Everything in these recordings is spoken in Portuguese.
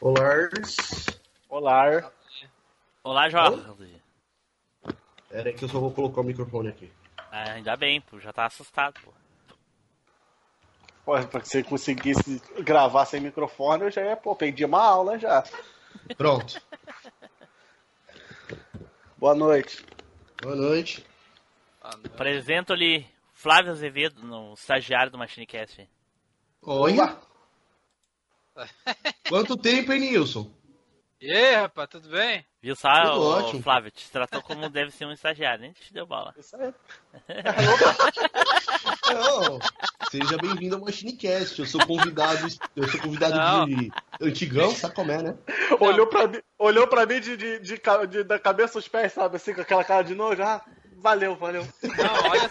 Olá. Olá. Olá, Jorge. Pera aí que eu só vou colocar o microfone aqui. Ah, ainda bem, pô, já tá assustado, pô. Pô, pra que você conseguisse gravar sem microfone, eu já ia, pô, perdi uma aula já. Pronto. Boa noite. Boa noite. Apresento-lhe Flávio Azevedo, no estagiário do MachineCast. Olha. Quanto tempo, hein, Nilson? E aí, rapaz, tudo bem? Viu só, Tudo ô, ótimo. Flávio? Te tratou como deve ser um estagiário, nem te deu bola. Isso aí. Não, seja bem-vindo ao MachineCast. Eu sou convidado, eu sou convidado Não. de antigão, sabe como é, né? Olhou pra mim, olhou pra mim de, de, de de- da cabeça aos pés, sabe? Assim, com aquela cara de nojo. Ah, valeu, valeu. Não, olha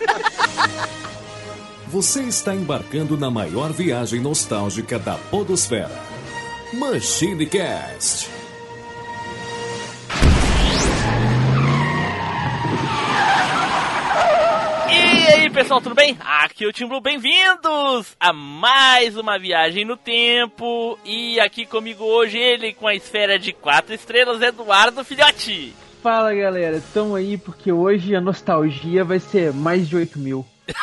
Você está embarcando na maior viagem nostálgica da Podosfera. MachineCast. E aí, pessoal, tudo bem? Aqui é o Tim Blue, bem-vindos a mais uma viagem no tempo. E aqui comigo hoje ele com a esfera de quatro estrelas, Eduardo Filhote. Fala galera, tamo aí porque hoje a nostalgia vai ser mais de 8 mil.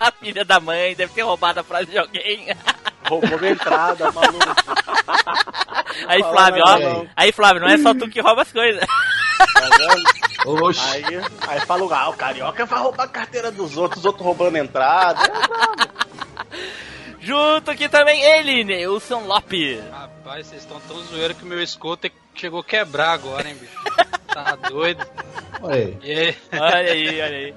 A filha da mãe deve ter roubado a frase de alguém. Roubou minha entrada, maluco. Aí, Flávio, ó. não. Aí, Flávio, não é só tu que rouba as coisas. Tá vendo? Oxi. Aí, aí fala, ah, o carioca vai roubar a carteira dos outros, os outros roubando entrada. Junto aqui também ele, Nilson Lopes. Rapaz, vocês estão tão zoeiro que o meu scooter chegou a quebrar agora, hein, bicho? Tá doido. Olha aí. Aí? Olha aí, olha aí.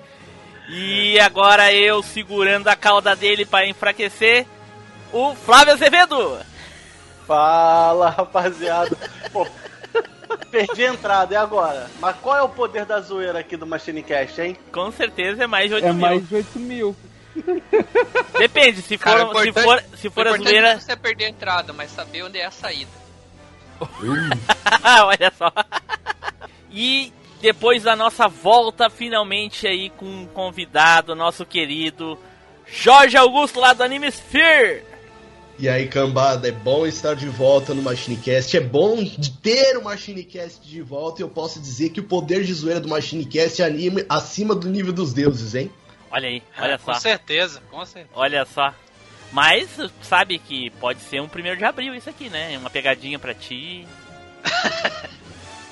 E agora eu segurando a cauda dele para enfraquecer, o Flávio Azevedo. Fala, rapaziada. Pô, perdi a entrada, e agora? Mas qual é o poder da zoeira aqui do Machine Cast, hein? Com certeza é mais de 8 É mil. mais de 8 mil. Depende, se for, Cara, se for, se for a zoeira. não é você perder a entrada, mas saber onde é a saída. Olha só. E depois da nossa volta, finalmente aí com um convidado, nosso querido Jorge Augusto lá do Anime Sphere. E aí, cambada, é bom estar de volta no MachineCast. É bom de ter o MachineCast de volta e eu posso dizer que o poder de zoeira do MachineCast é anime acima do nível dos deuses, hein? Olha aí, olha com só. certeza, com certeza. Olha só. Mas sabe que pode ser um primeiro de abril isso aqui, né? Uma pegadinha pra ti.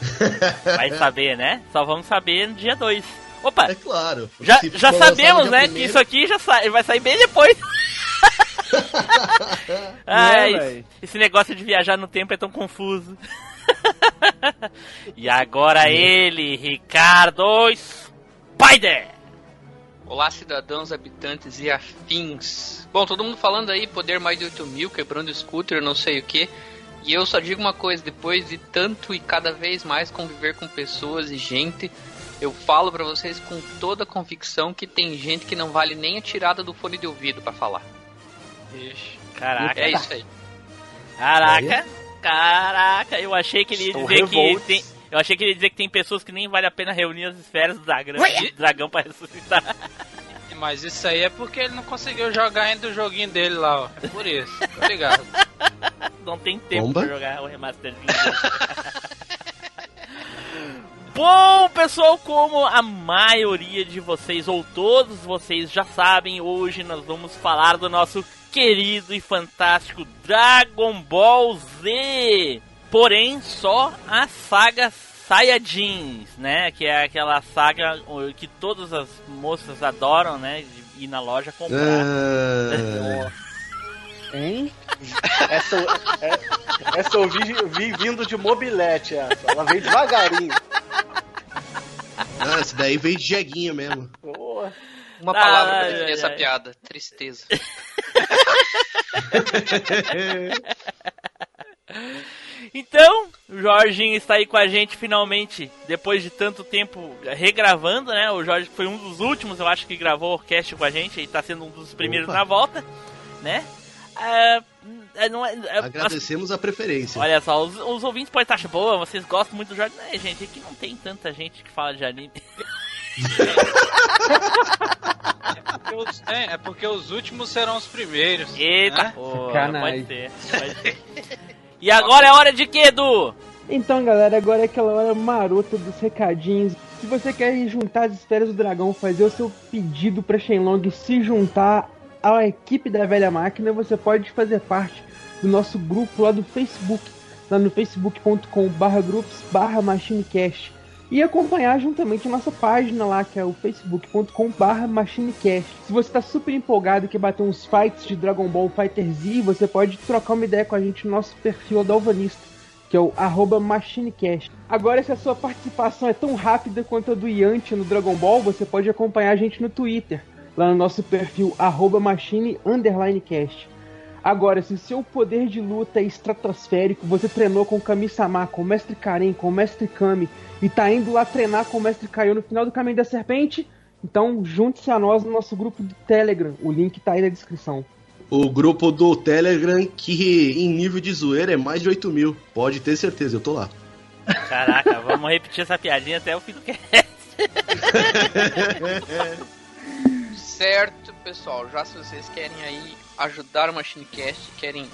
Vai saber, né? Só vamos saber no dia 2. Opa, É claro. já, já sabemos, né? Que primeiro- isso aqui já sai, vai sair bem depois. ah, É, esse negócio de viajar no tempo é tão confuso. e agora ele, Ricardo Spider. Olá, cidadãos, habitantes e afins. Bom, todo mundo falando aí, poder mais de 8 mil, quebrando scooter, não sei o que. E eu só digo uma coisa, depois de tanto e cada vez mais conviver com pessoas e gente, eu falo pra vocês com toda a convicção que tem gente que não vale nem a tirada do fone de ouvido pra falar. Ixi. Caraca, É isso aí. caraca, caraca. Eu achei que ele ia Estou dizer que tem, eu achei que ele ia dizer que tem pessoas que nem vale a pena reunir as esferas do dragão, dragão para ressuscitar. Mas isso aí é porque ele não conseguiu jogar ainda o joguinho dele lá, ó. É por isso. Tô ligado. Não tem tempo Bomba. pra jogar o remasterzinho. dele. Bom, pessoal, como a maioria de vocês, ou todos vocês já sabem, hoje nós vamos falar do nosso querido e fantástico Dragon Ball Z. Porém, só a saga Saiyajins, né? Que é aquela saga uh, que todas as moças adoram, né? De ir na loja comprar. Ah, Hein? Essa, é- essa eu vi, vi vindo de mobilete, essa. Ela veio devagarinho. ah, esse daí veio de jeguinha mesmo. Uma Ai, palavra pra definir essa ai. piada. Tristeza. Então, o Jorginho está aí com a gente finalmente, depois de tanto tempo regravando, né? O Jorge foi um dos últimos, eu acho, que gravou o orquestra com a gente e está sendo um dos primeiros Opa. na volta, né? É, não é- é- Agradecemos a preferência. Olha só, os, os ouvintes podem estar achando, boa, vocês gostam muito do Jorge. Não, gente, aqui não tem tanta gente que fala de anime. Porque os- é, é porque os últimos serão os primeiros. Eita, né? porra, Sacanagem. pode ser, pode ser. E agora é hora de quê, Edu? Então, galera, agora é aquela hora marota dos recadinhos. Se você quer juntar as esferas do dragão, fazer o seu pedido pra Shenlong se juntar à equipe da velha máquina, você pode fazer parte do nosso grupo lá do Facebook, lá no facebook.com e acompanhar juntamente nossa página lá, que é o facebook.com barra machinecast. Se você está super empolgado e quer bater uns fights de Dragon Ball Fighter Z, você pode trocar uma ideia com a gente no nosso perfil Adalvanista, que é o arroba machinecast. Agora, se a sua participação é tão rápida quanto a do Yanti no Dragon Ball, você pode acompanhar a gente no Twitter, lá no nosso perfil arroba. Agora, se o seu poder de luta é estratosférico, você treinou com o Kami-sama, com o Mestre Karen, com o Mestre Kami, e tá indo lá treinar com o Mestre Kaiô no final do Caminho da Serpente, então junte-se a nós no nosso grupo do Telegram. O link tá aí na descrição. O grupo do Telegram, que em nível de zoeira é mais de 8 mil. Pode ter certeza, eu tô lá. Caraca, vamos repetir essa piadinha até o fim do cast. Certo, pessoal. Já se vocês querem aí ajudar o MachineCast, querem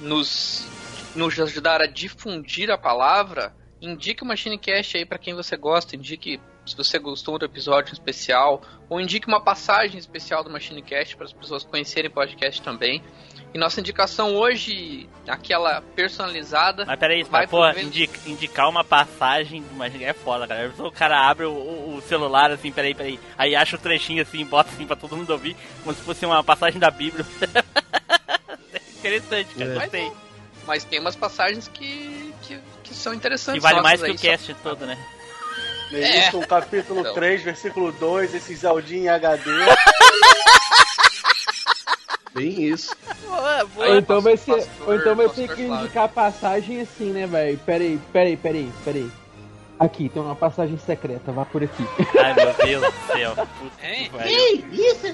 nos, nos ajudar a difundir a palavra, indique o MachineCast aí para quem você gosta, indique se você gostou do episódio especial, ou indique uma passagem especial do MachineCast para as pessoas conhecerem o podcast também. E nossa indicação hoje, aquela personalizada. Mas peraí, vai mas, pô, indica- indicar uma passagem do é foda, cara. O cara abre o, o- o celular assim, peraí, peraí. Aí acha o trechinho assim, bota assim pra todo mundo ouvir, como se fosse uma passagem da Bíblia. Interessante, cara. É. Gostei. Mas tem umas passagens que são interessantes. Que vale mais que o cast todo, né? Isso, capítulo Então. 3, versículo 2, esse Zeldinho em HD. Bem isso. Boa, boa, Ou então vai ser, pastor- ou então vai ter que indicar a passagem assim, né, velho? Peraí, peraí, peraí, peraí. Aqui, tem uma passagem secreta, vá por aqui. Ai meu Deus do céu. Puta que pariu.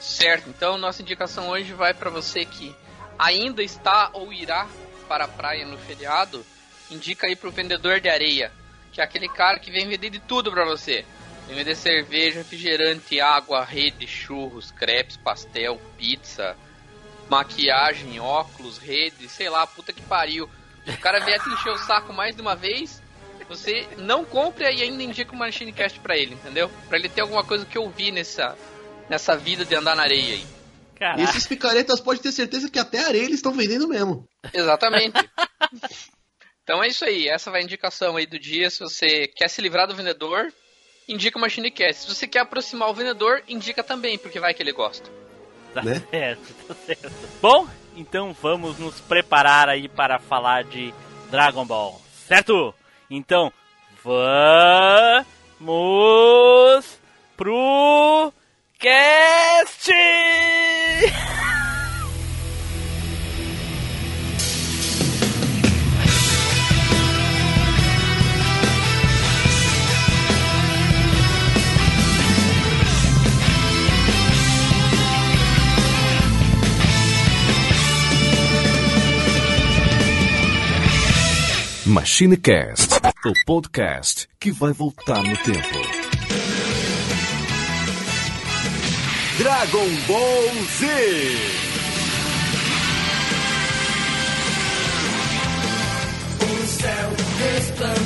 Certo, então nossa indicação hoje vai para você que ainda está ou irá para a praia no feriado. Indica aí pro vendedor de areia, que é aquele cara que vem vender de tudo para você. Vem vender cerveja, refrigerante, água, rede, churros, crepes, pastel, pizza, maquiagem, óculos, rede, sei lá, puta que pariu. O cara vier te encher o saco mais de uma vez, você não compra e ainda indica uma Machinecast pra ele, entendeu? Pra ele ter alguma coisa que ouvir nessa, nessa vida de andar na areia aí. E Caraca. esses picaretas pode ter certeza que até areia eles estão vendendo mesmo. Exatamente. então é isso aí, essa vai a indicação aí do dia. Se você quer se livrar do vendedor, indica o Machinecast. Se você quer aproximar o vendedor, indica também, porque vai que ele gosta. Tá né? certo, tá certo. Bom, então vamos nos preparar aí para falar de Dragon Ball, certo? Então, vamos pro cast! MachineCast, o podcast que vai voltar no tempo. Dragon Ball Z. Não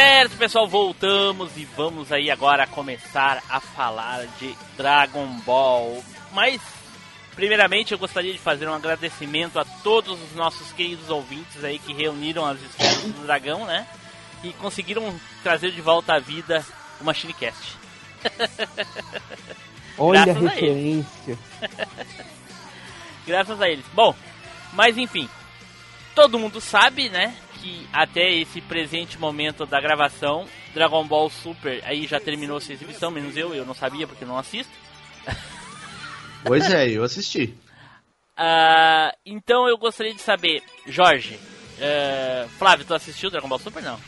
Certo, pessoal, voltamos e vamos aí agora começar a falar de Dragon Ball. Mas, primeiramente, eu gostaria de fazer um agradecimento a todos os nossos queridos ouvintes aí que reuniram as esferas do dragão, né? e conseguiram trazer de volta à vida o MachineCast. Olha a Graças a referência. Graças a eles. Bom, mas enfim, todo mundo sabe, né, que até esse presente momento da gravação, Dragon Ball Super aí já terminou sua exibição, menos eu, eu não sabia porque não assisto. Pois é, eu assisti. Ah, então eu gostaria de saber, Jorge, eh, Flávio, tu assistiu Dragon Ball Super não?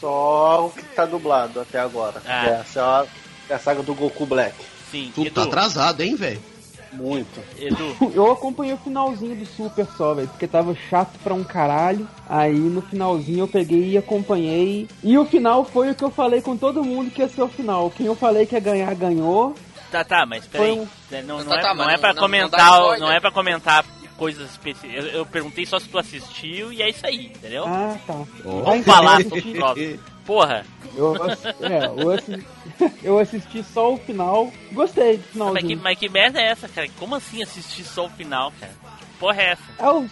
Só o que tá dublado até agora. Ah. Essa é a, é a saga do Goku Black. Sim, Tu tá atrasado, hein, velho? Muito. Edu, Eu acompanhei o finalzinho do Super só, velho, porque tava chato pra um caralho. Aí no finalzinho eu peguei e acompanhei. E o final foi o que eu falei com todo mundo que ia ser o final. Quem eu falei que ia ganhar, ganhou. tá, tá, mas peraí, Foi um- não, não, Tá, é, tá, não mas é pra não- não comentar, dá o- spoiler. não é pra comentar coisas específicas, eu, eu perguntei só se tu assistiu e é isso aí, entendeu? Ah, tá. Vamos falar sobre o próximo. Porra, Eu, é, eu, assi- eu assisti só o final. Gostei do mas que, mas que merda é essa, cara? Como assim assistir só o final, cara? Que porra é essa? É os,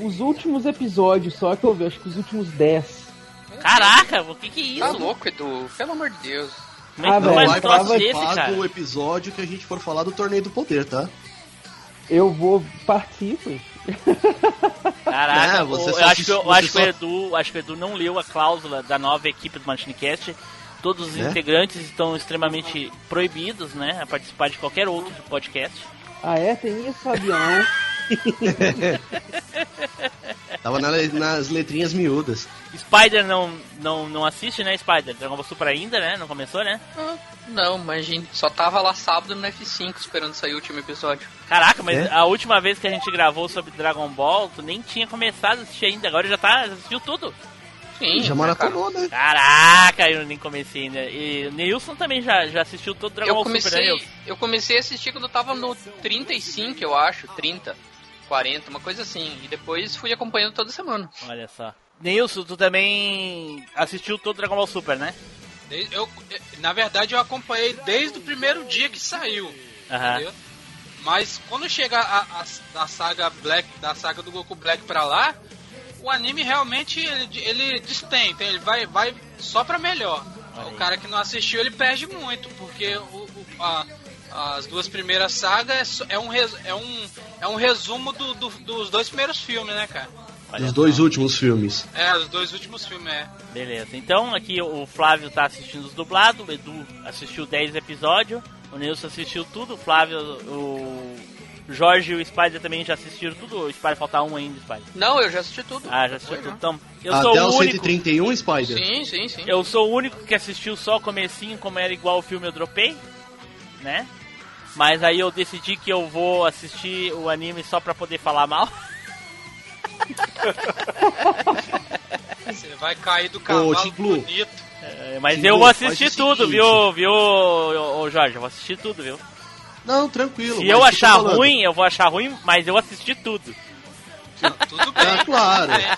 os últimos episódios só que eu vi, acho que os últimos 10. Caraca, o que que é isso? Tá louco, Edu? Pelo amor de Deus. Como é que Ah, velho, vai troço desse, cara? do episódio que a gente for falar do Torneio do Poder, tá? Eu vou participar. Caraca, É, você eu, acho que, eu acho que o Edu, acho que o Edu não leu a cláusula da nova equipe do Machinecast. Todos os É? integrantes estão extremamente proibidos, né, a participar de qualquer outro podcast. Ah, é? Tem isso, Fabião. Tava na- nas letrinhas miúdas. Spider não, não, não assiste, né, Spider? Dragon Ball Super ainda, né? Não começou, né? Ah, Não, mas a gente só tava lá sábado no F5 esperando sair o último episódio. Caraca, mas É? a última vez que a gente gravou sobre Dragon Ball, tu nem tinha começado a assistir ainda, agora já tá, já assistiu tudo. Sim, Já né, maratonou, né? Caraca, eu nem comecei ainda. E o Neilson também já, já assistiu todo Dragon Eu Ball Super, né, eu comecei a assistir quando eu tava no 35, eu acho, 30, 40, uma coisa assim. E depois fui acompanhando toda semana. Olha só. Neilson, tu também assistiu todo Dragon Ball Super, né? Eu, na verdade, eu acompanhei desde o primeiro dia que saiu. Aham. Entendeu? Mas quando chega a, a, da saga Black, da saga do Goku Black pra lá, o anime realmente ele, ele destenta, ele vai, vai só pra melhor. Olha O aí. cara que não assistiu ele perde muito, porque o, o- a- as duas primeiras sagas é, é um, res- é um, é um resumo do- do- dos dois primeiros filmes, né, cara? Olha Os só. dois últimos filmes. É, os dois últimos filmes, é. Beleza. Então aqui o Flávio tá assistindo os dublados, o Edu assistiu 10 episódios, o Nilson assistiu tudo, o Flávio, o Jorge e o Spider também já assistiram tudo, o Spider falta um ainda, Spider. Não, eu já assisti tudo. Ah, já assistiu Foi, tudo. né? Então, eu sou Até o o único. 131, Spider? Sim, sim, sim. Eu sou o único que assistiu só o comecinho, como era igual o filme eu dropei, né? Mas aí eu decidi que eu vou assistir o anime só pra poder falar mal. Você vai cair do cavalo Blue. bonito. É, Mas Sim, eu vou assistir o tudo, seguinte. viu, viu, ô, ô, Jorge? Eu vou assistir tudo, viu? Não, tranquilo. Se eu o que achar falando? ruim, eu vou achar ruim, mas eu assisti tudo. Tudo bem. É claro. É.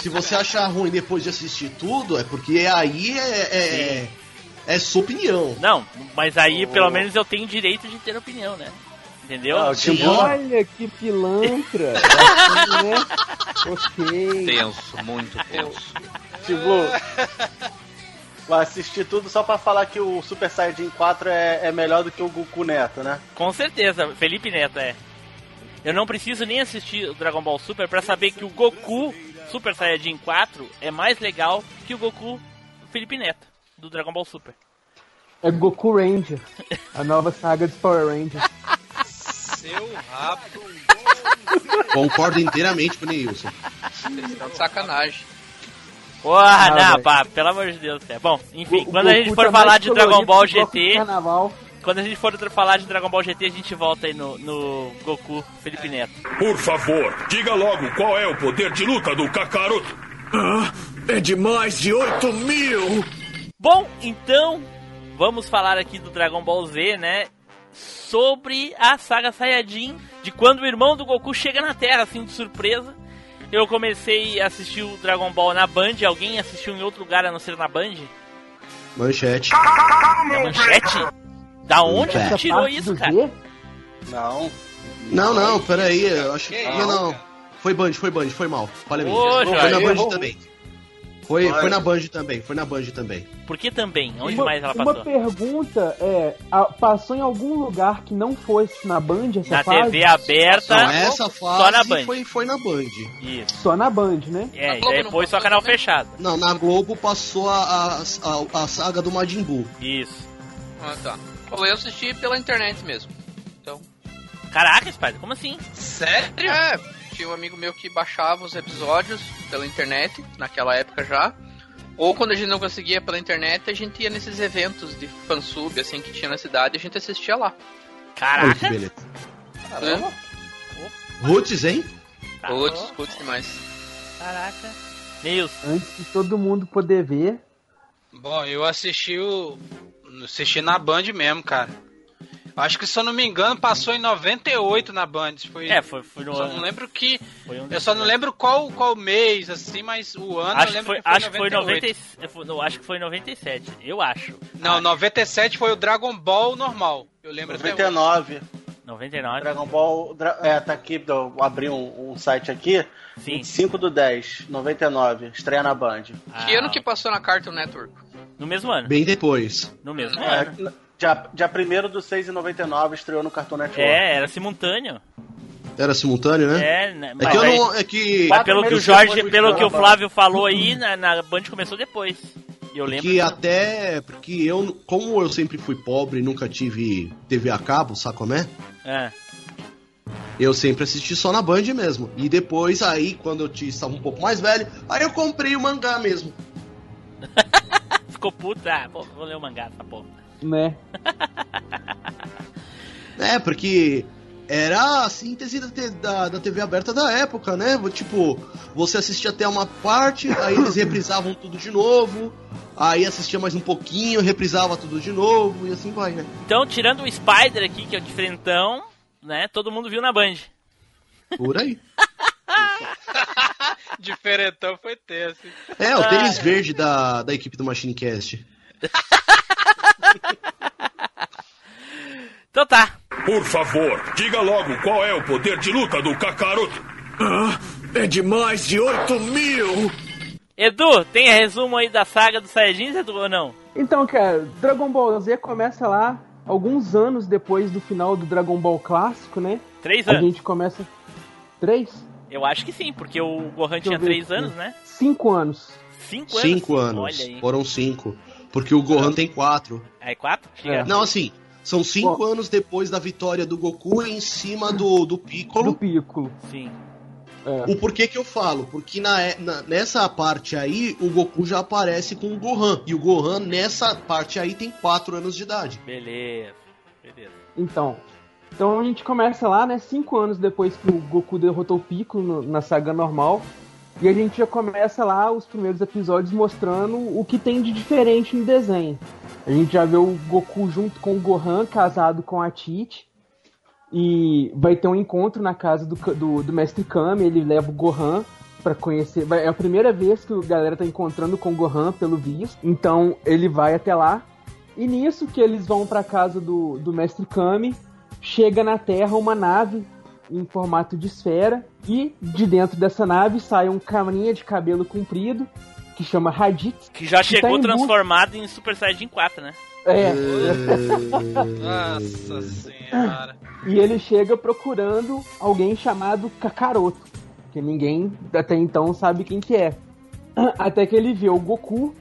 Se você achar ruim depois de assistir tudo, é porque aí é, é, é sua opinião. Não, mas aí pelo menos eu tenho direito de ter opinião, né? Entendeu? Ah, o Tim Eu- Blue- Olha que pilantra. Assim, né? Ok. Tenso, muito tenso. Tipo, vai assistir tudo só pra falar que o Super Saiyajin 4 é, é melhor do que o Goku Neto, né? Com certeza, Felipe Neto é. Eu não preciso nem assistir o Dragon Ball Super pra saber que o Goku Super Saiyajin 4 é mais legal que o Goku Felipe Neto do Dragon Ball Super. É Goku Ranger. A nova saga dos Power Rangers. Seu rabo. Concordo inteiramente com o Neilson. Vocês estão de sacanagem. Porra, Ah, não, pá, pelo amor de Deus. É. Bom, enfim, O- quando o a gente for falar de Dragon Ball GT, Carnaval. quando a gente for falar de Dragon Ball GT, a gente volta aí no, no Goku Felipe Neto. Por favor, diga logo qual é o poder de luta do Kakaroto. Ah, é de mais de 8 mil! Bom, então vamos falar aqui do Dragon Ball Z, né? Sobre a saga Saiyajin, de quando o irmão do Goku chega na Terra, assim, de surpresa. Eu comecei a assistir o Dragon Ball na Band. Alguém assistiu em outro lugar a não ser na Band? Manchete. Na manchete? Da onde tu tirou isso, cara? Não. Não, não, peraí. Eu acho que. Não, não. Foi Band, foi Band, foi mal. Falei Ô, Foi na Band também. Foi, foi na Band também, foi na Band também. Por que também? Onde uma, mais ela uma passou? pergunta é: a- passou em algum lugar que não fosse na Band essa Na fase? TV aberta, Não, essa fase só na Band. Foi, foi na Band. Isso. Só na Band, né? É, Na e depois só canal também? fechado. Não, na Globo passou a, a, a, a saga do Majin Buu. Isso. Ah, tá. Eu assisti pela internet mesmo. Então. Caraca, Spider, como assim? Sério? É, tinha um amigo meu que baixava os episódios pela internet, naquela época já. Ou quando a gente não conseguia pela internet, a gente ia nesses eventos de fansub, assim, que tinha na cidade, e a gente assistia lá. Que Caraca. beleza. Né? Roots, hein? Tá bom. putz demais. Caraca. Meus. Antes de todo mundo poder ver. Bom, eu assisti o. Assisti na Band mesmo, cara. Acho que se eu não me engano, passou em 98 na Band. Foi, É, foi, foi no só não lembro que. Foi um Eu só não lembro qual, qual mês, assim, mas o ano eu Acho que lembro foi, que foi acho que foi 98. 90, e- foi- não, acho que foi 97. Eu acho. Não, Ah, 97 foi o Dragon Ball normal. Eu lembro até hoje. 99. 99. Dragon Ball. Dra- é, tá aqui, eu abri um, um site aqui. Sim. 25 do 10, 99. Estreia na Band. Que Ah, ano que passou na Cartoon Network? No mesmo ano. Bem depois. No mesmo É, ano. Dia, dia 1 do 6 e 99 estreou no Cartoon Network. É, era simultâneo. Era simultâneo, né? É, né, É mas, que eu não. É que. mas pelo que o Jorge, pelo que o. Flávio falou aí, na, na Band começou depois. E eu lembro. Que até. Porque eu, como eu sempre fui pobre e nunca tive TV a cabo, sabe como é? É. Eu sempre assisti só na Band mesmo. E depois, aí, quando eu estava um pouco mais velho, aí eu comprei o mangá mesmo. Ficou puta. Ah, pô, vou ler o mangá, essa porra. Né? É, porque era a síntese da, da, da TV aberta da época, né? Tipo, você assistia até uma parte, aí eles reprisavam tudo de novo, aí assistia mais um pouquinho, reprisava tudo de novo, e assim vai, né? Então, tirando o Spider aqui, que é o diferentão, né? Todo mundo viu na Band. Por aí. Diferentão foi tenso. É, o tênis verde da, da equipe do Machine Cast. Então tá. Por favor, diga logo qual é o poder de luta do Kakaroto. É de mais de 8 mil! Edu, tem resumo aí da saga dos Saiyajins, Edu, ou não? Então, cara, Dragon Ball Z começa lá alguns anos depois do final do Dragon Ball clássico, né? Três A anos. gente começa. Três? Eu acho que sim, porque o Gohan Deixa tinha três anos, né? Cinco anos. Cinco anos? Cinco anos. Olha aí. Foram cinco. Porque o Gohan tem quatro. Aí quatro? É. Não, assim, são cinco anos depois da vitória do Goku em cima do, do Piccolo. Do Piccolo. Sim. É. O porquê que eu falo? Porque na, na- nessa parte aí, o Goku já aparece com o Gohan. E o Gohan, nessa parte aí, tem 4 anos de idade. Beleza. Beleza. Então. Então a gente começa lá, né? Cinco anos depois que o Goku derrotou o Piccolo no- na saga normal. E a gente já começa lá os primeiros episódios mostrando o que tem de diferente no desenho. A gente já vê o Goku junto com o Gohan, casado com a Tite. E vai ter um encontro na casa do, do, do Mestre Kami. Ele leva o Gohan pra conhecer. É a primeira vez que a galera tá encontrando com o Gohan, pelo visto. Então ele vai até lá. E nisso que eles vão pra casa do, do Mestre Kami, chega na Terra uma nave em formato de esfera. E de dentro dessa nave sai um caminha de cabelo comprido que chama Raditz. Que já Que chegou tá em transformado em Super Saiyajin 4, né? É, Nossa senhora. e ele chega procurando alguém chamado Kakaroto, que ninguém até então sabe quem que é. Até que ele vê o Goku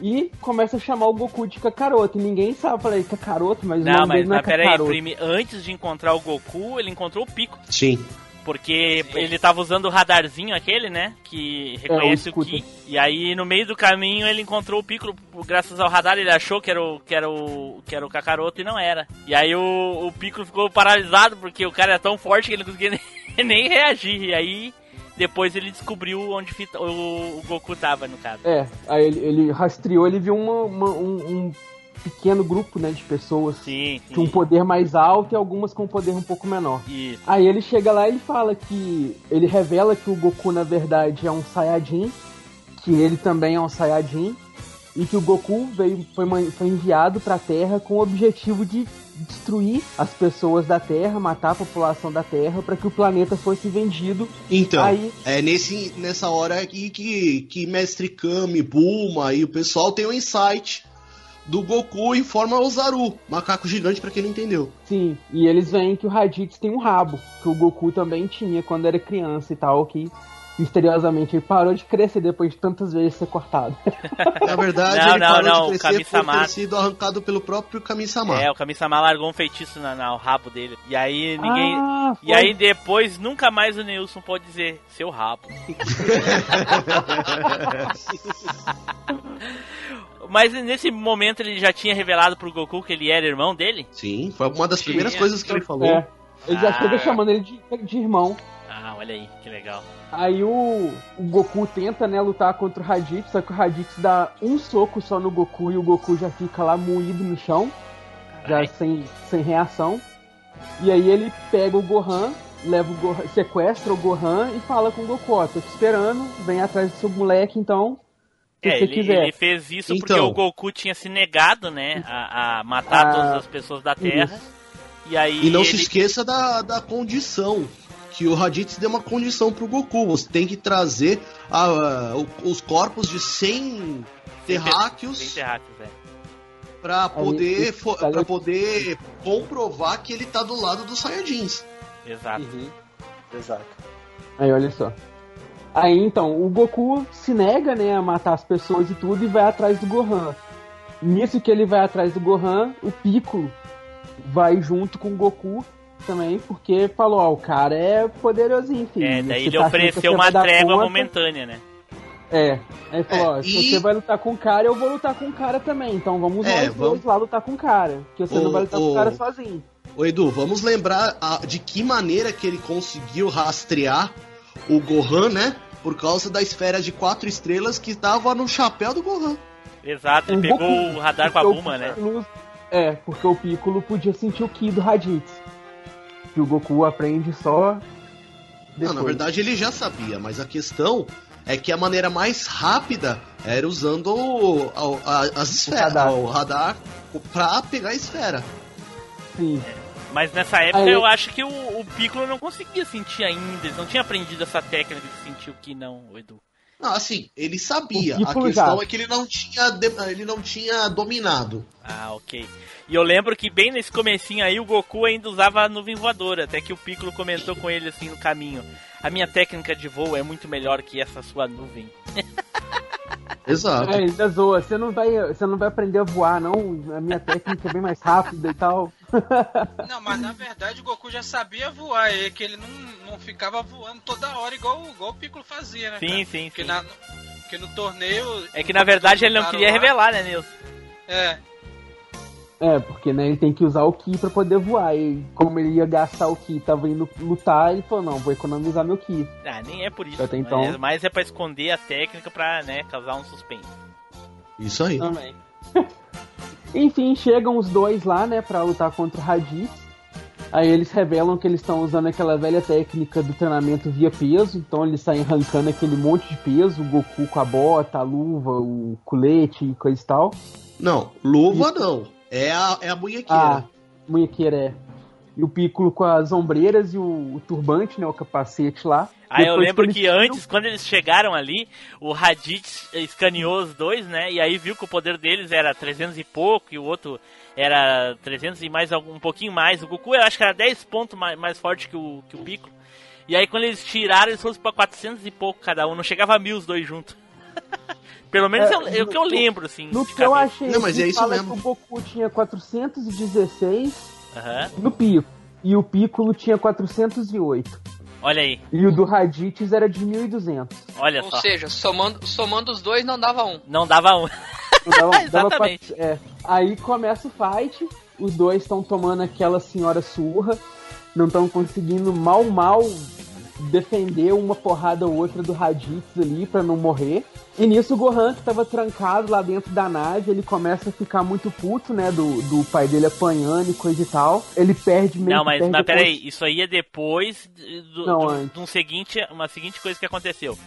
e começa a chamar o Goku de Kakaroto. E ninguém sabe, falei, Kakaroto, mas o Não, nome mas, dele não é mas peraí, Kakaroto. prime- antes de encontrar o Goku, ele encontrou o Pico. Sim. Porque ele tava usando o radarzinho aquele, né? Que reconhece É, o o. Ki. E aí, no meio do caminho, ele encontrou o Piccolo. Graças ao radar, ele achou que era o, que era o, que era o Kakaroto e não era. E aí, o, o Piccolo ficou paralisado porque o cara é tão forte que ele não conseguia nem, nem reagir. E aí, depois ele descobriu onde fita- o, o Goku tava, no caso. É, aí ele, ele rastreou, ele viu uma- uma- um, um pequeno grupo né, de pessoas Sim, sim. com um poder mais alto e algumas com um poder um pouco menor. Isso. Aí ele chega lá e ele fala que. Ele revela que o Goku, na verdade, é um Saiyajin, que ele também é um Saiyajin, e que o Goku veio, foi, foi enviado pra Terra com o objetivo de destruir as pessoas da Terra, matar a população da Terra para que o planeta fosse vendido. Então, Aí- é nesse, nessa hora aqui que, que Mestre Kami, Bulma e o pessoal tem um insight do Goku em forma Ozaru, macaco gigante pra quem não entendeu. Sim, e eles veem que o Raditz tem um rabo, que o Goku também tinha quando era criança e tal, que misteriosamente ele parou de crescer depois de tantas vezes ser cortado. Na verdade, Não, ele não, parou não, de crescer por ter sido arrancado pelo próprio Kami-sama. É, o Kami-sama largou um feitiço na, na- no rabo dele. E aí ninguém. Ah, e aí depois nunca mais o Nilson pode dizer seu rabo. Mas nesse momento ele já tinha revelado pro Goku que ele era irmão dele? Sim, foi uma das primeiras Tinha. coisas que ele falou. É, ele já Ah. chega chamando ele de, de irmão. Ah, olha aí, que legal. Aí o, o Goku tenta, né, lutar contra o Raditz, só que o Raditz dá um soco só no Goku e o Goku já fica lá moído no chão, já Carai. sem, sem reação. E aí ele pega o Gohan, leva o Gohan, sequestra o Gohan e fala com o Goku, ó, tô te esperando, vem atrás do seu moleque então, É, você ele, quiser. ele fez isso porque Então. o Goku tinha se negado, né, a, a matar Ah, todas as pessoas da Terra. E aí E não ele... se esqueça da, da condição. Que o Raditz deu uma condição pro Goku. Você tem que trazer a- os corpos de 100 terráqueos Sem terráqueos, é. pra poder, tá pra poder comprovar que ele tá do lado dos Saiyajins. Exato. Uhum. Exato. Aí olha só. Aí então, o Goku se nega, né, a matar as pessoas e tudo e vai atrás do Gohan. Nisso que ele vai atrás do Gohan, o Piccolo vai junto com o Goku também, porque falou, ó, o cara é poderosinho, filho. É, daí ele tá ofereceu uma trégua conta? momentânea, né? É. Aí falou, É, ó, se e- você vai lutar com o cara, eu vou lutar com o cara também. Então vamos É, nós vamos- dois lá lutar com o cara. Porque você Ô, não vai lutar com ô. o cara sozinho. Ô Edu, vamos lembrar a- de que maneira que ele conseguiu rastrear o Gohan, né? Por causa da esfera de quatro estrelas que tava no chapéu do Gohan. Exato, ele Um pegou Goku, o radar com a Buma, né? É, porque o Piccolo podia sentir o Ki do Raditz. Que o Goku aprende só. Não, Depois. na verdade ele já sabia, mas a questão é que a maneira mais rápida era usando o- a- a- as esferas, radar. o radar pra pegar a esfera. Sim. Mas nessa época Aí- eu acho que o, o Piccolo não conseguia sentir ainda, ele não tinha aprendido essa técnica de sentir o que não, o Edu. Não, assim, ele sabia. A questão já. é que ele não tinha, ele não tinha dominado. Ah, ok. E eu lembro que bem nesse comecinho aí o Goku ainda usava a nuvem voadora, até que o Piccolo comentou com ele assim no caminho. A minha técnica de voo é muito melhor que essa sua nuvem. Exato. É, ainda zoa. Você não, vai, você não vai aprender a voar, não. A minha técnica é bem mais rápida e tal. Não, mas na verdade o Goku já sabia voar, é que ele não, não ficava voando toda hora igual, igual o Piccolo fazia, né? Sim, cara? sim, Porque, sim. na, porque no torneio. É que na verdade ele não queria lá, revelar, né, Nilson? É, É, porque né, ele tem que usar o Ki pra poder voar. E como ele ia gastar o Ki e tava indo lutar, ele falou, não, vou economizar meu Ki. Ah, nem é por isso. Até então- Mas, mas é pra esconder a técnica pra, né, causar um suspense. Isso aí. Também. Enfim, chegam os dois lá, né, pra lutar contra o Raditz. Aí eles revelam que eles estão usando aquela velha técnica do treinamento via peso. Então eles saem arrancando aquele monte de peso, o Goku com a bota, a luva, o colete e coisa e tal. Não, luva não. É a, é a munhequeira. Ah, munhequeira é. E o Piccolo com as ombreiras e o, o turbante, né, o capacete lá. Ah, eu Depois lembro eles que tiram- antes, quando eles chegaram ali, o Raditz escaneou os dois, né? E aí viu que o poder deles era 300 e pouco e o outro era 300 e mais algum, um pouquinho mais. O Goku eu acho que era 10 pontos mais, mais forte que o, que o Piccolo. E aí quando eles tiraram, eles foram pra 400 e pouco cada um. Não chegava a mil os dois juntos. Pelo menos É, é, o- que eu lembro, assim. No de que eu achei, Não, mas é isso fala mesmo. que o Goku tinha 416 Aham. no Pico. E o Piccolo tinha 408. Olha aí, E o do Raditz era de 1200. olha Ou só. seja, somando, somando os dois não dava um. Não dava um. Então, dava- dava Exatamente. quatro- é. Aí começa o fight, os dois estão tomando aquela senhora surra, não estão conseguindo mal mal defender uma porrada ou outra do Raditz ali pra não morrer. E nisso o Gohan, que tava trancado lá dentro da nave, ele começa a ficar muito puto, né, do, do pai dele apanhando e coisa e tal. Ele perde meio Não, mas, perde mas peraí, isso aí é depois do, Não, do- de um seguinte, uma seguinte coisa que aconteceu.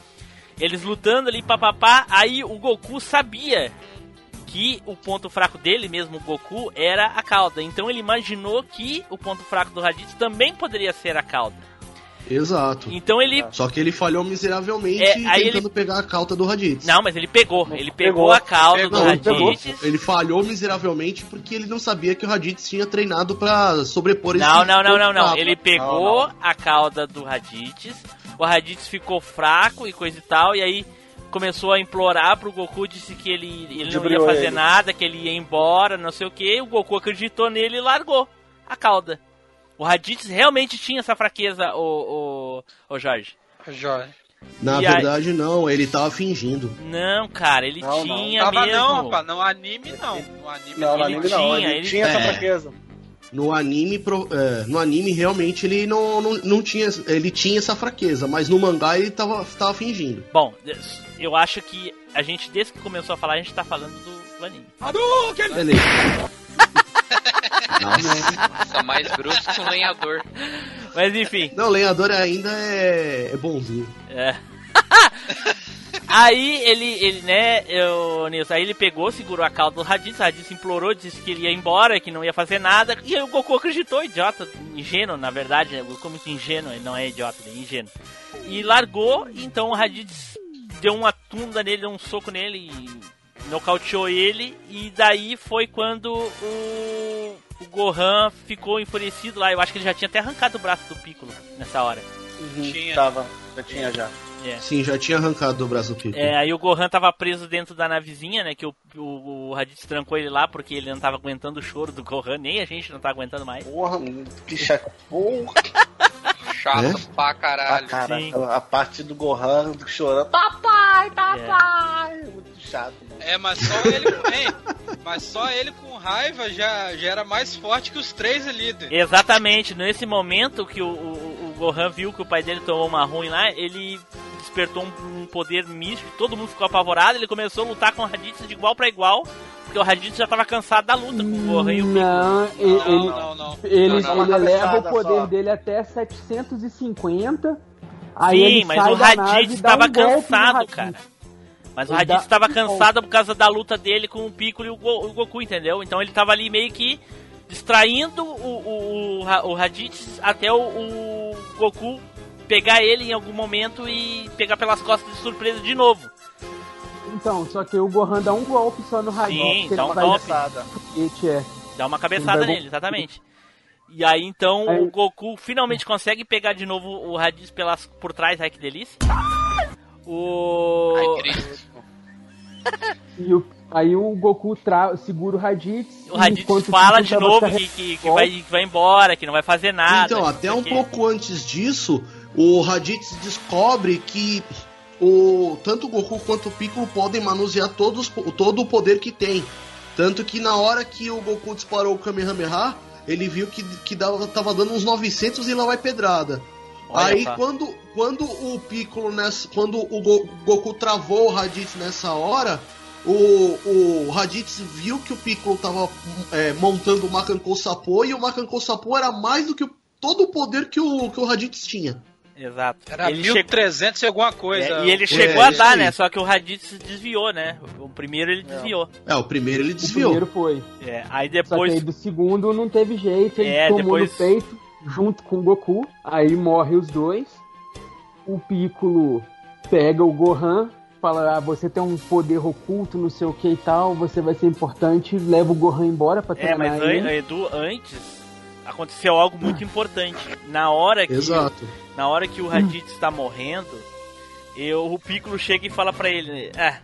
Eles lutando ali, papapá, aí o Goku sabia que o ponto fraco dele mesmo, o Goku, era a cauda. Então ele imaginou que o ponto fraco do Raditz também poderia ser a cauda. Exato. Então ele. Só que ele falhou miseravelmente É, aí tentando pegar a cauda do Raditz. Não, mas ele pegou. Ele pegou, Pegou. a cauda Pegou, do ele pegou. Raditz. Ele falhou miseravelmente porque ele não sabia que o Raditz tinha treinado pra sobrepor esse Não, não, não, não, não. Ele pegou a cauda do Raditz. O Raditz ficou fraco e coisa e tal. E aí começou a implorar pro Goku, disse que ele, ele não ia fazer ele. nada, que ele ia embora, não sei o que. O Goku acreditou nele e largou a cauda. O Raditz realmente tinha essa fraqueza, o, o, o Jorge. Jorge. Na E verdade, não, ele tava fingindo. Não, cara, ele Não, não. tinha Tava mesmo. não, rapaz. No anime não. No anime Não, no Ele anime não. tinha, Ele, ele- tinha essa É. fraqueza. No anime, pro- é, no anime realmente ele não, não, não tinha. Ele tinha essa fraqueza, mas no mangá ele tava, tava fingindo. Bom, eu acho que a gente, desde que começou a falar, a gente tá falando do, do anime. Beleza. Nossa. Só mais grosso que um lenhador. Mas enfim. Não, o lenhador ainda é, é bonzinho. É. aí ele, ele, né, eu, Nilson, aí ele pegou, segurou a cauda do Raditz, o Raditz implorou, disse que ele ia embora, que não ia fazer nada, e aí o Goku acreditou, idiota, ingênuo, na verdade, né, o Goku é muito ingênuo, ele não é idiota, ele é ingênuo. E largou, então o Raditz deu uma tunda nele, deu um soco nele, e nocauteou ele, e daí foi quando o, o Gohan ficou enfurecido lá, eu acho que ele já tinha até arrancado o braço do Piccolo nessa hora. Uhum, Tinha. Tava, já tinha já. É. Sim, já tinha arrancado do braço do Piccolo. É, aí o Gohan tava preso dentro da navezinha, né? Que o, o, o Raditz trancou ele lá porque ele não tava aguentando o choro do Gohan, nem a gente não tá aguentando mais. Porra, que chato. Porra, Chato É? pra ah, caralho. cara, sim. a parte do Gohan chorando. Papai, papai. É. Muito chato, mano. É, mas só ele com. Hein, mas só ele com raiva já, já era mais forte que os três líderes. Exatamente, nesse momento que o, o, o Gohan viu que o pai dele tomou uma ruim lá, ele despertou um, um poder místico, todo mundo ficou apavorado, ele começou a lutar com o Raditz de igual pra igual, porque o Raditz já tava cansado da luta com o Gohan e o Piccolo. Não, ele, Não, ele, não, não. ele, Não, não, ele uma eleva o poder só. dele até 750. Aí Sim, ele mas sai o Raditz e dá tava um cansado, cara. Mas o Raditz dá tava um cansado por causa da luta dele com o Piccolo e o, Go- o Goku, entendeu? Então ele tava ali meio que distraindo o, o, o, o Raditz até o, o Goku pegar ele em algum momento e pegar pelas costas de surpresa de novo. Então, só que o Gohan dá um golpe só no Raditz. Sim, dá um golpe. É. Dá uma cabeçada nele, exatamente. E aí então Aí- o Goku finalmente consegue pegar de novo o Raditz pelas, por trás, ai que delícia. O. Ai. E o, aí o Goku tra segura o Raditz. O Raditz fala de novo que, que, que vai, que vai embora, que não vai fazer nada. Então, até um pouco antes disso, o Raditz descobre que o, tanto o Goku quanto o Piccolo podem manusear todos, todo o poder que tem. Tanto que na hora que o Goku disparou o Kamehameha, ele viu que, que dava, tava dando uns 900 e lá vai pedrada. Olha Aí só. quando, quando o Piccolo nessa, quando o Go- Goku travou o Raditz nessa hora, o, o Raditz viu que o Piccolo tava é, montando o Makankou Sapo e o Makankou Sapo era mais do que o- todo o poder que o, que o Raditz tinha. Exato. Era ele chegou, 1300 e alguma coisa. é, e ele É, chegou a isso dar, né? Só que o Raditz desviou, né? O primeiro ele desviou. É, o primeiro ele O desviou. primeiro foi. É, aí Só que depois. aí do segundo não teve jeito, ele É, tomou depois- no peito junto com o Goku. Aí morre os dois. O Piccolo pega o Gohan, fala: ah, você tem um poder oculto, não sei o que e tal, você vai ser importante, leva o Gohan embora pra É, treinar mas an- ele. Edu, antes aconteceu algo muito importante. Na hora que, Exato. na hora que o Raditz está morrendo, eu, o Piccolo chega e fala pra ele, ah,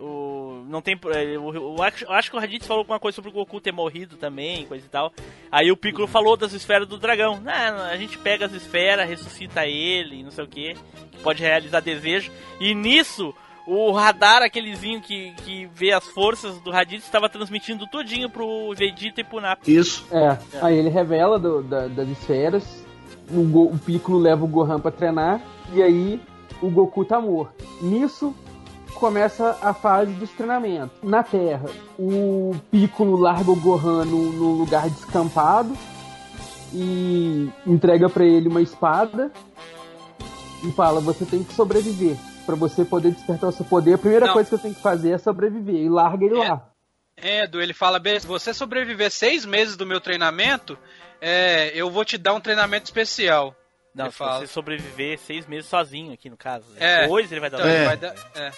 o não tem, eu, eu acho, eu acho que o Raditz falou alguma coisa sobre o Goku ter morrido também, coisa e tal. Aí o Piccolo falou das esferas do dragão. Não, a gente pega as esferas, ressuscita ele, não sei o que, que pode realizar desejo. E nisso o radar, aquelezinho que, que vê as forças do Raditz, estava transmitindo tudinho pro Vegeta e pro Nappa. Isso. É, aí ele revela do- da- das esferas, o, Go- o Piccolo leva o Gohan pra treinar, e aí o Goku tá morto. Nisso começa a fase dos treinamentos. Na Terra, o Piccolo larga o Gohan num, num lugar descampado e entrega pra ele uma espada e fala: Você tem que sobreviver. Pra você poder despertar o seu poder, a primeira Não. coisa que você tem que fazer é sobreviver. E larga ele É. lá. É, Edu, ele fala bem, se você sobreviver seis meses do meu treinamento, é, eu vou te dar um treinamento especial. Não, se fala. você sobreviver seis meses sozinho aqui no caso. É. Depois ele vai dar Então, ele É. vai dar- é.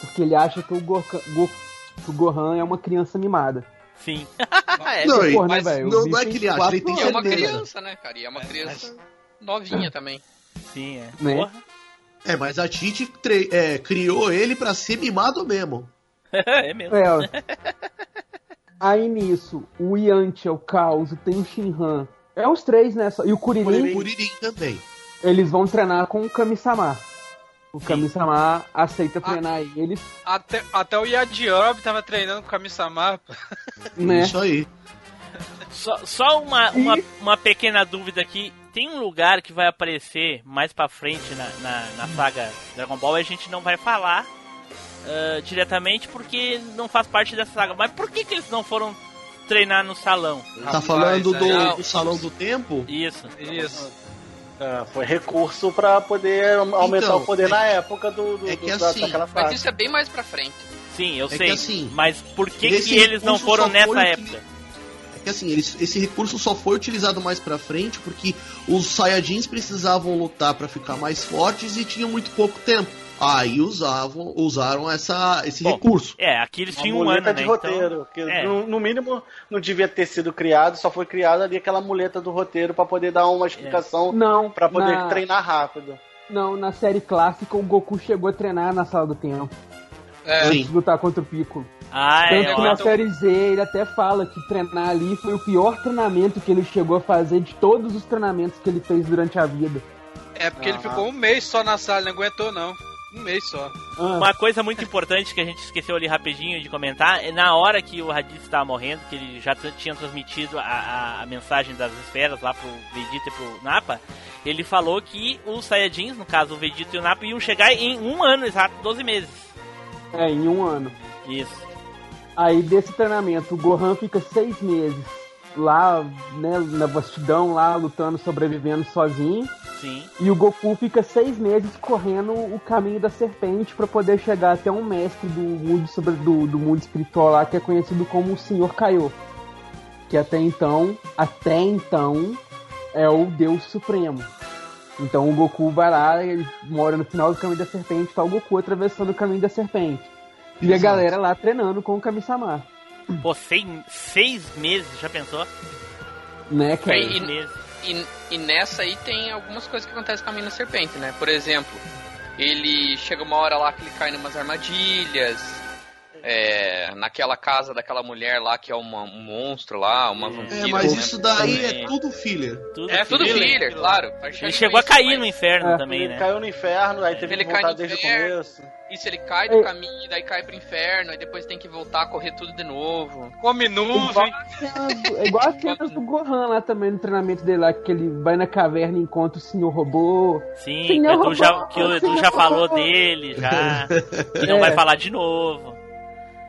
Porque ele acha que o, Gorka- Go- que o Gohan é uma criança mimada. Sim. É, Não, e- Porra, né, mas? O não, não é que ele acha, ele tem é uma criança, né, cara? E é uma criança novinha também. Sim, é. Né? Porra. É, mas a Tite é, criou ele pra ser mimado mesmo. é mesmo. É, ó. Aí nisso, o Yantia, o Caos, tem o Shinhan. É os três, né? só- E o Kuririn, O Kuririn também. eles vão treinar com o Kami-sama. O. Kami-sama aceita treinar eles, Até, até o Yadiorob tava treinando com o Kami-sama. né? Isso aí. Só, só uma, uma, uma pequena dúvida aqui. Tem um lugar que vai aparecer mais pra frente na, na, na saga Dragon Ball e a gente não vai falar ah, diretamente porque não faz parte dessa saga. Mas por que, que eles não foram treinar no salão? tá Rapaz, falando do, aí- do Salão do Tempo? Isso. Isso. É, foi recurso pra poder aumentar Então, o poder é- na época do, do, é que do- assim, daquela Mas fase. isso é bem mais pra frente. Sim, eu É que sei. assim, mas por que, que eles não foram nessa época? É que assim, eles- esse recurso só foi utilizado mais pra frente porque os Saiyajins precisavam lutar pra ficar mais fortes e tinham muito pouco tempo. Aí usavam, usaram essa, esse Bom, recurso. É, aqui eles Uma tinham um ano, de né? roteiro, que é. no, no mínimo não devia ter sido criado, só foi criada ali aquela muleta do roteiro pra poder dar uma explicação Não, pra poder na, treinar rápido. não, na série clássica o Goku chegou a treinar na sala do tempo. É, Sim. Antes de lutar contra o Piccolo. Ah, é, Tanto que ó. na série Z ele até fala que treinar ali foi o pior treinamento que ele chegou a fazer de todos os treinamentos que ele fez durante a vida. É porque ele Aham. ficou um mês só na sala, não aguentou não. Um mês só. Ah, Uma coisa muito importante que a gente esqueceu ali rapidinho de comentar é na hora que o Raditz estava morrendo, que ele já tinha transmitido a, a- a mensagem das esferas lá pro Vegeta e pro Nappa, ele falou que os Saiyajins, no caso o Vegeta e o Nappa, iam chegar em um ano exato, 12 meses. É, em um ano. Isso. Aí desse treinamento, o Gohan fica seis meses lá, né, na vastidão, lá, lutando, sobrevivendo sozinho. Sim. E o Goku fica seis meses correndo o caminho da serpente pra poder chegar até um mestre do mundo, sobre, do, do mundo espiritual lá, que é conhecido como o Senhor Kaiô. Que até então, até então, é o Deus Supremo. Então o Goku vai lá, ele mora no final do caminho da serpente, tá o Goku atravessando o caminho da serpente. E a Exato. galera lá treinando com o Kami-sama. Pô, seis, seis meses, já pensou? Né, cara? Aí, Seis meses. E, e nessa aí tem algumas coisas que acontecem com a mina serpente, né? Por exemplo, ele chega uma hora lá que ele cai numas armadilhas. É, naquela casa daquela mulher lá que é uma- um monstro lá, uma vampira. É, mas né? isso daí Também. é tudo filler. Tudo É tudo filler. filler, claro. Ele chegou a cair no inferno É. também, ele né? caiu no inferno, aí teve Ele que voltar desde o inferno. começo. Isso, ele cai do caminho, daí cai pro inferno, e depois tem que voltar a correr tudo de novo. Come nuvem. É igual as cenas do Gohan lá também no treinamento dele lá, que ele vai na caverna e encontra o Senhor Robô. Sim, que o Senhor Edu já, Robô, que o Edu já falou dele, já. Que não É. vai falar de novo.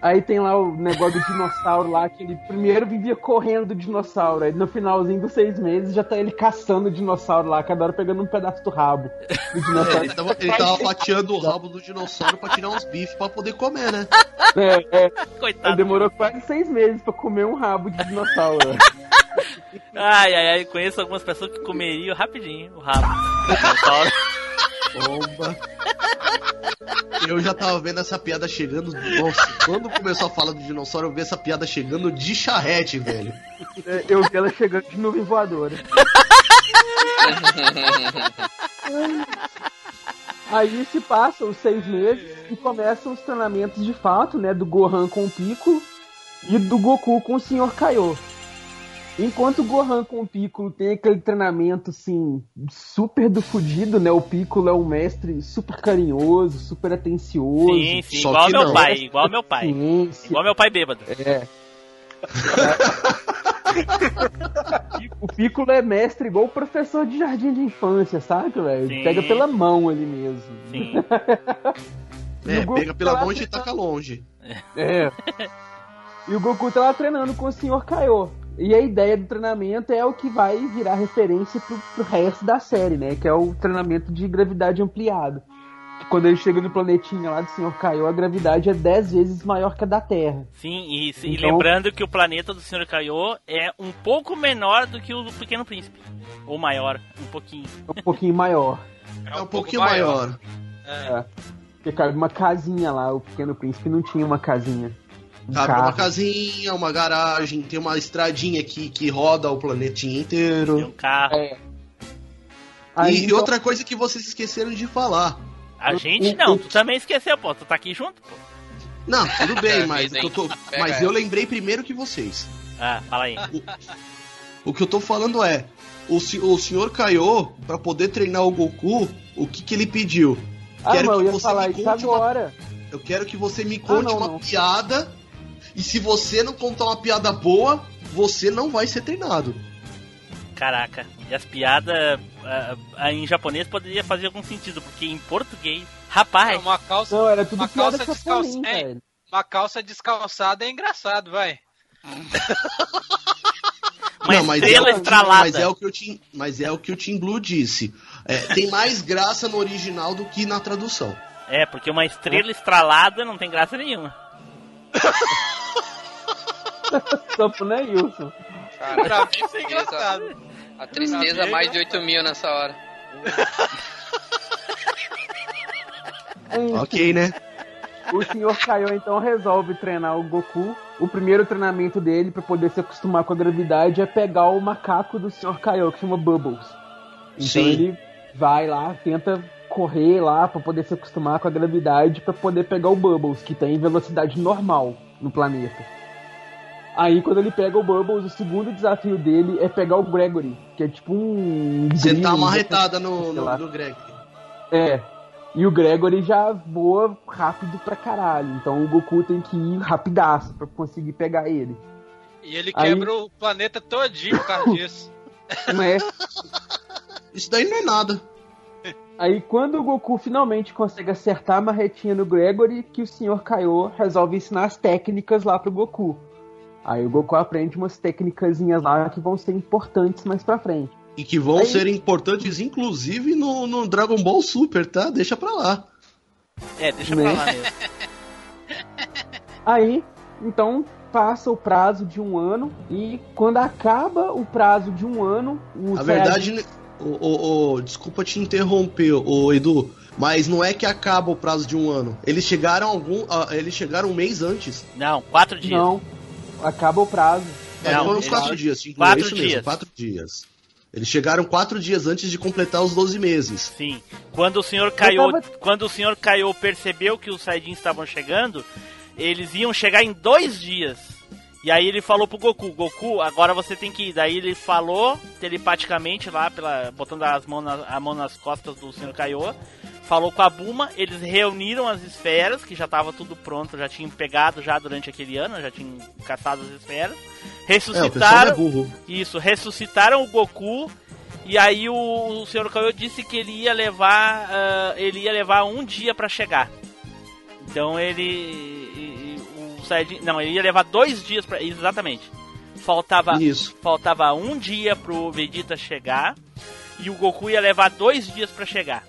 Aí tem lá o negócio do dinossauro lá, que ele primeiro vivia correndo do dinossauro, aí no finalzinho dos seis meses já tá ele caçando o dinossauro lá, cada hora pegando um pedaço do rabo do É, dinossauro. ele, tava, ele tava fatiando o rabo do dinossauro pra tirar uns bifes pra poder comer, né? É, é, Coitado. ele demorou quase seis meses pra comer um rabo de dinossauro. Ai, ai, ai, conheço algumas pessoas que comeriam rapidinho o rabo. do dinossauro. Bomba. Eu já tava vendo essa piada chegando. Nossa, quando começou a falar do dinossauro, eu vi essa piada chegando de charrete, velho. É, Eu vi ela chegando de nuvem voadora. Aí se passam os seis meses e começam os treinamentos de fato, né? Do Gohan com o Piccolo e do Goku com o Sr. Kaiô. Enquanto o Gohan com o Piccolo tem aquele treinamento, assim, super do fudido, né? O Piccolo é um mestre super carinhoso, super atencioso. Sim, sim, Só igual que meu não. pai, igual meu pai. ciência. Igual meu pai bêbado. É. o Piccolo é mestre igual o professor de jardim de infância, sabe, velho? Pega pela mão ali mesmo. Sim. É, pega pela tá mão e taca longe. É. E o Goku tá lá treinando com o Sr. Kaiô. E a ideia do treinamento é o que vai virar referência pro, pro resto da série, né? Que é o treinamento de gravidade ampliada. quando ele chega no planetinha lá do Sr. Kaiô, a gravidade é 10 vezes maior que a da Terra. Sim, e, e Então- lembrando que o planeta do Sr. Kaiô é um pouco menor do que o do Pequeno Príncipe. Ou maior, um pouquinho. É um pouquinho maior. É um pouquinho maior. É. Porque cabe uma casinha lá, o Pequeno Príncipe não tinha uma casinha. Um Cabe carro. uma casinha, uma garagem, tem uma estradinha aqui que roda o planetinha inteiro. Tem um carro. É. Aí, e então- outra coisa que vocês esqueceram de falar. A gente não, tu também esqueceu, pô. Tu tá aqui junto, pô. Não, tudo bem, mas, o que eu, tô- mas eu lembrei primeiro que vocês. Ah, fala aí. O que eu tô falando é, o, o senhor Kaiô, pra poder treinar o Goku, o que que ele pediu? Ah, Quero mas eu que ia você falar me isso conte uma- agora. Eu quero que você me conte não, uma não. piada, e se você não contar uma piada boa, você não vai ser treinado. Caraca. E as piadas ah, ah, em japonês poderia fazer algum sentido, porque em português. Rapaz, Uma calça, Não, era tudo uma piada calça de Chapolin, descalça. Ei, velho. uma calça descalçada é engraçado, vai. uma não, mas estrela é, o- estralada. Mas é o que o Tim, mas é o que o Tim Blue disse. É, tem mais graça no original do que na tradução. É, porque uma estrela estralada não tem graça nenhuma. Só pro Neilson. Cara, Pra mim isso é engraçado. a tristeza mais de 8 mil nessa hora. Ok, né? O Sr. Kaiô então resolve treinar o Goku. O primeiro treinamento dele pra poder se acostumar com a gravidade é pegar o macaco do Sr. Kaiô, que chama Bubbles. Então Sim. ele vai lá, tenta correr lá pra poder se acostumar com a gravidade pra poder pegar o Bubbles, que tem velocidade normal no planeta. Aí quando ele pega o Bubbles, o segundo desafio dele é pegar o Gregory, que é tipo um. Você tá marretada no, no, no Greg. É. E o Gregory já voa rápido pra caralho. Então o Goku tem que ir rapidaço pra conseguir pegar ele. E ele Aí- quebra o planeta todinho por causa disso. Mas Isso daí não é nada. Aí quando o Goku finalmente consegue acertar a marretinha no Gregory, que o Sr. Kaiô resolve ensinar as técnicas lá pro Goku. Aí o Goku aprende umas técnicazinhas lá que vão ser importantes mais pra frente. E que vão Aí- ser importantes, inclusive, no, no Dragon Ball Super, tá? Deixa pra lá. É, deixa Né? pra lá mesmo. Aí, então, passa o prazo de um ano e quando acaba o prazo de um ano, o A verdade, né, o, o- o- desculpa te interromper, o Edu, mas não é que acaba o prazo de um ano. Eles chegaram algum, ah, eles chegaram um mês antes. Não, quatro dias. Não, acaba o prazo. É, Não, foram uns eles- quatro dias, Tinha quatro isso mesmo, dias. quatro dias. Eles chegaram quatro dias antes de completar os 12 meses. Sim. Quando o senhor Kaiô, tava- quando o senhor Kaiô percebeu que os Saiyajins estavam chegando, eles iam chegar em dois dias. E aí ele falou pro Goku, Goku, agora você tem que ir. Daí ele falou telepaticamente lá, pela, botando as mãos na- a mão nas costas do senhor Kaiô. Falou com a Buma, eles reuniram as esferas, que já tava tudo pronto, já tinham pegado já durante aquele ano, já tinham caçado as esferas. É, Ressuscitaram. é burro. Isso, ressuscitaram o Goku. E aí o, o Sr. Kaiô disse que ele ia levar. ah, ele ia levar um dia pra chegar. Então ele. Não, ele ia levar dois dias pra. Exatamente. Faltava, Isso. faltava um dia pro Vegeta chegar. E o Goku ia levar dois dias pra chegar.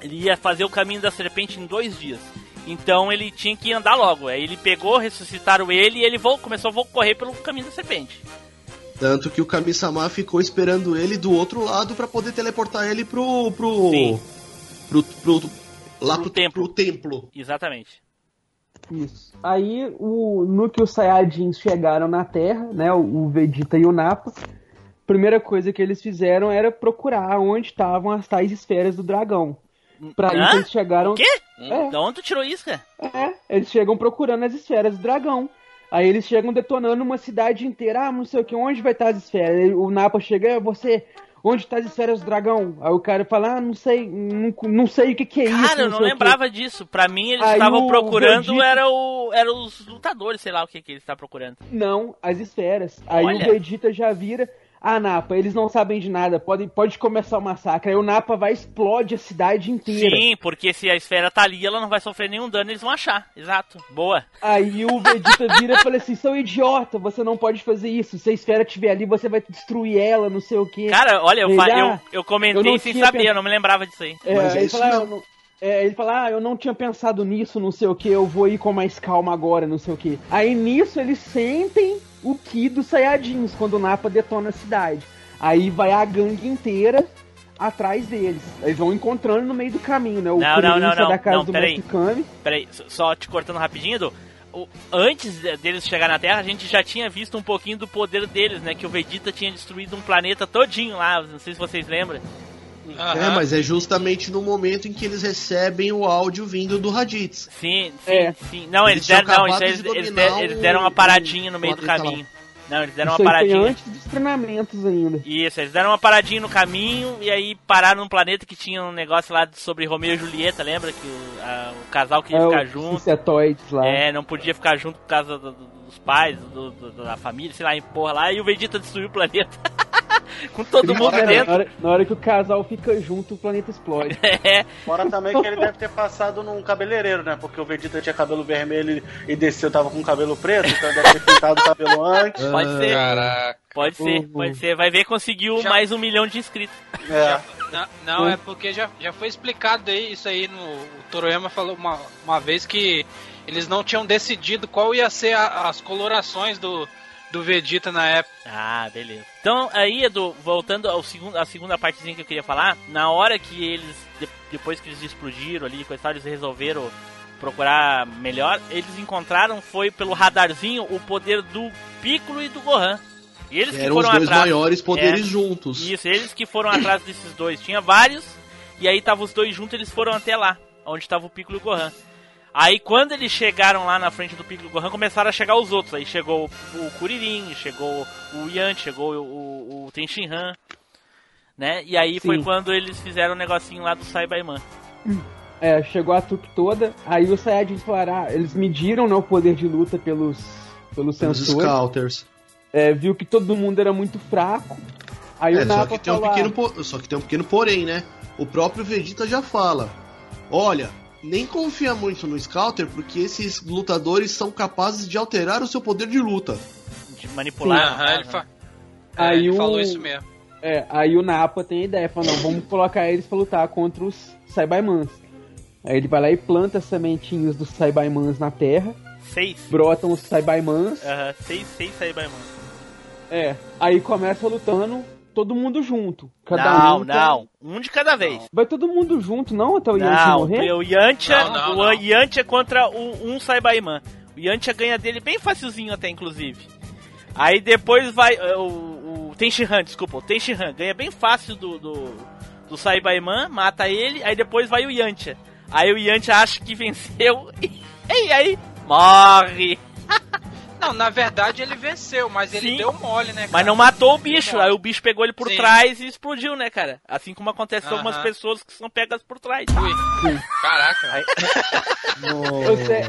Ele ia fazer o caminho da serpente em dois dias. Então ele tinha que andar logo. Aí ele pegou, ressuscitaram ele e ele começou a correr pelo caminho da serpente. Tanto que o Kami-sama ficou esperando ele do outro lado pra poder teleportar ele pro. pro. Sim. pro. pro- lá Pro pro, templo. pro templo. Exatamente. Isso. Aí, o, no que os Saiyajins chegaram na Terra, né, o, Vegeta e o Nappa, primeira coisa que eles fizeram era procurar onde estavam as tais esferas do dragão. Pra Hã? isso eles chegaram... O quê? É, Da onde tu tirou isso, cara? é, eles chegam procurando as esferas do dragão. Aí eles chegam detonando uma cidade inteira. Ah, não sei o que, onde vai estar as esferas? Aí o Napa chega, "É, você, onde tá as esferas do dragão? Aí o cara fala, ah, não sei, não, não sei o que que é isso. Cara, eu não sei o quê." lembrava disso. Pra mim, eles estavam procurando, Vegeta- era o, era os lutadores, sei lá o que, que eles estavam procurando. Não, as esferas. Aí Olha. o Vegeta já vira. Ah, Napa, eles não sabem de nada, pode, pode começar o massacre. Aí o Napa vai explode a cidade inteira. Sim, porque se a esfera tá ali, ela não vai sofrer nenhum dano, eles vão achar. Exato. Boa. Aí o Vegeta vira e fala assim: seu idiota, você não pode fazer isso. Se a esfera estiver ali, você vai destruir ela, não sei o quê. Cara, olha, eu, Ele, ah, eu, eu comentei eu sem saber, eu não me lembrava disso aí. É, Mas é aí isso fala, "Ah, não, É, ele fala, ah, eu não tinha pensado nisso, não sei o que, eu vou ir com mais calma agora, não sei o que. Aí nisso eles sentem o Ki dos Saiyajins quando o Nappa detona a cidade. Aí vai a gangue inteira atrás deles. Eles vão encontrando no meio do caminho, né? O Não, não, não, não, da casa não, do peraí. Peraí, só te cortando rapidinho, Edu. O- antes de- deles chegar na Terra, a gente já tinha visto um pouquinho do poder deles, né? Que o Vegeta tinha destruído um planeta todinho lá, não sei se vocês lembram. É, Aham. mas é justamente no momento em que eles recebem o áudio vindo do Raditz. Sim, sim, É. sim. Não, eles, Eles deram, não, eles, de eles, deram, eles deram uma paradinha no meio do caminho. Não, eles deram Isso uma paradinha. antes dos treinamentos ainda. Isso, eles deram uma paradinha no caminho e aí pararam num planeta que tinha um negócio lá sobre Romeu e Julieta, lembra? Que o, a- o casal queria É, ficar os junto. insetoides lá. É, não podia ficar junto por causa do- do- dos pais, do- do- da família, sei lá, em porra lá, e o Vegeta destruiu o planeta. Com todo mundo dentro. na, hora, na hora que o casal fica junto, o planeta explode. É, Fora também que ele deve ter passado num cabeleireiro, né? Porque o Vegeta tinha cabelo vermelho e desceu, tava com cabelo preto, então ele deve ter pintado o cabelo antes. pode ser, Caraca. pode ser, Uhum. pode ser. Vai ver, conseguiu Já- mais um milhão de inscritos. É. Não, não, é porque já, já foi explicado aí, isso aí no. O Toroyama falou uma, uma vez que eles não tinham decidido qual ia ser a- as colorações do, do Vegeta na época. Ah, beleza. Então, aí, Edu, voltando ao segundo, à segunda partezinha que eu queria falar, na hora que eles, de- depois que eles explodiram ali, coisa tal, eles resolveram procurar melhor, eles encontraram, foi pelo radarzinho, o poder do Piccolo e do Gohan. E eles que Eram os foram dois atrás. maiores poderes É. juntos. Isso, eles que foram atrás desses dois. Tinha vários, e aí tava os dois juntos, eles foram até lá, onde tava o Piccolo e o Gohan. Aí quando eles chegaram lá na frente do Piccolo e o Gohan, começaram a chegar os outros. Aí chegou o, o Kuririn, chegou o Yanti, chegou o, o, o Tenshinhan, né? E aí foi Sim. quando eles fizeram o negocinho lá do Saibaiman. É, chegou a trupe toda, aí os Saiyajins falaram, ah, eles mediram né, o poder de luta pelos, pelos Os sensores, Scouters. é, viu que todo mundo era muito fraco, aí É, o só que, tem um falou, pequeno, ah, po- só que tem um pequeno porém, né? O próprio Vegeta já fala: Olha, nem confia muito no Scouter, porque esses lutadores são capazes de alterar o seu poder de luta. De manipular. Aham, ele, fa- é, Aí ele o- falou isso mesmo. é, aí o Nappa tem a ideia, falou, não, vamos colocar eles pra lutar contra os Saibaimans. Aí ele vai lá e planta as sementinhas dos Saibaimans na terra, Seis. brotam os Saibaimans, Aham, seis, seis Saibaiman. é, aí começa lutando todo mundo junto. Cada Não, um tem- não. Um de cada vez. Vai todo mundo junto, não, até o Yanti Não, morrer? o Yantia, Não, não, o. Yantia contra o, um Saibaiman. O Yantia ganha dele bem facilzinho até, inclusive. Aí depois vai eh, o, o Tenshinhan, desculpa, o Tenshinhan ganha bem fácil do, do, do Saibaiman, mata ele, aí depois vai o Yantia. Aí o Yantia acha que venceu e, aí morre. Não, na verdade ele venceu, mas ele Sim. deu mole, né? Cara? Mas não matou o bicho, aí o bicho pegou ele por Sim. trás e explodiu, né, cara? Assim como acontece com algumas Aham. pessoas que são pegas por trás. Ui. Caraca. Você-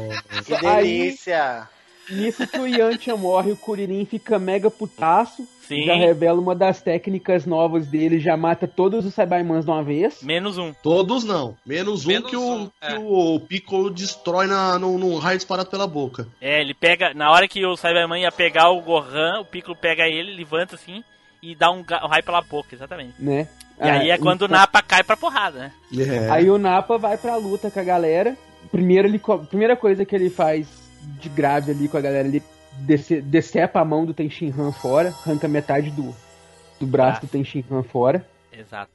Que Aí- delícia! Nisso que o Yantia morre, o Kuririn fica mega putaço. Sim. Já revela uma das técnicas novas dele, já mata todos os Saibaimans de uma vez. Menos um. Todos não. Menos um Menos que, o, um, que é. o Piccolo destrói na, num, num raio disparado pela boca. É, ele pega. Na hora que o Cyberman ia pegar o Gohan, o Piccolo pega ele, levanta assim e dá um, um raio pela boca, exatamente. Né? E aí é quando o então- Napa cai pra porrada, né? É. Aí o Napa vai pra luta com a galera. Primeiro ele primeira coisa que ele faz de grave ali com a galera, ele dece- decepa a mão do Tenshinhan fora, arranca metade do, do braço Ah. do Tenshinhan fora. Exato.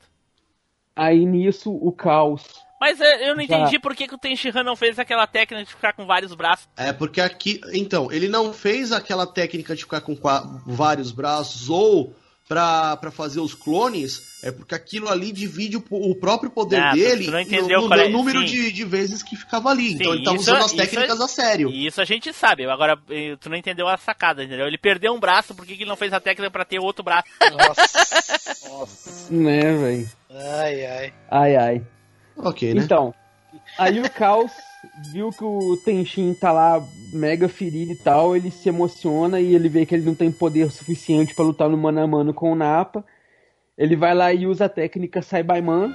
Aí nisso o caos. Mas eu não Já. entendi por que, que o Tenshinhan não fez aquela técnica de ficar com vários braços. É porque aqui. Então, ele não fez aquela técnica de ficar com qua- vários braços ou pra, pra fazer os clones. É porque aquilo ali divide o, o próprio poder Ah, dele não entendeu no, no é- número de, de vezes que ficava ali. então Sim, ele tá isso- usando as isso- técnicas a sério. E isso a gente sabe. Agora, eh, tu não entendeu a sacada, entendeu? Ele perdeu um braço, por que, que ele não fez a técnica pra ter outro braço? Nossa! Nossa! Né, velho? Ai, ai. Ai, ai. Ok, né? Então, aí o Caos viu que o Tenshin tá lá mega ferido e tal, ele se emociona e ele vê que ele não tem poder suficiente pra lutar no mano a mano com o Napa. Ele vai lá e usa a técnica Saibaiman,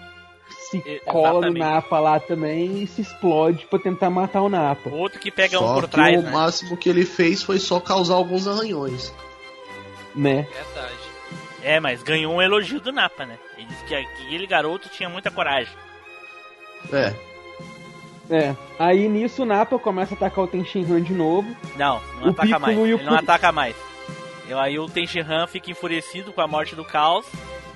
se E- cola no. Napa lá também e se explode pra tentar matar o Napa. O outro que pega Só um por que trás, o né? máximo que ele fez foi só causar alguns arranhões. Né? Verdade. É, mas ganhou um elogio do Napa, né? Ele disse que aquele garoto tinha muita coragem. É. É. Aí nisso o Napa começa a atacar o Tenshinhan de novo. Não, não O ataca Piccolo mais. e o Ele não ataca mais. Eu, aí o Tenshinhan fica enfurecido com a morte do Caos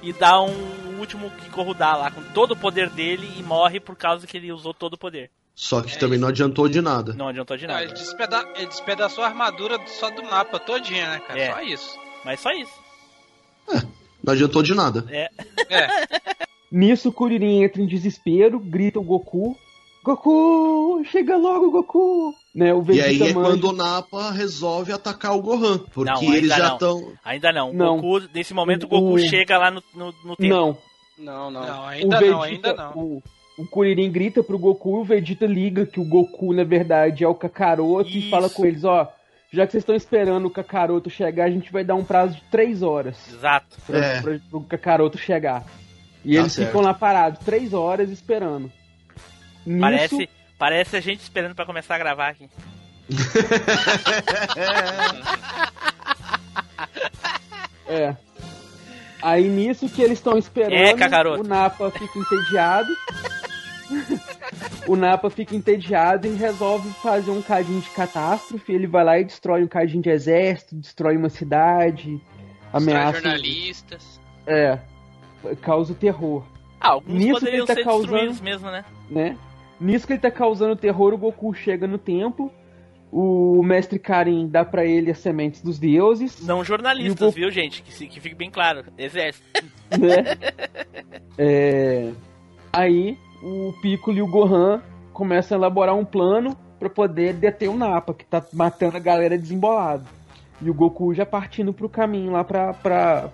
e dá um último Kikorudá lá com todo o poder dele e morre por causa que ele usou todo o poder. Só que também não adiantou de nada. Não adiantou de Não, nada. ele, despeda ele despedaçou a armadura só do mapa todinha, né, cara? É. Só isso. Mas só isso. Não adiantou de nada. É. É. Nisso o Kuririn entra em desespero, grita o Goku. Goku! Chega logo, Goku! Né, o E Vegeta aí é manda- quando o Napa resolve atacar o Gohan. Porque Não, eles já não. estão. Ainda não. Não. Goku, nesse momento o Goku o- chega lá no, no, no tempo. Não, Não, não. Não, o ainda Vegeta, não, ainda não. O, o Kuririn grita pro Goku e o Vegeta liga que o Goku, na verdade, é o Kakaroto e Isso. fala com eles, ó, já que vocês estão esperando o Kakaroto chegar, a gente vai dar um prazo de três horas Exato. pra, É. pra, pro Kakaroto chegar. E Tá eles certo. ficam lá parados, três horas esperando. Nisso, Parece, parece a gente esperando pra começar a gravar aqui. É. Aí nisso que eles estão esperando, É, Kakaroto. o Napa fica entediado. o Napa fica entediado e resolve fazer um cadinho de catástrofe. Ele vai lá e destrói um cadinho de exército, destrói uma cidade, Destrói ameaça. jornalistas. É. Causa terror. Ah, alguns Nisso poderiam ele tá ser causando- destruídos mesmo, né? né? Nisso que ele tá causando terror, o Goku chega no templo. O mestre Karin dá pra ele as sementes dos deuses. Não jornalistas, Goku- viu, gente? Que, se- que fique bem claro. Exército. né? É, Aí o Piccolo e o Gohan começam a elaborar um plano pra poder deter o Napa, que tá matando a galera desembolado. E o Goku já partindo pro caminho lá pra, pra,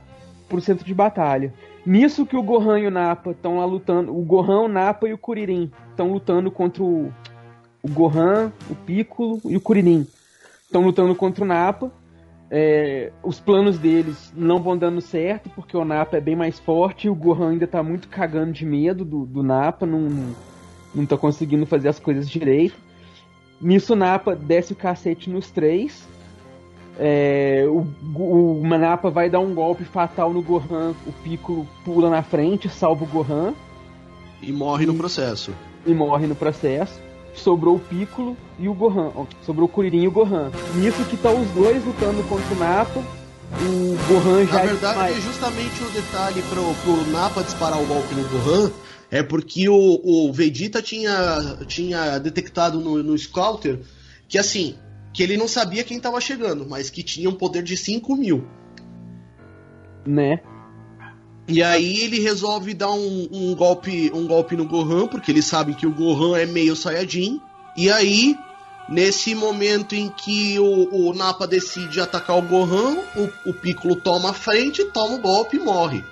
pro centro de batalha. Nisso que o Gohan e o Napa estão lá lutando. O Gohan, o Napa e o Kuririn estão lutando contra o, o Gohan, o Piccolo e o Kuririn. Estão lutando contra o Napa. É, os planos deles não vão dando certo, porque o Napa é bem mais forte e o Gohan ainda tá muito cagando de medo do, do Napa, não, não, tá conseguindo fazer as coisas direito. Nisso o Napa desce o cacete nos três. É, o, o Napa vai dar um golpe fatal no Gohan, o Piccolo pula na frente, salva o Gohan E morre no processo. e morre no processo. Sobrou o Piccolo e o Gohan. ó, Sobrou o Kuririn e o Gohan. Nisso que tá os dois lutando contra o Napa. O Gohan já Na verdade, desmaia- é justamente o detalhe pro, pro Napa disparar o golpe no Gohan é porque o, o Vegeta tinha, tinha detectado no, no Scouter que assim, que ele não sabia quem tava chegando, mas que tinha um poder de 5 mil. né? E aí ele resolve dar um, um golpe um golpe no Gohan, porque ele sabe que o Gohan é meio Saiyajin. E aí, nesse momento em que o, o Napa decide atacar o Gohan, o, o Piccolo toma a frente, toma o golpe e morre.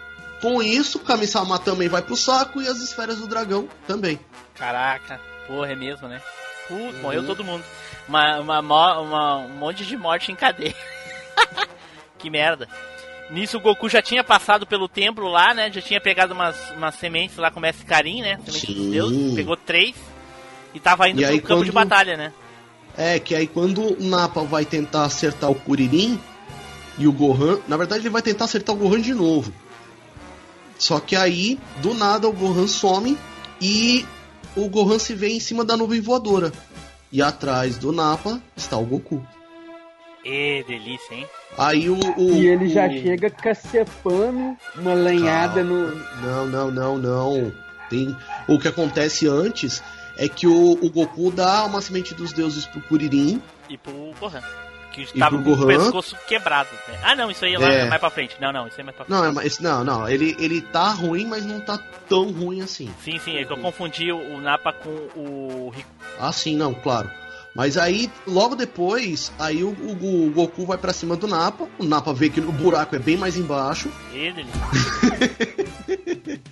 Com isso, o Kami-sama também vai pro saco e as esferas do dragão também. Caraca, porra, é mesmo, né? Putz, morreu todo mundo. Uma, uma, uma- um monte de morte em cadeia. que merda. Nisso o Goku já tinha passado pelo templo lá, né? Já tinha pegado umas, umas sementes lá com o Mestre Karin, né? Dos deuses. Pegou três. E tava indo E pro aí, campo de quando- batalha, né? É, que aí quando o Napa vai tentar acertar o Kuririn e o Gohan, na verdade ele vai tentar acertar o Gohan de novo. Só que aí, do nada, o Gohan some e o Gohan se vê em cima da nuvem voadora. E atrás do Napa está o Goku. Ê, delícia, hein? Aí o. o- E ele já o- chega cacepando uma lenhada Calma. no. Não, não, não, não. Tem... O que acontece antes é que o, o Goku dá uma semente dos deuses pro Kuririn. E pro Gohan. Que E tava pro com o Gohan? pescoço quebrado. né? Ah, não, isso aí é lá É. mais pra frente. Não, não, isso aí é mais pra frente. Não, é, mas, não, não. Ele, ele tá ruim, mas não tá tão ruim assim. Sim, sim, é que eu confundi o, o Napa com o Riku. Ah, sim, não, claro. Mas aí, logo depois, aí o, o- o Goku vai pra cima do Napa. O Napa vê que o buraco é bem mais embaixo. Delícia.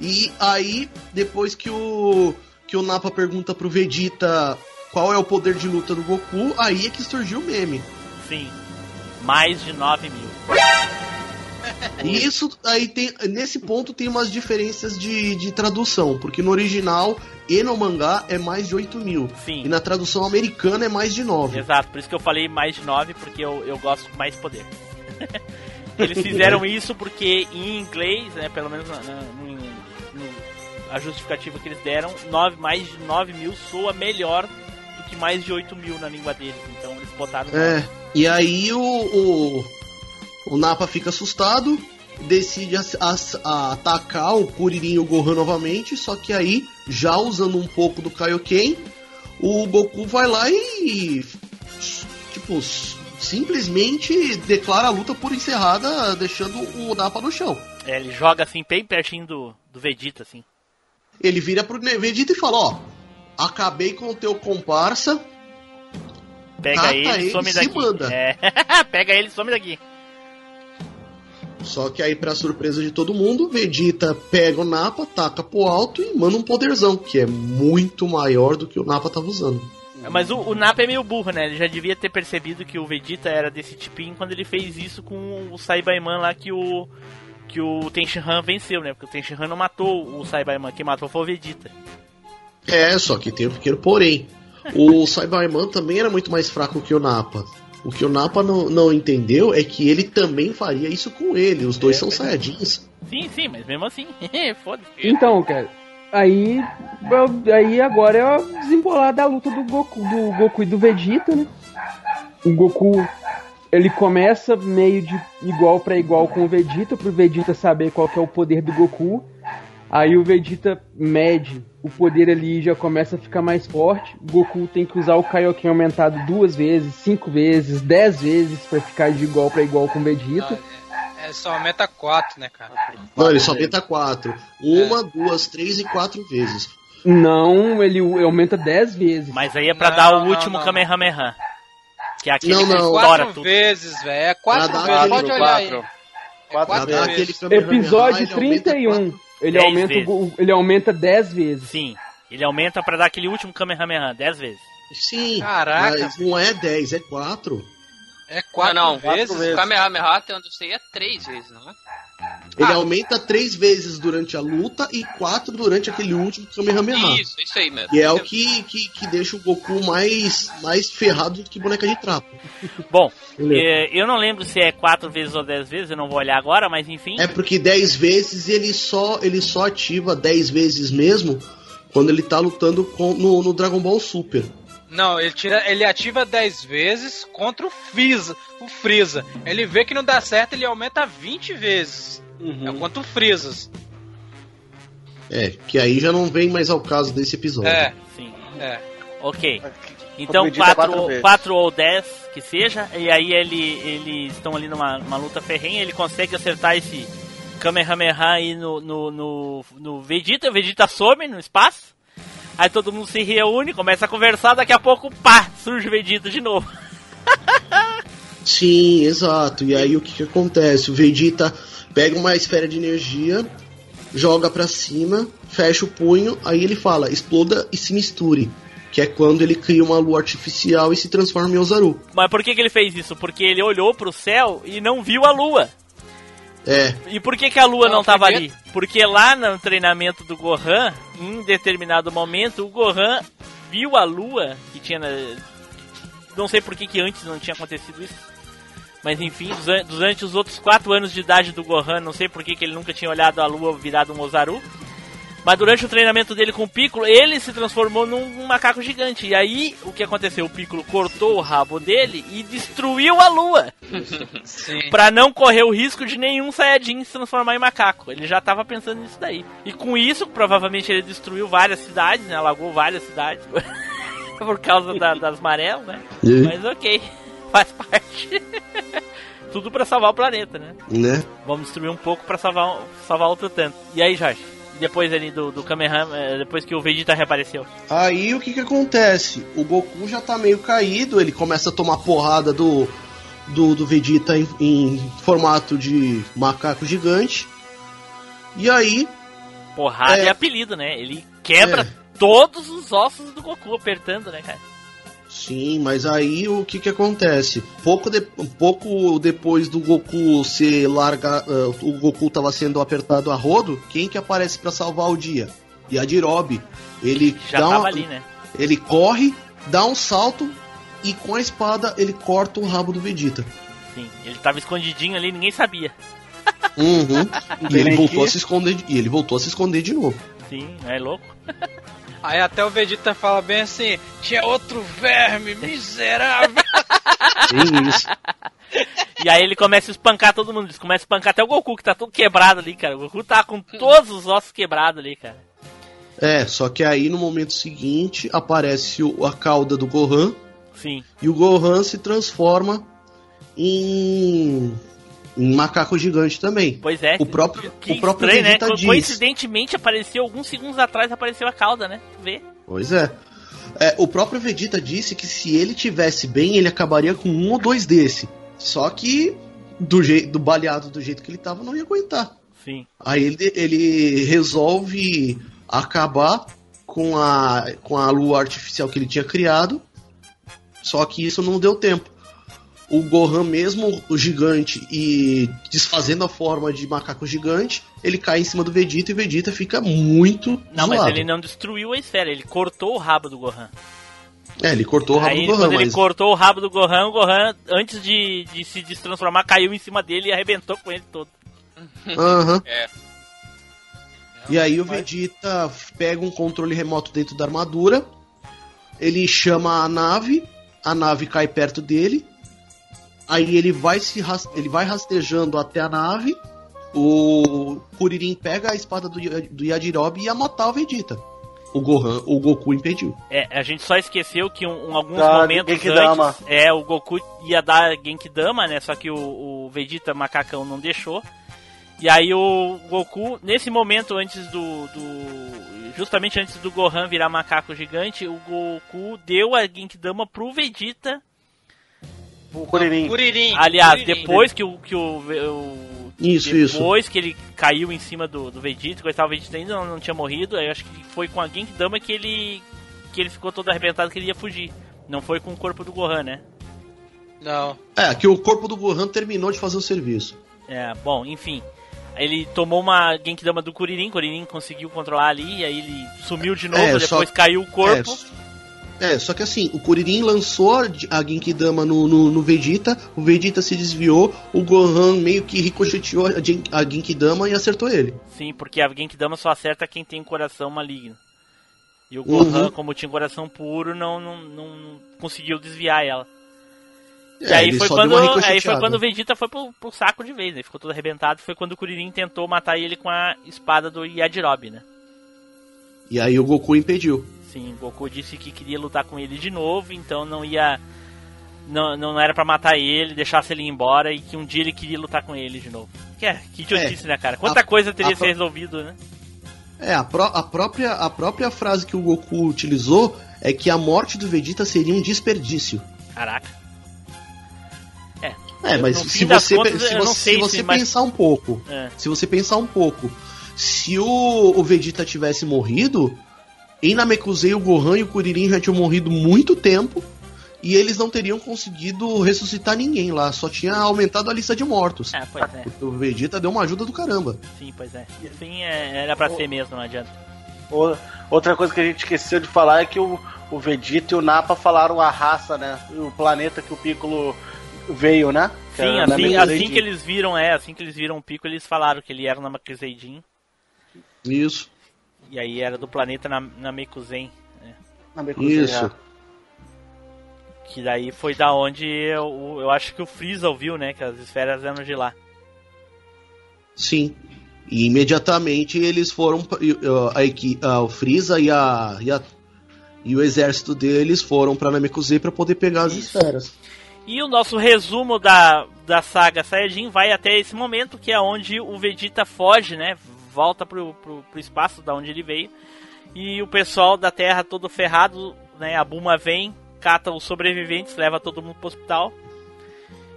E aí, depois que o que o Napa pergunta pro Vegeta qual é o poder de luta do Goku, aí é que surgiu o meme. Sim. Mais de 9 mil. E isso aí tem. Nesse ponto tem umas diferenças de, de tradução, porque no original e no mangá é mais de 8 mil. Sim. E na tradução americana é mais de 9. Exato, por isso que eu falei mais de 9, porque eu, eu gosto mais poder. Eles fizeram isso porque em inglês, né, pelo menos na- no, no- a justificativa que eles deram, nove, mais de 9 mil soa melhor que mais de 8 mil na língua deles. Então eles botaram. É, e aí o, o, o Napa fica assustado, decide a- atacar o Kuririn e o Gohan novamente, só que aí, já usando um pouco do Kaioken, o Goku vai lá e. Tipo, simplesmente declara a luta por encerrada, deixando o Napa no chão. É, ele joga assim, bem pertinho do, do Vegeta, assim. Ele vira pro Vegeta e fala: Ó, acabei com o teu comparsa, Pega ele ele some daqui. É. Pega ele some daqui. Só que aí, pra surpresa de todo mundo, Vegeta pega o Napa, taca pro alto e manda um poderzão, que é muito maior do que o Napa tava usando. Mas o, o Napa é meio burro, né? Ele já devia ter percebido que o Vegeta era desse tipinho quando ele fez isso com o Saibaiman lá que o que o Tenshinhan venceu, né? Porque o Tenshinhan não matou o Saibaiman, quem matou foi o Vegeta. É, só que tem um pequeno porém. O Cyberman também era muito mais fraco que o Napa. O que o Napa não, não entendeu é que ele também faria isso com ele. Os dois são Saiyajins. Sim, sim, mas mesmo assim, foda-se. Então, cara, aí, aí agora é o desembolar da luta do Goku, do Goku e do Vegeta, né? O Goku, ele começa meio de igual pra igual com o Vegeta, pro Vegeta saber qual que é o poder do Goku. Aí o Vegeta mede o poder ali e já começa a ficar mais forte. O Goku tem que usar o Kaioken aumentado duas vezes, cinco vezes, dez vezes pra ficar de igual pra igual com o Vegeta. É só aumenta 4, né, cara? Não, ele só aumenta quatro. Uma, duas, três e quatro vezes. Não, ele aumenta 10 vezes. Mas aí é pra Não, dar o não, último não. Kamehameha. Que é aquele Não, que não. estoura Quatro tudo. vezes, velho. É quatro vezes. Pode olhar aí. quatro. É Quatro quatro vezes. Episódio ele aumenta 31. Ele aumenta, o- ele aumenta 10 vezes. Sim, ele aumenta pra dar aquele último Kamehameha 10 vezes. Sim, Caraca. mas não é 10, é 4. É quatro não, não. vezes. Vezes. O Kamehameha, até onde eu sei, é três vezes, não é? Ele Ah. aumenta 3 vezes durante a luta e 4 durante aquele último Kamehameha. Isso, isso aí mesmo. Que é o que, que, que deixa o Goku mais, mais ferrado do que boneca de trapo. Bom, é, eu não lembro se é 4 vezes ou 10 vezes, eu não vou olhar agora, mas enfim. É porque 10 vezes ele só, ele só ativa 10 vezes mesmo quando ele tá lutando com, no, no Dragon Ball Super. Não, ele tira, ele ativa 10 vezes contra o Freeza, o Freeza. Ele vê que não dá certo, ele aumenta 20 vezes. É contra o Freeza. É, que aí já não vem mais ao caso desse episódio. É, Sim. é. Ok. Então Vegeta quatro 4 vezes. quatro ou 10 que seja, e aí ele, eles estão ali numa, numa luta ferrenha, ele consegue acertar esse Kamehameha aí no, no, no, no Vegeta, o Vegeta some no espaço. Aí todo mundo se reúne, começa a conversar, daqui a pouco, pá, surge o Vegeta de novo. Sim, exato. E aí o que, que acontece? O Vegeta pega uma esfera de energia, joga pra cima, fecha o punho, aí ele fala, exploda e se misture. Que é quando ele cria uma lua artificial e se transforma em Ozaru. Mas por que, que ele fez isso? Porque ele olhou pro céu e não viu a lua. É, E por que, que a lua não, Não, tava ali? Porque lá no treinamento do Gohan, em determinado momento, o Gohan viu a lua que tinha. na- Não sei por que, que antes não tinha acontecido isso. Mas enfim, duran- durante os outros 4 anos de idade do Gohan, não sei por que, que ele nunca tinha olhado a lua virado um Ozaru. Mas durante o treinamento dele com o Piccolo, ele se transformou num macaco gigante. E aí, o que aconteceu? O Piccolo cortou o rabo dele e destruiu a lua. Sim. Pra não correr o risco de nenhum Saiyajin se transformar em macaco. Ele já tava pensando nisso daí. E com isso, provavelmente ele destruiu várias cidades, né? Alagou várias cidades. Por causa da- das marelas, né? Mas ok, faz parte. Tudo pra salvar o planeta, né? né? Vamos destruir um pouco pra salvar, salvar outro tanto. E aí, Jorge? Depois ali do, do Kamehameha, depois que o Vegeta reapareceu. Aí o que que acontece? O Goku já tá meio caído, ele começa a tomar porrada do, do, do Vegeta em, em formato de macaco gigante. E aí, Porrada É. é, apelido, né? Ele quebra É. todos os ossos do Goku apertando, né, cara? Sim, mas aí o que que acontece? Pouco, de, pouco depois do Goku ser larga, ah, o Goku tava sendo apertado a rodo, quem que aparece pra salvar o dia? Yajirobe. Ele Já dá tava uma- ali, né? ele corre, dá um salto e com a espada ele corta o rabo do Vegeta. Sim, ele tava escondidinho ali, ninguém sabia. Uhum. e ele voltou a se esconder. E ele voltou a se esconder de novo. Sim, é louco? Aí até o Vegeta fala bem assim: tinha outro verme, miserável. Tem isso. E aí ele começa a espancar todo mundo. Ele começa a espancar até o Goku, que tá todo quebrado ali, cara. O Goku tá com todos os ossos quebrados ali, cara. É, só que aí no momento seguinte aparece o- a cauda do Gohan Sim. e o Gohan se transforma em, em macaco gigante também. Pois é. O próprio, Que o próprio estranho, né? Vegeta Co- diz. Coincidentemente apareceu, alguns segundos atrás apareceu a cauda, né? Vê? Pois é. É, O próprio Vegeta disse que se ele tivesse bem, ele acabaria com um ou dois desse. Só que do jeito do baleado do jeito que ele tava, não ia aguentar. Sim. Aí ele, ele resolve acabar com a, com a lua artificial que ele tinha criado. Só que isso não deu tempo. O Gohan, mesmo o gigante e desfazendo a forma de macaco gigante, ele cai em cima do Vegeta e o Vegeta fica muito Não, mas zoado. ele não destruiu a esfera, ele cortou o rabo do Gohan. É, ele cortou o rabo Aí do Gohan, quando ele mas... cortou o rabo do Gohan, o Gohan, antes de, de se destransformar, caiu em cima dele e arrebentou com ele todo. Aham. É. E aí o Vegeta pega um controle remoto dentro da armadura, ele chama a nave, a nave cai perto dele, aí ele vai se ras- ele vai rastejando até a nave, o Kuririn pega a espada do, do Yajirobe e ia matar o Vegeta. O Gohan, o Goku impediu. É, a gente só esqueceu que um, um- alguns Da momentos Genkidama. antes, é, o Goku ia dar Genkidama, né? Só que o, o Vegeta macacão não deixou. E aí o Goku, nesse momento antes do, do justamente antes do Gohan virar macaco gigante, o Goku deu a Genkidama pro Vegeta. O Kuririn. Kuririn. Aliás, Kuririn. depois que o que o, o Isso, isso. depois que ele caiu em cima do, do Vegeta, tal, o Vegeta ainda não, não tinha morrido, aí eu acho que foi com a Genkidama que ele que ele ficou todo arrebentado que ele ia fugir. Não foi com o corpo do Gohan, né? Não. É, que o corpo do Gohan terminou de fazer o serviço. É, bom, enfim. Ele tomou uma Genkidama do Kuririn, Kuririn conseguiu controlar ali, e aí ele sumiu de novo, É, depois só- caiu o corpo. É, só que assim, o Kuririn lançou a Genkidama no, no, no Vegeta, o Vegeta se desviou, o Gohan meio que ricocheteou a, Gen- a Genkidama e acertou ele. Sim, porque a Genkidama só acerta quem tem coração maligno. E o Uhum. Gohan, como tinha coração puro, não, não, não, não conseguiu desviar ela. E É, aí ele foi, quando, aí foi quando o Vegeta foi pro, pro saco de vez, né? Ficou todo arrebentado. Foi quando o Kuririn tentou matar ele com a espada do Yajirobe, né? E aí o Goku impediu. Sim, o Goku disse que queria lutar com ele de novo, então não ia. Não, não era pra matar ele, deixasse ele ir embora e que um dia ele queria lutar com ele de novo. Que, é, que idiotice, É. né, cara? Quanta A- coisa teria a ser resolvido, né? É, a, pró- a própria, a própria frase que o Goku utilizou é que a morte do Vegeta seria um desperdício. Caraca. É, É, mas se você, contas, se você, se você pensar um pouco, É. se você pensar um pouco, se o, o Vegeta tivesse morrido, em Namekusei o Gohan e o Kuririn já tinham morrido muito tempo e eles não teriam conseguido ressuscitar ninguém lá, só tinha aumentado a lista de mortos. É, pois é. O Vegeta deu uma ajuda do caramba. Sim, pois é. Sim, é, era pra ser mesmo, não adianta. O- Outra coisa que a gente esqueceu de falar é que o, o Vegeta e o Nappa falaram a raça, né? E o planeta que o Piccolo veio, né? Que Sim, assim, assim que eles viram, é, assim que eles viram o Pico, eles falaram que ele era na Makuseijin. Isso. E aí era do planeta na, na Mekuzen. Namekusei, Isso. é. Que daí foi da onde eu, eu acho que o Freeza ouviu, né? Que as esferas eram de lá. Sim. E imediatamente eles foram. A, equi- a- o Freeza e, a, e, a- e o exército deles foram pra Namekusei pra poder pegar as esferas. E o nosso resumo da, da saga Saiyajin vai até esse momento, que é onde o Vegeta foge, né? Volta pro, pro, pro espaço da onde ele veio. E o pessoal da Terra todo ferrado, né? A Buma vem, cata os sobreviventes, leva todo mundo pro hospital.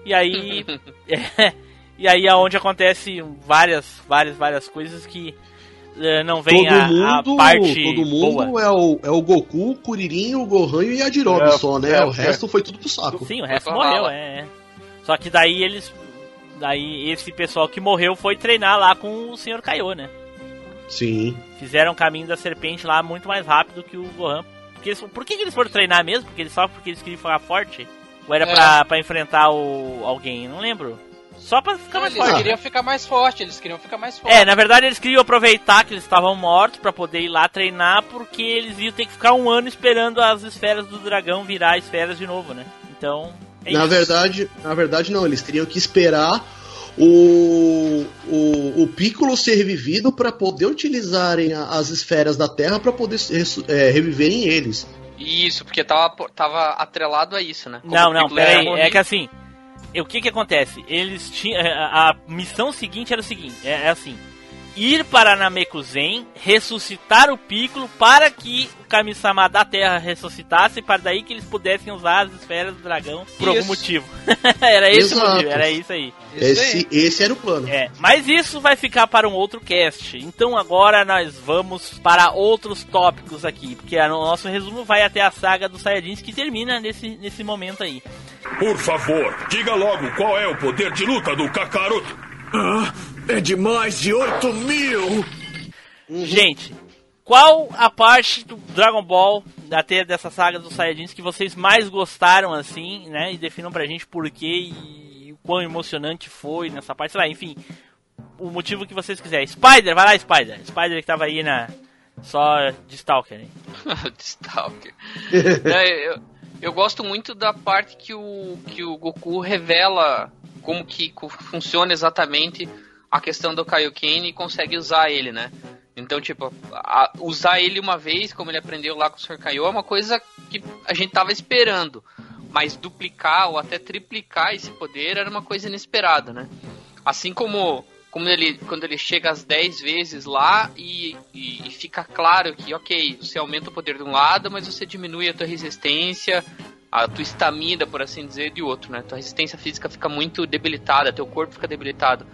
E aí. é, e aí é onde acontece várias, várias, várias coisas que eh, não vem todo a, a mundo, parte todo mundo boa. é o, é o Goku, o Kuririn, o Gohan e o Yajirobe É, só, né? é, o resto foi tudo pro saco. Sim, o resto pra morreu, é, é. Só que daí eles. Daí esse pessoal que morreu foi treinar lá com o Sr. Kaiô, né? Sim. Fizeram o caminho da serpente lá muito mais rápido que o Gohan. Porque eles, por que, que eles foram treinar mesmo? Porque eles, só porque eles queriam ficar forte? Ou era É. pra, pra enfrentar o, alguém? Não lembro. Só pra ficar Não, mais eles forte. queriam ficar mais forte, eles queriam ficar mais forte. É, na verdade eles queriam aproveitar que eles estavam mortos pra poder ir lá treinar, porque eles iam ter que ficar um ano esperando as esferas do dragão virar esferas de novo, né? Então. É na verdade, na verdade não, eles teriam que esperar o, o, o Piccolo ser revivido para poder utilizarem a- as esferas da Terra para poder é, reviverem eles. Isso, porque tava, tava atrelado a isso, né? Como Não, não, peraí. É que assim. O que que acontece? Eles tinham. A a missão seguinte era o seguinte: é, é assim. Ir para Namekuzen, ressuscitar o Piccolo para que o Kami-sama da Terra ressuscitasse, para daí que eles pudessem usar as esferas do dragão por algum Isso. motivo. era esse o Exato. motivo, era isso aí. Esse, esse era o plano. É, mas isso vai ficar para um outro cast. Então agora nós vamos para outros tópicos aqui, porque o nosso resumo vai até a saga dos Saiyajins que termina nesse, nesse momento aí. Por favor, diga logo qual é o poder de luta do Kakaroto. Ah, é de mais de 8 mil! Gente, qual a parte do Dragon Ball até dessa saga dos Saiyajins que vocês mais gostaram assim, né? E definam pra gente por quê e o quão emocionante foi nessa parte, sei lá, enfim, o motivo que vocês quiserem. Spider, vai lá, Spider. Spider que tava aí na só de Stalker, hein? de Stalker. Não, eu, eu gosto muito da parte que o, que o Goku revela como que funciona exatamente a questão do Kaioken e consegue usar ele, né? Então, tipo, a- usar ele uma vez, como ele aprendeu lá com o Sr. Kaiô, é uma coisa que a gente tava esperando. Mas duplicar ou até triplicar esse poder era uma coisa inesperada, né? Assim como, como ele, quando ele chega às 10 vezes lá e, e, e fica claro que, ok, você aumenta o poder de um lado, mas você diminui a tua resistência, a tua estamina, por assim dizer, de outro, né? Tua resistência física fica muito debilitada, teu corpo fica debilitado.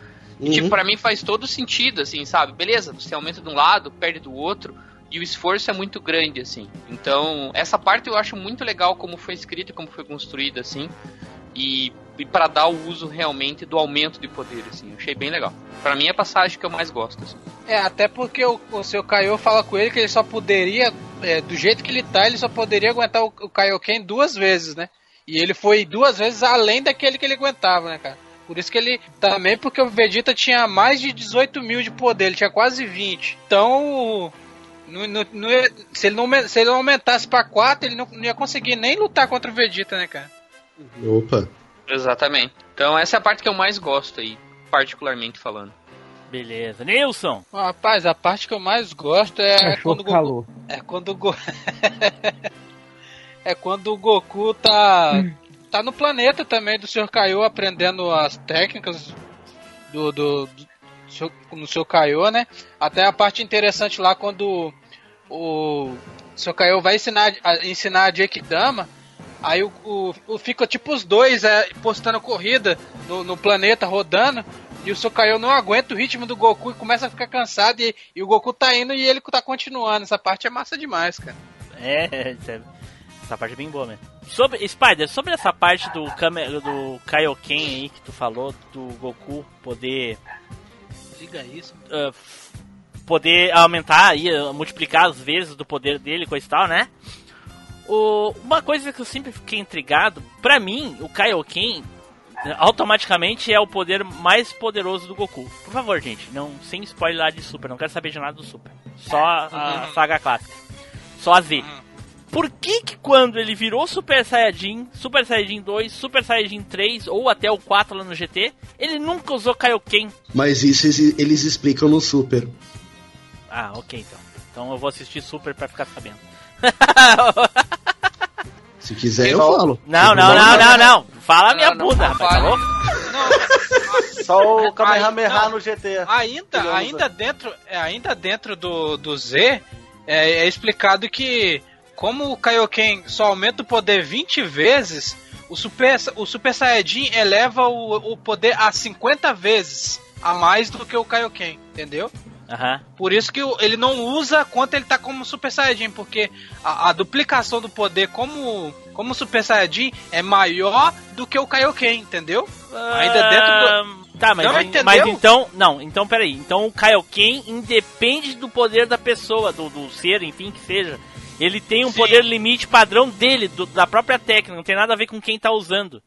Tipo, Uhum. pra mim faz todo sentido, assim, sabe? Beleza, você aumenta de um lado, perde do outro, e o esforço é muito grande, assim. Então, essa parte eu acho muito legal como foi escrito e como foi construída, assim. E, e para dar o uso realmente do aumento de poder, assim. Eu achei bem legal. Pra mim é a passagem que eu mais gosto, assim. É, até porque o, o seu Kaiô fala com ele que ele só poderia, é, do jeito que ele tá, ele só poderia aguentar o, o Kaioken duas vezes, né? E ele foi duas vezes além daquele que ele aguentava, né, cara? Por isso que ele. Também porque o Vegeta tinha mais de 18 mil de poder, ele tinha quase 20. Então. não- não ia- se, ele não, se ele não aumentasse pra 4, ele não, não ia conseguir nem lutar contra o Vegeta, né, cara? Opa. Exatamente. Então essa é a parte que eu mais gosto aí, particularmente falando. Beleza. Nilson! Rapaz, a parte que eu mais gosto é quando o Goku, calor. É quando o Go... É quando o Goku tá tá no planeta também do Sr. Kaiô aprendendo as técnicas do, do, do seu-. Kaiô, né? Até a parte interessante lá quando o Sr. Kaiô vai ensinar a, ensinar a Jake Dama, aí o, o, o- fica tipo os dois é, postando corrida no, no planeta rodando. E o Sokayo não aguenta o ritmo do Goku e começa a ficar cansado. E, e o Goku tá indo e ele tá continuando. Essa parte é massa demais, cara. É- essa parte é bem boa mesmo. Sobre, Spider, sobre essa parte do, Kame, do Kaioken aí que tu falou, do Goku poder Diga isso. f- poder aumentar aí, multiplicar as vezes do poder dele, coisa e tal, né? O, uma coisa que eu sempre fiquei intrigado, pra mim, o Kaioken automaticamente é o poder mais poderoso do Goku. Por favor, gente, não sem spoiler de Super, não quero saber de nada do Super. Só a Uhum. saga clássica. Só a Z. Por que que quando ele virou Super Saiyajin, Super Saiyajin 2, Super Saiyajin 3 ou até o 4 lá no GT, ele nunca usou Kaioken? Mas isso eles- explicam no Super. Ah, ok então. Então eu vou assistir Super pra ficar sabendo. Se quiser, eu Só- falo. Não, não, não, não, não. Fala minha Não, não, bunda, não rapaz. Tá fale. louco? Só o Kamehameha Não. no GT. Ainda, ainda dentro, é, ainda dentro do, do Z, é, é explicado que como o Kaioken só aumenta o poder 20 vezes, o Super, o Super Saiyajin eleva o, o poder a 50 vezes a mais do que o Kaioken, entendeu? Aham. Por isso que ele não usa quando ele tá como Super Saiyajin, porque a, a duplicação do poder como, como Super Saiyajin é maior do que o Kaioken, entendeu? Ainda dentro do. Ah, Tá, mas, Não entendeu? mas então. Não, então peraí. Então o Kaioken independe do poder da pessoa, do, do ser, enfim, que seja. Ele tem um Sim. poder limite padrão dele, do- da própria técnica, não tem nada a ver com quem tá usando.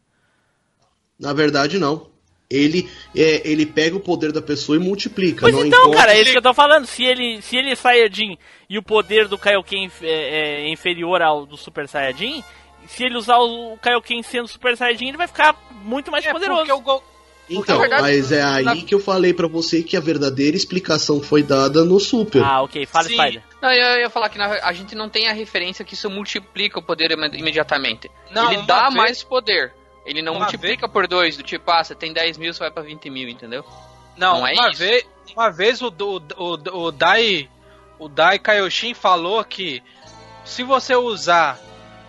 Na verdade, não. ele, é, ele pega o poder da pessoa e multiplica. Pois não então, importa- cara, é isso que eu tô falando. Se ele, se ele é Saiyajin e o poder do Kaioken é, é inferior ao do Super Saiyajin, se ele usar o Kaioken sendo Super Saiyajin, ele vai ficar muito mais É, poderoso. porque o Go- Então, verdade, mas é aí na- que eu falei pra você que a verdadeira explicação foi dada no Super. Ah, ok. Fala, Sim. Spider. Não, eu ia falar que na- a gente não tem a referência que isso multiplica o poder ime- imediatamente. Não, ele dá vez- mais poder. Ele não Uma multiplica por dois, do tipo, ah, você tem 10 mil, você vai pra 20 mil, entendeu? Não, Não é uma, isso. vez, uma vez o, o, o, o Dai o Dai Kaioshin falou que se você usar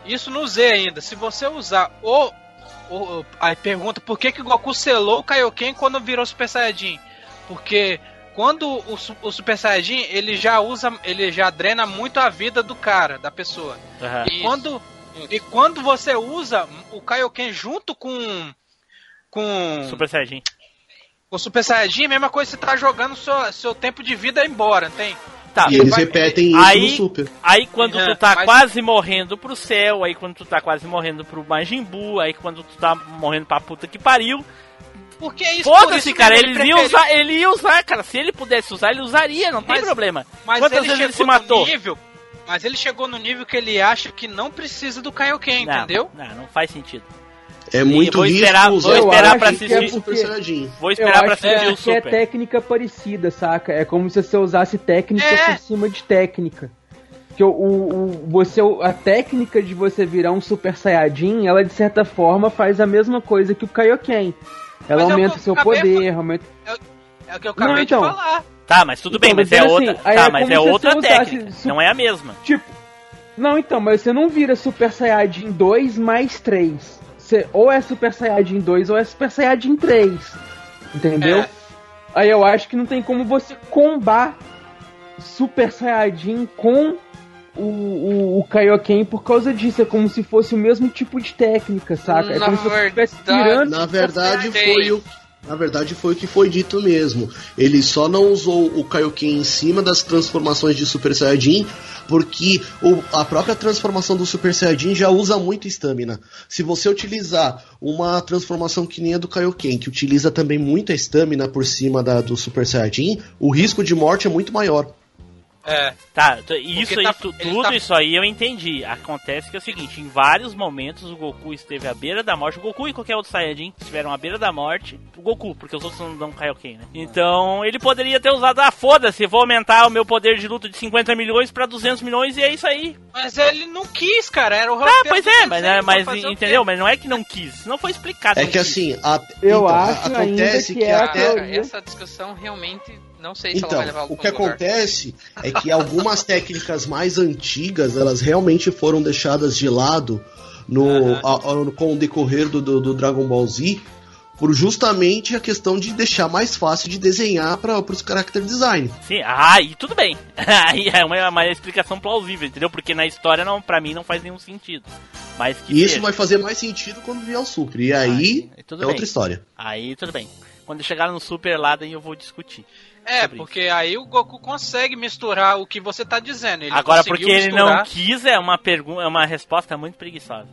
isso no Z ainda, se você usar o, o aí pergunta por que que o Goku selou o Kaioken quando virou Super Saiyajin? Porque quando o, o Super Saiyajin, ele já usa, ele já drena muito a vida do cara, da pessoa. Aham. E quando, e quando você usa o Kaioken junto com com Super Saiyajin. o Super Saiyajin, a mesma coisa você tá jogando seu, seu tempo de vida embora, não tem? Tá. e eles vai- repetem isso aí- no Super. Aí quando Aham, tu tá mas- quase morrendo pro céu, aí quando tu tá quase morrendo pro Majin Buu, aí quando tu tá morrendo pra puta que pariu, Porque é isso por foda-se, isso cara, mesmo, ele ia usar, ele ia usar, cara, se ele pudesse usar, ele usaria, não tem Mas- problema. Mas Quantas ele vezes ele chegou se matou? no nível. Mas ele chegou no nível que ele acha que não precisa do Kaioken, Não, entendeu? Não, não faz sentido. É muito vou risco esperar- usar vou o esperar Super pra Saiyajin assistir. Super porque- Saiyajin. Vou esperar que assistir é, o que é Super. técnica parecida, saca? É como se você usasse técnica É. por cima de técnica. Que o, o, o- você, a técnica de você virar um Super Saiyajin, ela de certa forma faz a mesma coisa que o Kaioken. Ela Mas é aumenta o seu poder, aumenta. É o que eu acabei Não, então. de falar. Tá, mas tudo bem, Então, mas mas é assim, outra, tá, é mas é outra técnica, su- não é a mesma. Tipo. Não, então, mas você não vira Super Saiyajin 2 mais 3. Você, ou é Super Saiyajin 2 ou é Super Saiyajin 3. Entendeu? É. Aí eu acho que não tem como você combar Super Saiyajin com o, o, o Kaioken por causa disso. É como se fosse o mesmo tipo de técnica, saca? É Na como se você estivesse verdade-. Na verdade foi o na verdade foi o que foi dito mesmo. Ele só não usou o Kaioken em cima das transformações de Super Saiyajin, porque o- a própria transformação do Super Saiyajin já usa muito estamina. Se você utilizar uma transformação que nem a do Kaioken, que utiliza também muita estamina por cima da, do Super Saiyajin, o risco de morte é muito maior. É. Tá, isso Porque aí, tá- tu- tudo tá- isso aí eu entendi. Acontece que é o seguinte, em vários momentos o Goku esteve à beira da morte. O Goku e qualquer outro Saiyajin estiveram à beira da morte. O Goku, porque os outros não dão Kaioken, né? Então ele poderia ter usado, ah, foda-se, vou aumentar o meu poder de luta de 50 milhões pra 200 milhões e é isso aí. Mas ele não quis, cara. Era o Ah, pois é, mas, né, mas entendeu? Mas não é que não quis, não foi explicado. É que quis. assim, a- Eu então, a- acho ainda acontece que que, é a até Cara, essa discussão realmente não sei se ela Então, vai levar o que lugar. acontece é que algumas técnicas mais antigas, elas realmente foram deixadas de lado no, a- a- com o decorrer do, do, do Dragon Ball Z, por justamente a questão de deixar mais fácil de desenhar para os character design. Sim, ah, e tudo bem. Aí é uma, uma explicação plausível, entendeu? Porque na história, não, pra mim, não faz nenhum sentido. Mas que E isso seja. vai fazer mais sentido quando vier o Super. E aí Ah, tudo é bem. outra história. Aí tudo bem. Quando chegar no Super lá, daí eu vou discutir. É, sobre porque aí o Goku consegue misturar o que você tá dizendo. Ele Agora, porque ele não misturar. quis, é uma pergunta, é uma resposta muito preguiçosa.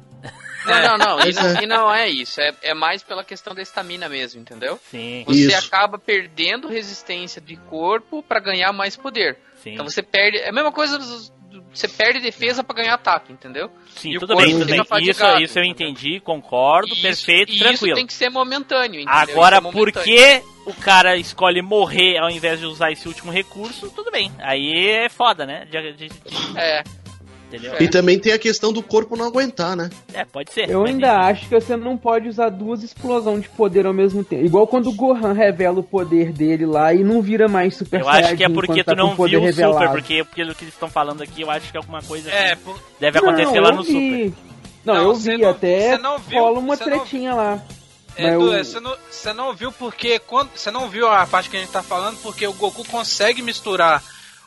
Não, não, não. E, é. e não é isso. É, é mais pela questão da estamina mesmo, entendeu? Sim, Você Isso. acaba perdendo resistência de corpo pra ganhar mais poder. sim. Então você perde. É a mesma coisa. dos- do- Você perde defesa pra ganhar ataque, entendeu? Sim, e tudo bem, tudo bem. Isso, isso eu entendi, concordo, isso- perfeito, e tranquilo. Isso tem que ser momentâneo, entendeu? Agora, é por que o cara escolhe morrer ao invés de usar esse último recurso? Tudo bem. Aí é foda, né? De- de- de- É, entendeu? E também tem a questão do corpo não aguentar, né? É, pode ser. Eu ainda acho que você não pode usar duas explosões de poder ao mesmo tempo. Igual quando o Gohan revela o poder dele lá e não vira mais Super Eu acho que é porque tá tu não com o poder viu o revelado. Super, porque pelo que eles estão falando aqui, eu acho que é alguma coisa É, por- deve acontecer não, lá no vi. Super. Não, Não, eu vi não- até você não viu- rola uma você não- tretinha lá. É, Mas Du, eu- você, não, você não viu porque quando você não viu a parte que a gente tá falando porque o Goku consegue misturar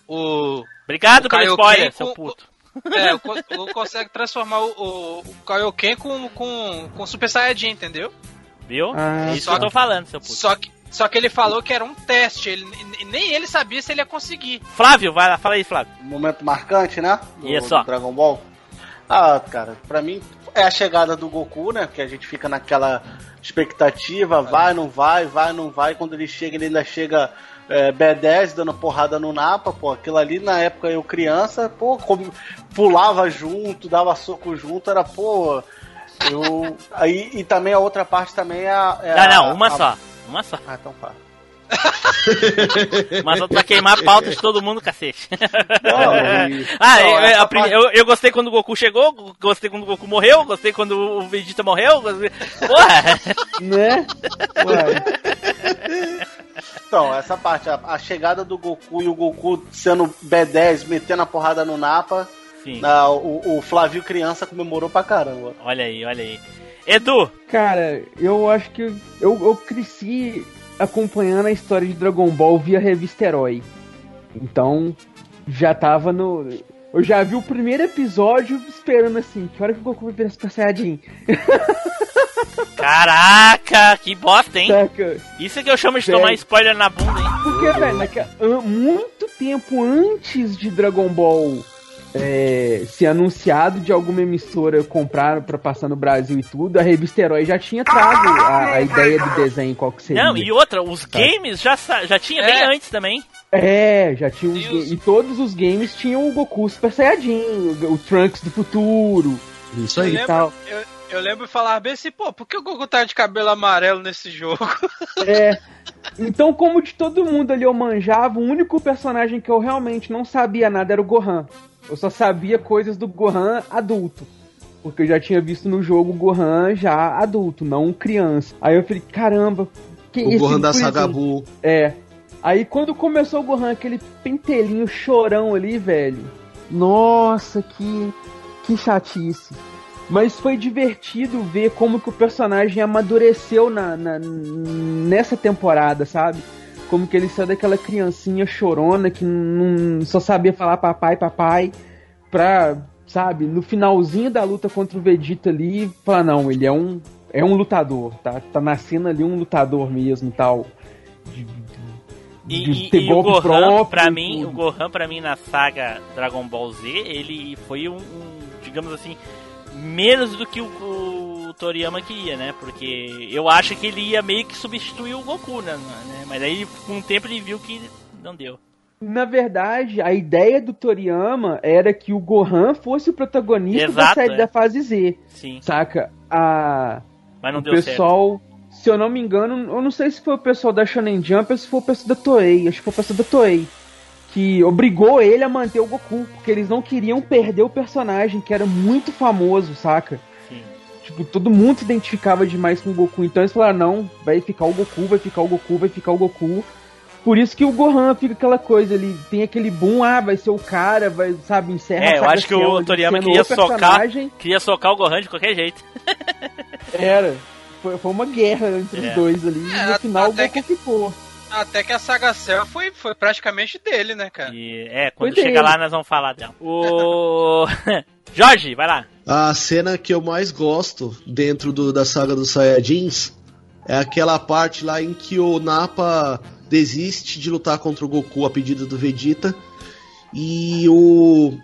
o Obrigado O pelo Kaioken spoiler, com- seu puto. É, o, Goku consegue transformar o, o, o Kaioken com com com Super Saiyajin, entendeu? Viu? Ah, é isso só que eu tô falando, seu puto. Só que só que ele falou que era um teste, ele e nem ele sabia se ele ia conseguir. Flávio, vai lá, fala aí, Flávio. Momento marcante, né? Do, Isso. do Dragon Ball. Ah, cara, pra mim é a chegada do Goku, né? Que a gente fica naquela expectativa, vai, não vai, vai, não vai. Quando ele chega, ele ainda chega é, B10 dando porrada no Napa, pô. Aquilo ali na época eu criança, pô, como- pulava junto, dava soco junto, era, pô. Eu. Aí, e também a outra parte também é a. é Não, a- não, uma a- só. Uma só. Ah, então fala. Mas pra queimar a pauta de todo mundo, cacete. Não, e- ah, não, eu, prime- parte- eu, eu gostei quando o Goku chegou, gostei quando o Goku morreu, gostei quando o Vegeta morreu. Gostei... Porra! Né? Ué. Então, essa parte, a, a chegada do Goku e o Goku sendo B10, metendo a porrada no Napa, Sim. na- o, o Flávio criança comemorou pra caramba. Olha aí, olha aí. Edu, Cara, eu acho que eu, eu cresci acompanhando a história de Dragon Ball via revista Herói. Então, já tava no. Eu já vi o primeiro episódio esperando assim, que hora que o Goku vai virar Super Saiyajin? caraca, que bosta, hein? Saca? Isso é que eu chamo de Sério. tomar spoiler na bunda, hein? Porque, velho, muito tempo antes de Dragon Ball é, ser anunciado de alguma emissora comprar pra passar no Brasil e tudo, a revista Herói já tinha trago a, a ideia do desenho, qual que seria. Não, e outra, os games já, já tinha bem É. antes também. É, já tinha os E os- E todos os games tinham o Goku Super Saiyajin, o, o Trunks do futuro. Isso Eu aí. lembro, tal. eu, eu lembro falar bem assim, pô, por que o Goku tá de cabelo amarelo nesse jogo? É. Então, como de todo mundo ali eu manjava, o único personagem que eu realmente não sabia nada era o Gohan. Eu só sabia coisas do Gohan adulto. Porque eu já tinha visto no jogo o Gohan já adulto, não criança. Aí eu falei, caramba, que O Gohan da gurizinho? Saga Buu. É. Aí quando começou o Gohan, aquele pentelinho chorão ali, velho. Nossa, que. Que chatice. Mas foi divertido ver como que o personagem amadureceu na, na- nessa temporada, sabe? Como que ele saiu daquela criancinha chorona que não só sabia falar papai, papai, pra, sabe, no finalzinho da luta contra o Vegeta ali, falar, não, ele é um, é um lutador, tá? Tá nascendo ali um lutador mesmo tal. De, E, de e- e o Gohan, próprio pra mim, o Gohan, pra mim, na saga Dragon Ball Z, ele foi um, um, digamos assim, menos do que o, o Toriyama queria, né? Porque eu acho que ele ia meio que substituir o Goku, né? né? Mas aí, com o tempo, ele viu que não deu. Na verdade, a ideia do Toriyama era que o Gohan fosse o protagonista da Exato, série é. da fase Z, Sim, saca? A, mas não o deu certo. pessoal, se eu não me engano, eu não sei se foi o pessoal da Shonen Jump ou se foi o pessoal da Toei, acho que foi o pessoal da Toei, que obrigou ele a manter o Goku, porque eles não queriam perder o personagem, que era muito famoso, saca? Tipo, todo mundo se identificava demais com o Goku, então eles falaram, não, vai ficar o Goku, vai ficar o Goku, vai ficar o Goku. Por isso que o Gohan fica aquela coisa, ele tem aquele boom, ah, vai ser o cara, vai, sabe, encerra É, eu acho que o Toriyama queria socar-. Queria socar o Gohan de qualquer jeito. Era. Foi, foi uma guerra entre É. os dois ali, e É, no final o Goku ficou. Até que a saga Cell foi, foi praticamente dele, né, cara? E, é, quando Foi chegar dele. lá, nós vamos falar dela. O. Jorge, vai lá. A cena que eu mais gosto dentro do- da saga dos Saiyajins é aquela parte lá em que o Nappa desiste de lutar contra o Goku a pedido do Vegeta e o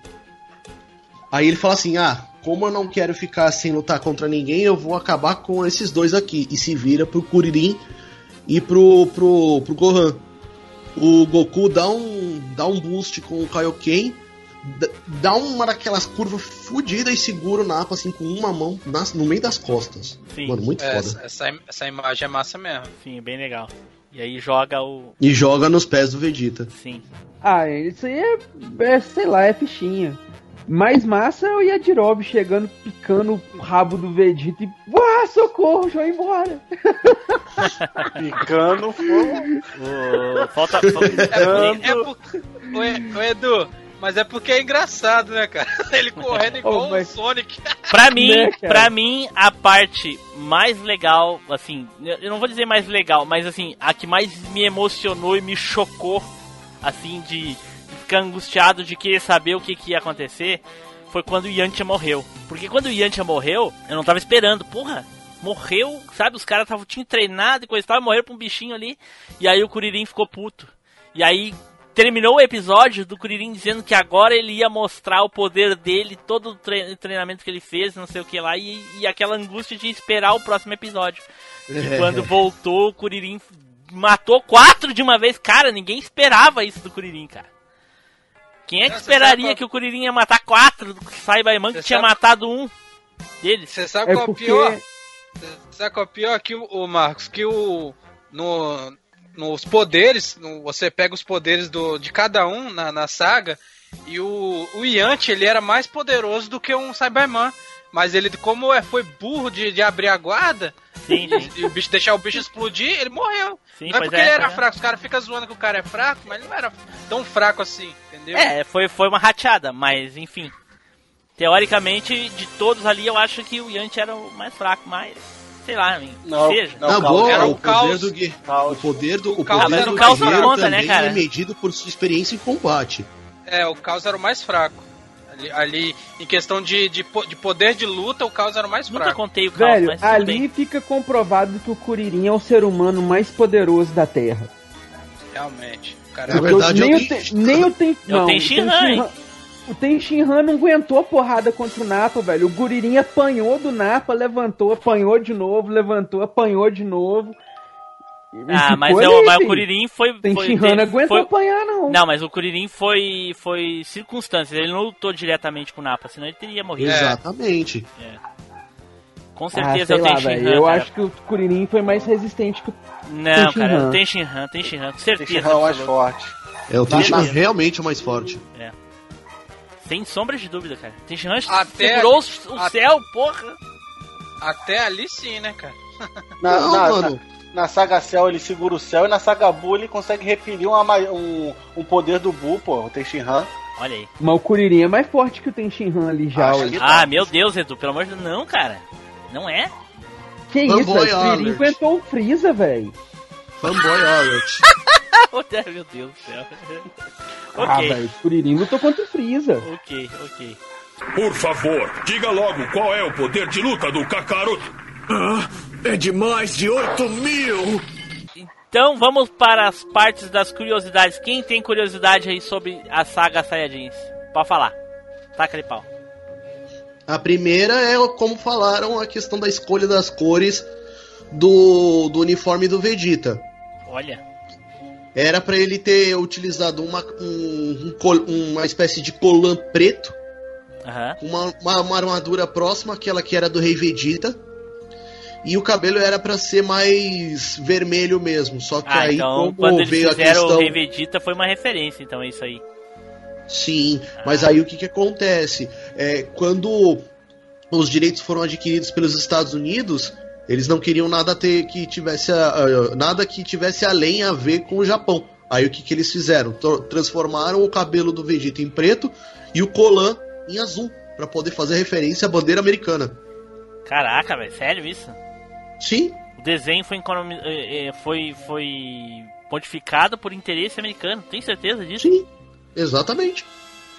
aí ele fala assim: "Ah, como eu não quero ficar sem lutar contra ninguém, eu vou acabar com esses dois aqui" e se vira pro Kuririn e pro pro pro Gohan. O Goku dá um dá um boost com o Kaioken dá uma daquelas curvas fodidas e segura o Napa assim com uma mão nas- no meio das costas. Sim. Mano, muito É, foda. essa, essa, im- essa imagem é massa mesmo. Sim, bem legal. E aí joga o. E joga nos pés do Vegeta. Sim. Ah, isso aí é, é, sei lá, é fichinha. Mais massa é o Yajirobe chegando, picando o rabo do Vegeta e. Uá, socorro, já vai embora. Picando fogo. O... Falta. É falta... é o, E- o Edu, mas é porque é engraçado, né, cara? Ele correndo igual Oh, mas- o Sonic. Pra mim, Né, pra mim, a parte mais legal, assim, eu não vou dizer mais legal, mas assim, a que mais me emocionou e me chocou, assim, de, ficar angustiado de querer saber o que, que ia acontecer, foi quando o Yantia morreu. Porque quando o Yantia morreu, eu não tava esperando, porra. Morreu, sabe? Os caras tavam, tinham treinado e coisa e tal, morreram pra um bichinho ali. E aí o Kuririn ficou puto. E aí terminou o episódio do Kuririn dizendo que agora ele ia mostrar o poder dele, todo o tre- treinamento que ele fez, não sei o que lá, e, e aquela angústia de esperar o próximo episódio. E quando voltou, o Kuririn matou quatro de uma vez. Cara, ninguém esperava isso do Kuririn, cara. Quem é que Não, você esperaria sabe que o Kuririn ia matar quatro do Saibaman que Você tinha sabe- matado um deles? Você sabe É qual é o porque. pior? Sabe qual é o pior? Que o, o Marcos, que o. No, nos poderes, no- você pega os poderes do, de cada um na, na saga, e o, o Yanti, ele era mais poderoso do que um Cyberman. Mas ele, como é, foi burro de, de abrir a guarda, Sim, sim. e o bicho deixar o bicho explodir, ele morreu. Sim, não é porque é, ele era é. fraco, os caras ficam zoando que o cara é fraco, mas ele não era tão fraco assim, entendeu? É, foi, foi uma rateada, mas enfim. Teoricamente, de todos ali, eu acho que o Yanti era o mais fraco, mas sei lá, Não, seja. não, Caos. boa, Era o o poder caos. do Caos. o poder do o caos poder era do o caos guerreiro não conta, né, também cara? é medido por sua experiência em combate. É, o Caos era o mais fraco. Ali, ali, em questão de, de, de poder de luta, o Caos era o mais Nunca fraco. contei o caos, Velho, mas ali bem. fica comprovado que o Kuririn é o ser humano mais poderoso da Terra. Realmente. Cara Na verdade, nem, eu Ten- nem o Ten, É o não, Tenshinhan, hein? O Tenshinhan não aguentou a porrada contra o Napa, velho. O Guririn apanhou do Napa, levantou, apanhou de novo, levantou, apanhou de novo. E Ah, mas, ali, é o, mas o. Kuririn foi. foi Tenshinhan não aguentou foi- apanhar, não. Não, mas o Kuririn foi, foi circunstâncias. Ele não lutou diretamente com o Napa, senão ele teria morrido. É. Exatamente. Com ah, certeza é o lá, Tenshinhan. velho. Eu cara. acho que o Kuririn foi mais resistente que o Não, Tenshinhan. cara, o Tenshinhan, Tenshinhan, com certeza. Tenshinhan é o mais forte. É o Tenshinhan realmente o mais forte. Sem sombra de dúvida, cara. Tenshinhan Até- segurou o, o a- céu, porra. Até ali sim, né, cara? Na, Não, na- mano. na- na saga Cell ele segura o céu e na saga Buu ele consegue repelir uma ma- um, um poder do Buu, pô, o Tenshinhan. Olha aí. Mas o Kuririn é mais forte que o Tenshinhan ali já. Que- Ah, meu Deus, Edu, pelo amor de Deus. Não, cara. Não é? Que isso? O Kuririn aguentou o Freeza, velho. Fanboy Alert. Oh, meu Deus do céu. Ah, ok, velho, o Kuririn lutou contra o Freeza. ok, ok. Por favor, diga logo qual é o poder de luta do Kakaroto. Ah, é de mais de 8 mil! Então vamos para as partes das curiosidades. Quem tem curiosidade aí sobre a saga Saiyajins? Pode falar. Taca de pau. A primeira é, como falaram, a questão da escolha das cores do, do uniforme do Vegeta. Olha. Era pra ele ter utilizado uma, um- um uma espécie de colã preto, com uma, uma, uma armadura próxima àquela que era do Rei Vegeta. E o cabelo era pra ser mais vermelho mesmo. Só que Ah, aí, então como quando eles veio a fizeram questão. o Rei Vegeta foi uma referência, então é isso aí. Sim, mas aí o que, que acontece? É, quando os direitos foram adquiridos pelos Estados Unidos, eles não queriam nada ter que tivesse a- nada que tivesse além a ver com o Japão. Aí o que, que eles fizeram? Tro- Transformaram o cabelo do Vegeta em preto e o colã em azul, para poder fazer referência à bandeira americana. Caraca, velho, sério isso? Sim, O desenho foi, eh, eh, foi, foi modificado por interesse americano. Tem certeza disso? sim, exatamente.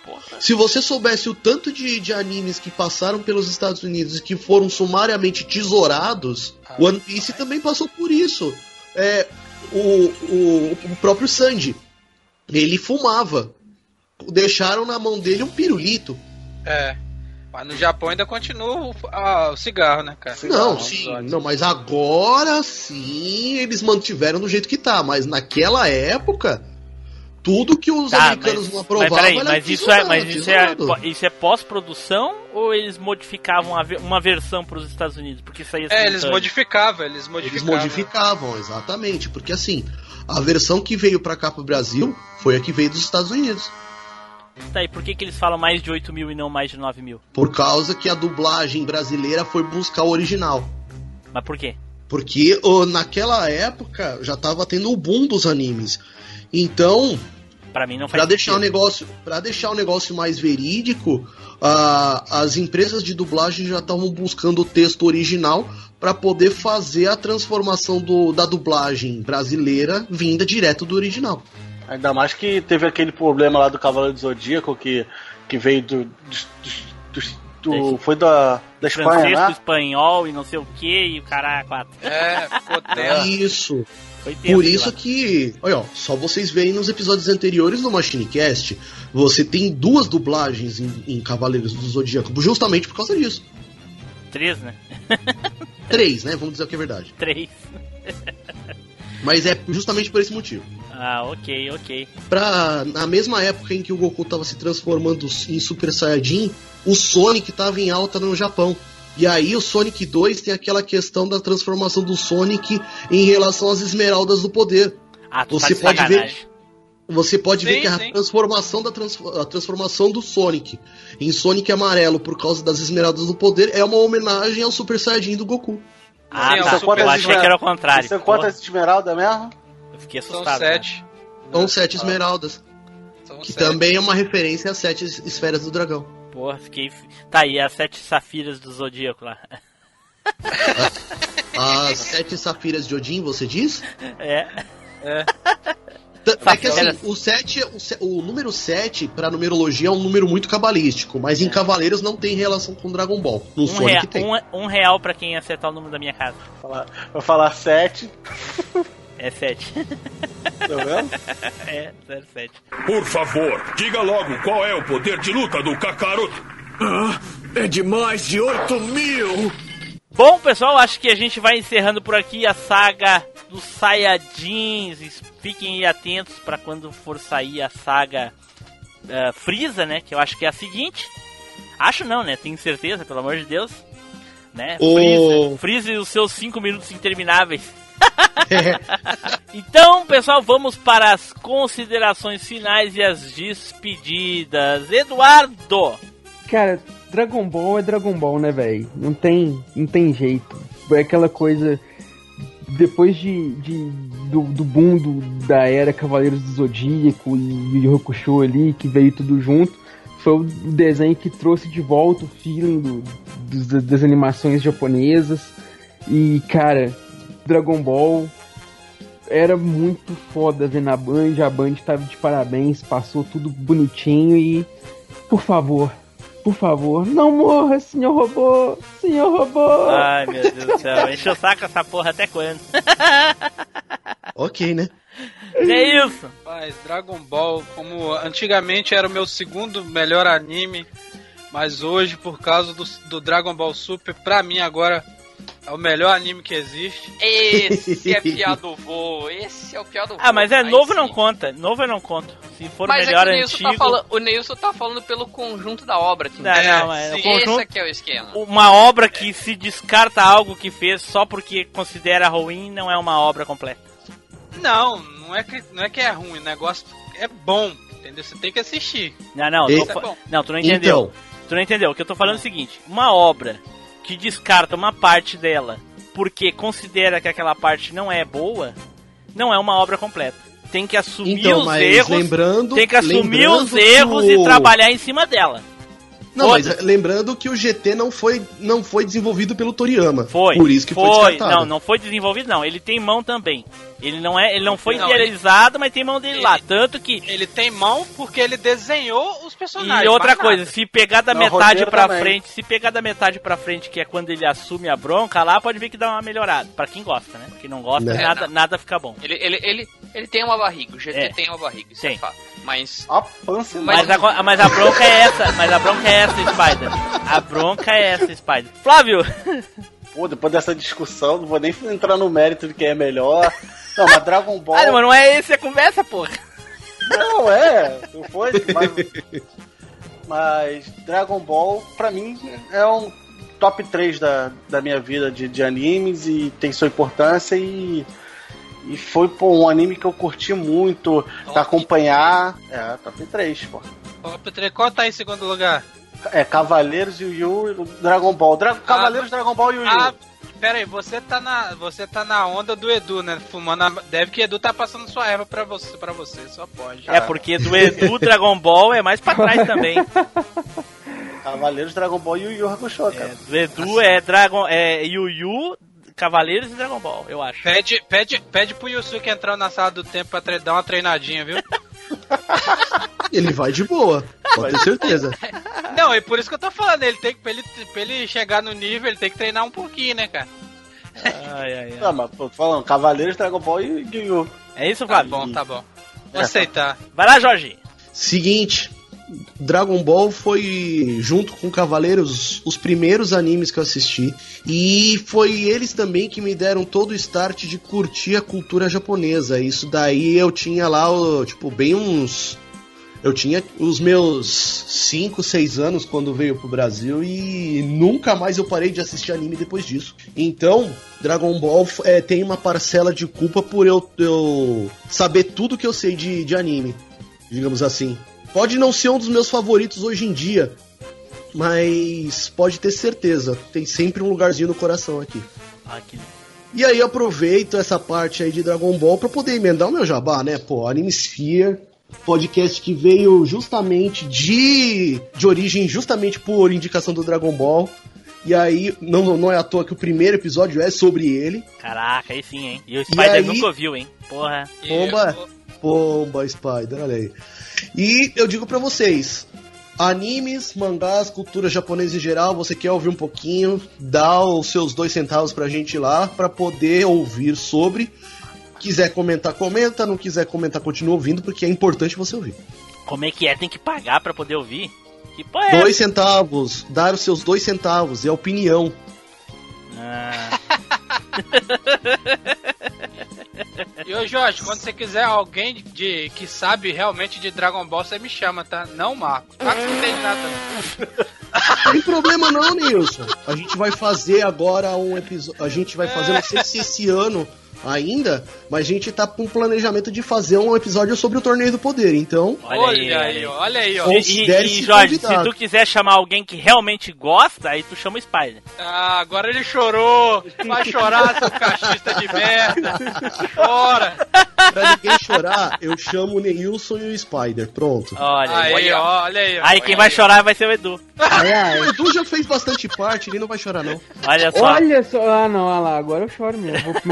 Porra. Se você soubesse o tanto de, de animes que passaram pelos Estados Unidos e que foram sumariamente tesourados, Ah, o One Piece também passou por isso. É, o, o, o próprio Sanji, ele fumava. Deixaram na mão dele um pirulito. É. Mas no Japão ainda continua o, ah, o cigarro, né, cara? Não, sim, não, mas agora sim eles mantiveram do jeito que tá. Mas naquela época, tudo que os Tá, americanos mas, não mas aprovavam peraí, era mas isso é, mas isso é, isso é pós-produção ou eles modificavam uma versão para os Estados Unidos? Porque saía É, eles simultâneo? modificavam, eles Eles modificavam. modificavam, exatamente. Porque assim, a versão que veio pra cá pro Brasil foi a que veio dos Estados Unidos. Tá, e por que, que eles falam mais de 8 mil e não mais de 9 mil? Por causa que a dublagem brasileira foi buscar o original. Mas por quê? Porque ô, naquela época já tava tendo o boom dos animes. Então, Pra mim não faz Pra deixar o negócio, para deixar o negócio mais verídico, ah, as empresas de dublagem já estavam buscando o texto original para poder fazer a transformação do- da dublagem brasileira vinda direto do original. Ainda mais que teve aquele problema lá do Cavaleiro do Zodíaco que, que veio do. dos- do- Desse- foi da, da Espanha, Francês, né? espanhol e não sei o que, e o cara quatro. É, ficou. Isso. Foi tenso Por aquilo isso que, olha, ó, só vocês veem nos episódios anteriores do Machinecast, você tem duas dublagens em, em Cavaleiros do Zodíaco, justamente por causa disso. Três, né? Três, né? Vamos dizer o que é verdade. Três. Mas é justamente por esse motivo. Ah, ok, ok. Pra, na mesma época em que o Goku tava se transformando em Super Saiyajin, o Sonic tava em alta no Japão. E aí o Sonic 2 tem aquela questão da transformação do Sonic em relação às esmeraldas do poder. Ah, tu Você tá de pode ver-. Você pode ver Sim, que a sim. transformação, da trans- a transformação do Sonic em Sonic amarelo por causa das esmeraldas do poder é uma homenagem ao Super Saiyajin do Goku. Ah, Sim, tá. são quantas Eu achei que era o contrário. Você Pô, conta essa esmeralda mesmo? Eu fiquei São assustado. né? sete. São sete esmeraldas, São que sete. também é uma referência às sete es- esferas do dragão. Porra, fiquei. Tá aí, as sete safiras do Zodíaco lá. As sete safiras de Odin, você diz? É. T- É que assim, o, sete, o, o número 7 pra numerologia é um número muito cabalístico, mas em Cavaleiros não tem relação com Dragon Ball. No Um, Sonic rea- tem. um, um real pra quem acertar o número da minha casa. Falar- Vou falar sete, É sete. tá vendo? é, zero sete. Por favor, diga logo qual é o poder de luta do Kakaroto. Ah, é de mais de 8 mil! Bom, pessoal, acho que a gente vai encerrando por aqui a saga dos Saiyajins. Fiquem aí atentos para quando for sair a saga Freeza, né? Que eu acho que é a seguinte. Acho não, né? Tenho certeza, pelo amor de Deus. Né? O- Freeza, Freeza e os seus 5 minutos intermináveis. Então, pessoal, vamos para as considerações finais e as despedidas. Eduardo! Cara, Dragon Ball é Dragon Ball, né, velho? Não tem, não tem jeito. É aquela coisa. Depois de, de- do, do boom do- da era Cavaleiros do Zodíaco e Yu ali, que veio tudo junto, foi o desenho que trouxe de volta o feeling do- dos- das animações japonesas. E, cara, Dragon Ball era muito foda ver na Band, a Band tava de parabéns, passou tudo bonitinho e. Por favor, por favor, não morra, senhor robô! Senhor robô! Ai, meu Deus do céu. Encheu o saco essa porra até quando? ok, né? É isso. Rapaz, Dragon Ball, como antigamente era o meu segundo melhor anime, mas hoje, por causa do, do Dragon Ball Super, pra mim agora é o melhor anime que existe. Esse é piado vô, esse é o piado vô. Ah, mas é Aí novo sim. não conta. Novo eu não conto. Se for Mas melhor é que o Neilson, antigo. tá falando, o Neilson tá falando pelo conjunto da obra. Tim. Não, não, mas o Esse conjunto- aqui é o esquema. Uma obra que se descarta algo que fez só porque considera ruim não é uma obra completa. Não, não é que, não é, que é ruim, o negócio é bom, entendeu? Você tem que assistir. Não, não, Isso é bom. não, tu não entendeu. Então, Tu não entendeu. O que eu tô falando é o seguinte: uma obra que descarta uma parte dela porque considera que aquela parte não é boa, não é uma obra completa. Tem que assumir então os erros. lembrando. Tem que assumir lembrando os erros o- e trabalhar em cima dela. Não, mas lembrando que o GT não foi, não foi desenvolvido pelo Toriyama. Foi. Por isso que foi, foi. descartado. Não, não foi desenvolvido, não. Ele tem mão também. Ele não é, ele não foi Não, idealizado, mas tem mão dele lá. ele- Tanto que Ele tem mão porque ele desenhou os personagens. E outra coisa, nada. se pegar da Não, metade pra também. frente, se pegar da metade pra frente, que é quando ele assume a bronca lá, pode ver que dá uma melhorada. Pra quem gosta, né? Quem não gosta, Né. nada, É, não. nada fica bom. Ele, ele, ele, ele tem uma barriga, o GT É. tem uma barriga, isso Tem. é fato. Mas Ó, pança Mas a, mas a bronca é essa, mas a bronca é essa, Spider. A bronca é essa, Spider. Flávio! Pô, depois dessa discussão, não vou nem entrar no mérito de quem é melhor. Não, mas Dragon Ball. Ah, mas não é esse a conversa, porra. Não, é, não foi, mas, mas Dragon Ball, pra mim, é um top 3 da, da minha vida de, de animes e tem sua importância e, e foi pô, um anime que eu curti muito pra acompanhar. É, top 3, pô. Top 3, qual tá em segundo lugar? É, Cavaleiros, Yu Yu e Dragon Ball. Dra Cavaleiros, Dragon Ball e Yu. Ah, pera aí, você tá na, você tá na onda do Edu, né? Fumando a, deve que Edu tá passando sua erva pra você, pra você, só pode. É porque do Edu Dragon Ball é mais pra trás também. Cavaleiros, Dragon Ball e Yu Yu Hakusho, cara. Do Edu é Dragon. É Yu Yu, Cavaleiros e Dragon Ball, eu acho. Pede, pede, pede pro Yusuke entrar na sala do tempo pra tre- dar uma treinadinha, viu? Ele vai de boa, pode ter certeza. Não, é por isso que eu tô falando, ele tem que, pra ele, pra ele chegar no nível, ele tem que treinar um pouquinho, né, cara? Ai, ai, ai. Não, mas tô falando, Cavaleiros, Dragon Ball e Yu. É isso, Tá Flávio? bom, tá bom. Vou É, aceitar. Vai lá, Jorge. Seguinte, Dragon Ball foi, junto com Cavaleiros, os primeiros animes que eu assisti. E foi eles também que me deram todo o start de curtir a cultura japonesa. Isso daí eu tinha lá, tipo, bem uns. Eu tinha os meus 5, 6 anos quando veio pro Brasil e nunca mais eu parei de assistir anime depois disso. Então, Dragon Ball é, tem uma parcela de culpa por eu, eu saber tudo que eu sei de, de anime, digamos assim. Pode não ser um dos meus favoritos hoje em dia, mas pode ter certeza, tem sempre um lugarzinho no coração aqui. Ah, que E aí eu aproveito essa parte aí de Dragon Ball pra poder emendar o meu jabá, né? Pô, Anime Sphere, podcast que veio justamente de de origem justamente por indicação do Dragon Ball. E aí não, não é à toa que o primeiro episódio é sobre ele. Caraca, aí sim, hein? E o Spider aí- nunca ouviu, hein? Porra. Pomba, pomba Spider, olha aí. E eu digo pra vocês, animes, mangás, cultura japonesa em geral, você quer ouvir um pouquinho, dá os seus dois centavos pra gente lá pra poder ouvir sobre. Quiser comentar, comenta. Não quiser comentar, continua ouvindo, porque é importante você ouvir. Como é que é? Tem que pagar pra poder ouvir? Que porra é Dois centavos, dar os seus dois centavos, é opinião. Ah, E ô Jorge, quando você quiser alguém de, que sabe realmente de Dragon Ball, você me chama, tá? Não Marcos. Marcos não entende nada. Não tem problema não, Nilson. A gente vai fazer agora um episódio. A gente vai fazer, não sei se esse ano ainda, mas a gente tá com um planejamento de fazer um episódio sobre o Torneio do Poder. Então, olha, Olha aí, aí, ó, olha aí, ó. E, e, e, Jorge, convidado. se tu quiser chamar alguém que realmente gosta, aí tu chama o Spider. Ah, agora ele chorou. Vai chorar, seu cachista de merda. Chora. pra ninguém chorar, eu chamo o Neilson e o Spider. Pronto. Olha aí. Aí, ó, olha aí. ó. Aí quem vai chorar vai ser o Edu. O Edu já fez bastante parte, ele não vai chorar, não. Olha só. Olha só. Ah, não, olha lá, agora eu choro mesmo. Vou com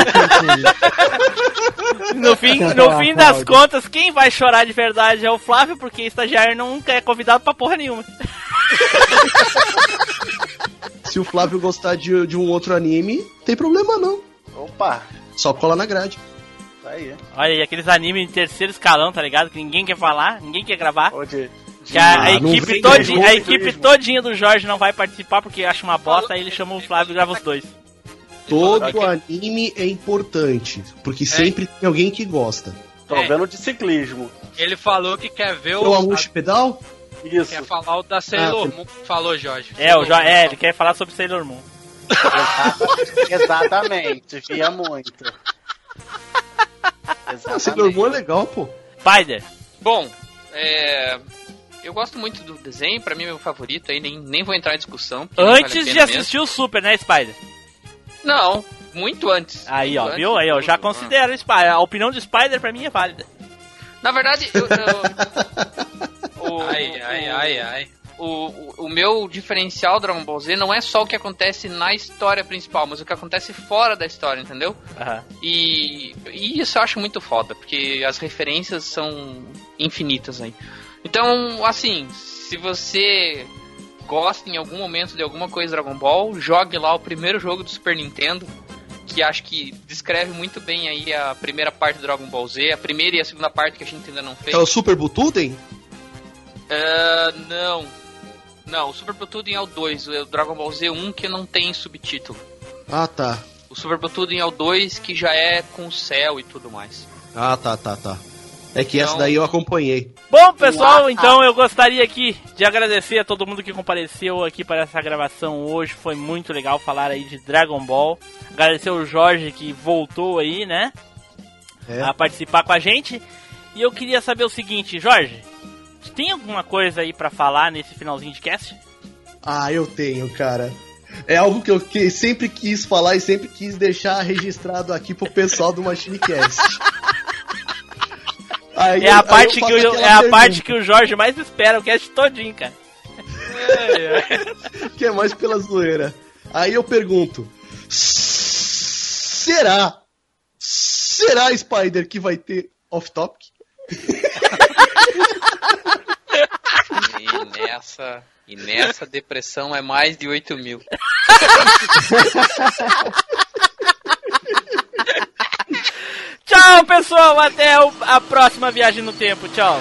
ele. No fim, Quer no falar, fim das Cláudio? contas, quem vai chorar de verdade é o Flávio, porque estagiário nunca é convidado pra porra nenhuma. Se o Flávio gostar de, de um outro anime, tem problema não. Opa, Só cola na grade. Tá aí. Olha aí, aqueles animes em terceiro escalão, tá ligado? Que ninguém quer falar, ninguém quer gravar. Onde? Que a, a Ah, não equipe, vem a equipe todinha do Jorge não vai participar porque acha uma bosta, aí ele chama o Flávio e grava os dois. Todo anime é importante, porque sempre tem alguém que gosta. Tô É. vendo de ciclismo. Ele falou que quer ver O o. Amushi Pedal? Isso. Quer falar o da Sailor Ah, Moon. Falou, Jorge. É, o jo é, ele quer falar sobre Sailor Moon. Exatamente, via muito. Ah, Sailor Moon é legal, pô. Spider, Bom, é. Eu gosto muito do desenho, pra mim é meu favorito aí, nem, nem vou entrar em discussão. não vale antes de assistir o Super, né, Spider? mesmo. Não, muito antes. Aí, Muito ó, antes viu? Aí, ó, de já considero o Spider. A opinião do Spider pra mim é válida. Na verdade, eu. eu- o, Ai, ai, ai, ai. O, o, meu diferencial Dragon Ball Z não é só o que acontece na história principal, mas o que acontece fora da história, entendeu? Aham. E, e isso eu acho muito foda, porque as referências são infinitas aí. Então, assim, se você gosta em algum momento de alguma coisa Dragon Ball, jogue lá o primeiro jogo do Super Nintendo, que acho que descreve muito bem aí a primeira parte do Dragon Ball Z, a primeira e a segunda parte que a gente ainda não fez. É o Super Butuden? Ah, não. Não, o Super Butoden é o 2, o Dragon Ball Z 1 que não tem subtítulo. Ah, tá. O Super Butoden é o 2 que já é com céu e tudo mais. Ah, tá, tá, tá. É que essa Então- daí eu acompanhei. Bom, pessoal, então eu gostaria aqui de agradecer a todo mundo que compareceu aqui para essa gravação hoje. Foi muito legal falar aí de Dragon Ball. Agradecer o Jorge que voltou aí, né? É. A participar com a gente. E eu queria saber o seguinte, Jorge, tem alguma coisa aí pra falar nesse finalzinho de cast? Ah, eu tenho, cara. É algo que eu que sempre quis falar e sempre quis deixar registrado aqui pro pessoal do MachineCast. Aí É eu- a aí parte que o, é a parte que o Jorge mais espera o cast todinho, cara. que é mais pela zoeira. Aí eu pergunto: será? Será, Spider, que vai ter off-topic? E nessa, e nessa depressão é mais de 8 mil. Tchau, pessoal. Até a próxima viagem no tempo. Tchau.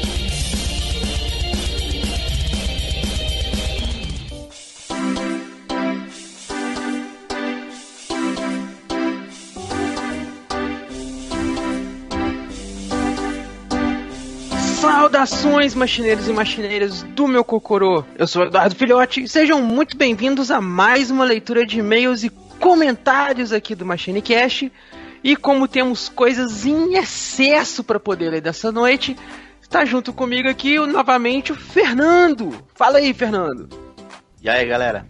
Saudações, machineiros e machineiras do meu Cocorô. Eu sou Eduardo Filhote. Sejam muito bem-vindos a mais uma leitura de e-mails e comentários aqui do MachineCast. E como temos coisas em excesso para poder ler dessa noite, está junto comigo aqui novamente o Fernando. Fala aí, Fernando. E aí, galera?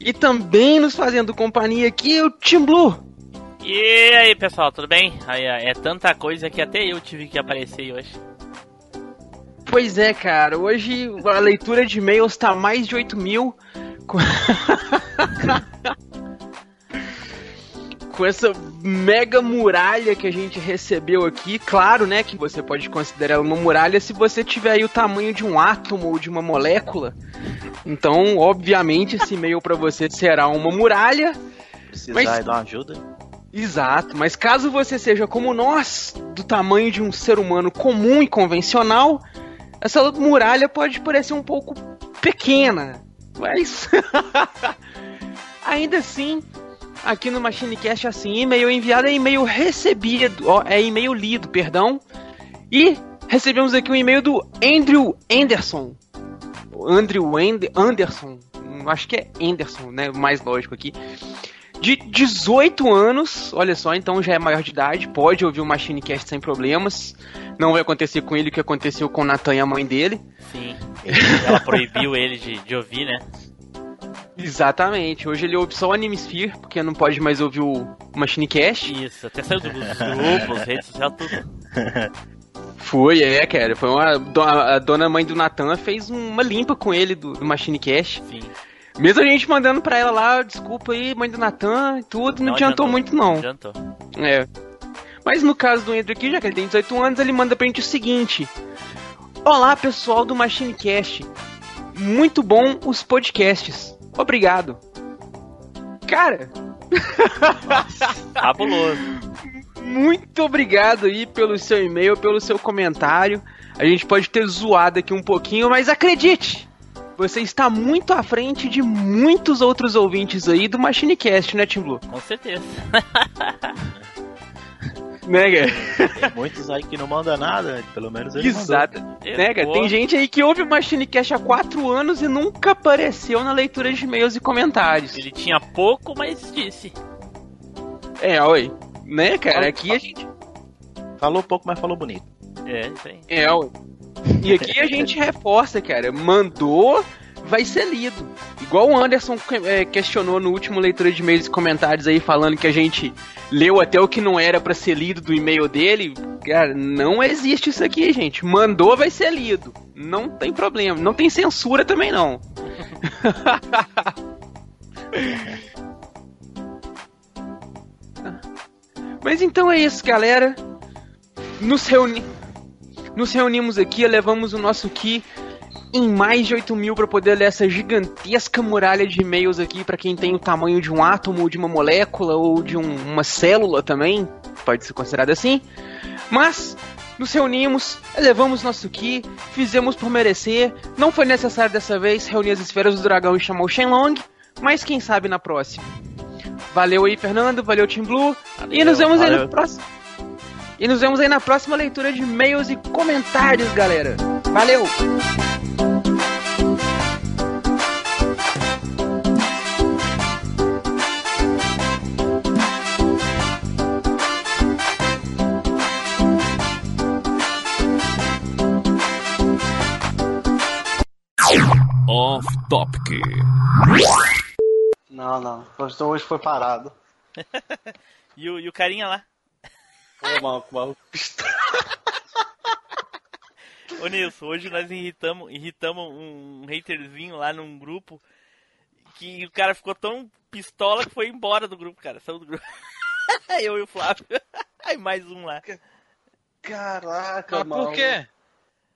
E também nos fazendo companhia aqui o Tim Blue. E aí, pessoal, tudo bem? Aí, é tanta coisa que até eu tive que aparecer hoje. Pois é, cara, hoje a leitura de e-mails tá mais de 8 mil. Com... Com essa mega muralha que a gente recebeu aqui, claro, né, que você pode considerar ela uma muralha se você tiver aí o tamanho de um átomo ou de uma molécula. Então, obviamente, esse e-mail para você será uma muralha. Precisar Mas- dar uma ajuda? Exato, mas caso você seja como nós, do tamanho de um ser humano comum e convencional, essa muralha pode parecer um pouco pequena, mas ainda assim, aqui no MachineCast assim, e-mail enviado é e-mail recebido, ó, é e-mail lido, perdão, e recebemos aqui um e-mail do Andrew Anderson, Andrew And- Anderson, acho que é Anderson, né, mais lógico aqui, de 18 anos, olha só, então já é maior de idade, pode ouvir o MachineCast sem problemas. Não vai acontecer com ele o que aconteceu com o Nathan e a mãe dele. Sim. Ela proibiu ele de, de ouvir, né? Exatamente. Hoje ele ouve só o Animesphere, porque não pode mais ouvir o MachineCast. Isso, até saiu dos grupos, redes sociais, tudo. Foi, é, cara. Foi uma. A dona mãe do Nathan fez uma limpa com ele do, do MachineCast. Sim. Mesmo a gente mandando pra ela lá, desculpa aí, mãe do Nathan e tudo, não, adiantou, muito não. Adiantou. É. Mas no caso do Andrew aqui, já que ele tem 18 anos, ele manda pra gente o seguinte: Olá, pessoal do MachineCast. Muito bom os podcasts. Obrigado. Cara, Fabuloso. muito obrigado aí pelo seu e-mail, pelo seu comentário. A gente pode ter zoado aqui um pouquinho, mas acredite! Você está muito à frente de muitos outros ouvintes aí do MachineCast, né, Tim Blue? Com certeza. Né, cara? Tem muitos aí que não mandam nada, pelo menos ele Exato. mandou. Né, cara? Tem gente aí que ouve o MachineCast há 4 anos e nunca apareceu na leitura de e-mails e comentários. Ele tinha pouco, mas disse. É, oi. Né, cara? Aqui a gente. Falou pouco, mas falou bonito. É, isso aí. É, oi. E aqui a gente reforça, cara. Mandou, vai ser lido. Igual o Anderson é, questionou no último leitura de e-mails e comentários aí, falando que a gente leu até o que não era pra ser lido do e-mail dele. Cara, não existe isso aqui, gente. Mandou, vai ser lido. Não tem problema. Não tem censura também, não. Mas então é isso, galera. Nos, reuni nos reunimos aqui, levamos o nosso Ki em mais de 8 mil para poder ler essa gigantesca muralha de e-mails aqui para quem tem o tamanho de um átomo, de uma molécula ou de um- uma célula também, pode ser considerado assim. Mas nos reunimos, levamos nosso Ki, fizemos por merecer. Não foi necessário dessa vez reunir as esferas do dragão e chamar o Shenlong, mas quem sabe na próxima. Valeu aí, Fernando, valeu Team Blue. e nos vemos aí valeu. no próximo. E nos vemos aí na próxima leitura de e-mails e comentários, galera. Valeu! Off Topic. Não, não. Hoje hoje foi parado. E o, e o carinha lá? Pô, maluco, maluco. Ô Nilson, hoje nós irritamos, irritamos um haterzinho lá num grupo que o cara ficou tão pistola que foi embora do grupo, cara. Saiu do grupo. Eu e o Flávio. Aí mais um lá. Caraca, Mas mano. por quê?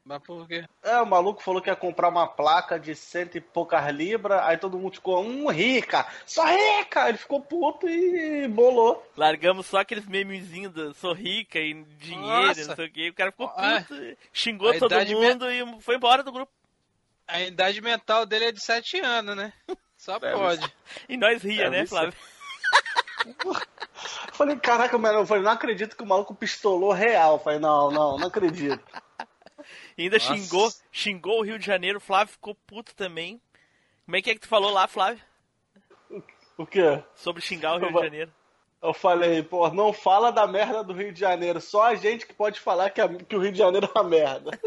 Mas por quê? É, o maluco falou que ia comprar uma placa de cento e poucas libras, aí todo mundo ficou, hum, rica, só rica! Ele ficou puto e bolou. Largamos só aqueles memezinhos do sou rica e dinheiro, Nossa. não sei o que. O cara ficou Ah, puto, xingou a todo mundo e foi embora do grupo. A idade mental dele é de 7 anos, né? Só pode. E nós ria, Deve né, ser. Flávio? Falei, caraca, mano, eu falei, não acredito que o maluco pistolou real. Falei, não, não, não acredito. E ainda Nossa. xingou, xingou o Rio de Janeiro, o Flávio ficou puto também. Como é que é que tu falou lá, Flávio? O quê? Sobre xingar o Rio de Vou- Janeiro. Eu falei, pô, não fala da merda do Rio de Janeiro. Só a gente que pode falar que, a- que o Rio de Janeiro é uma merda.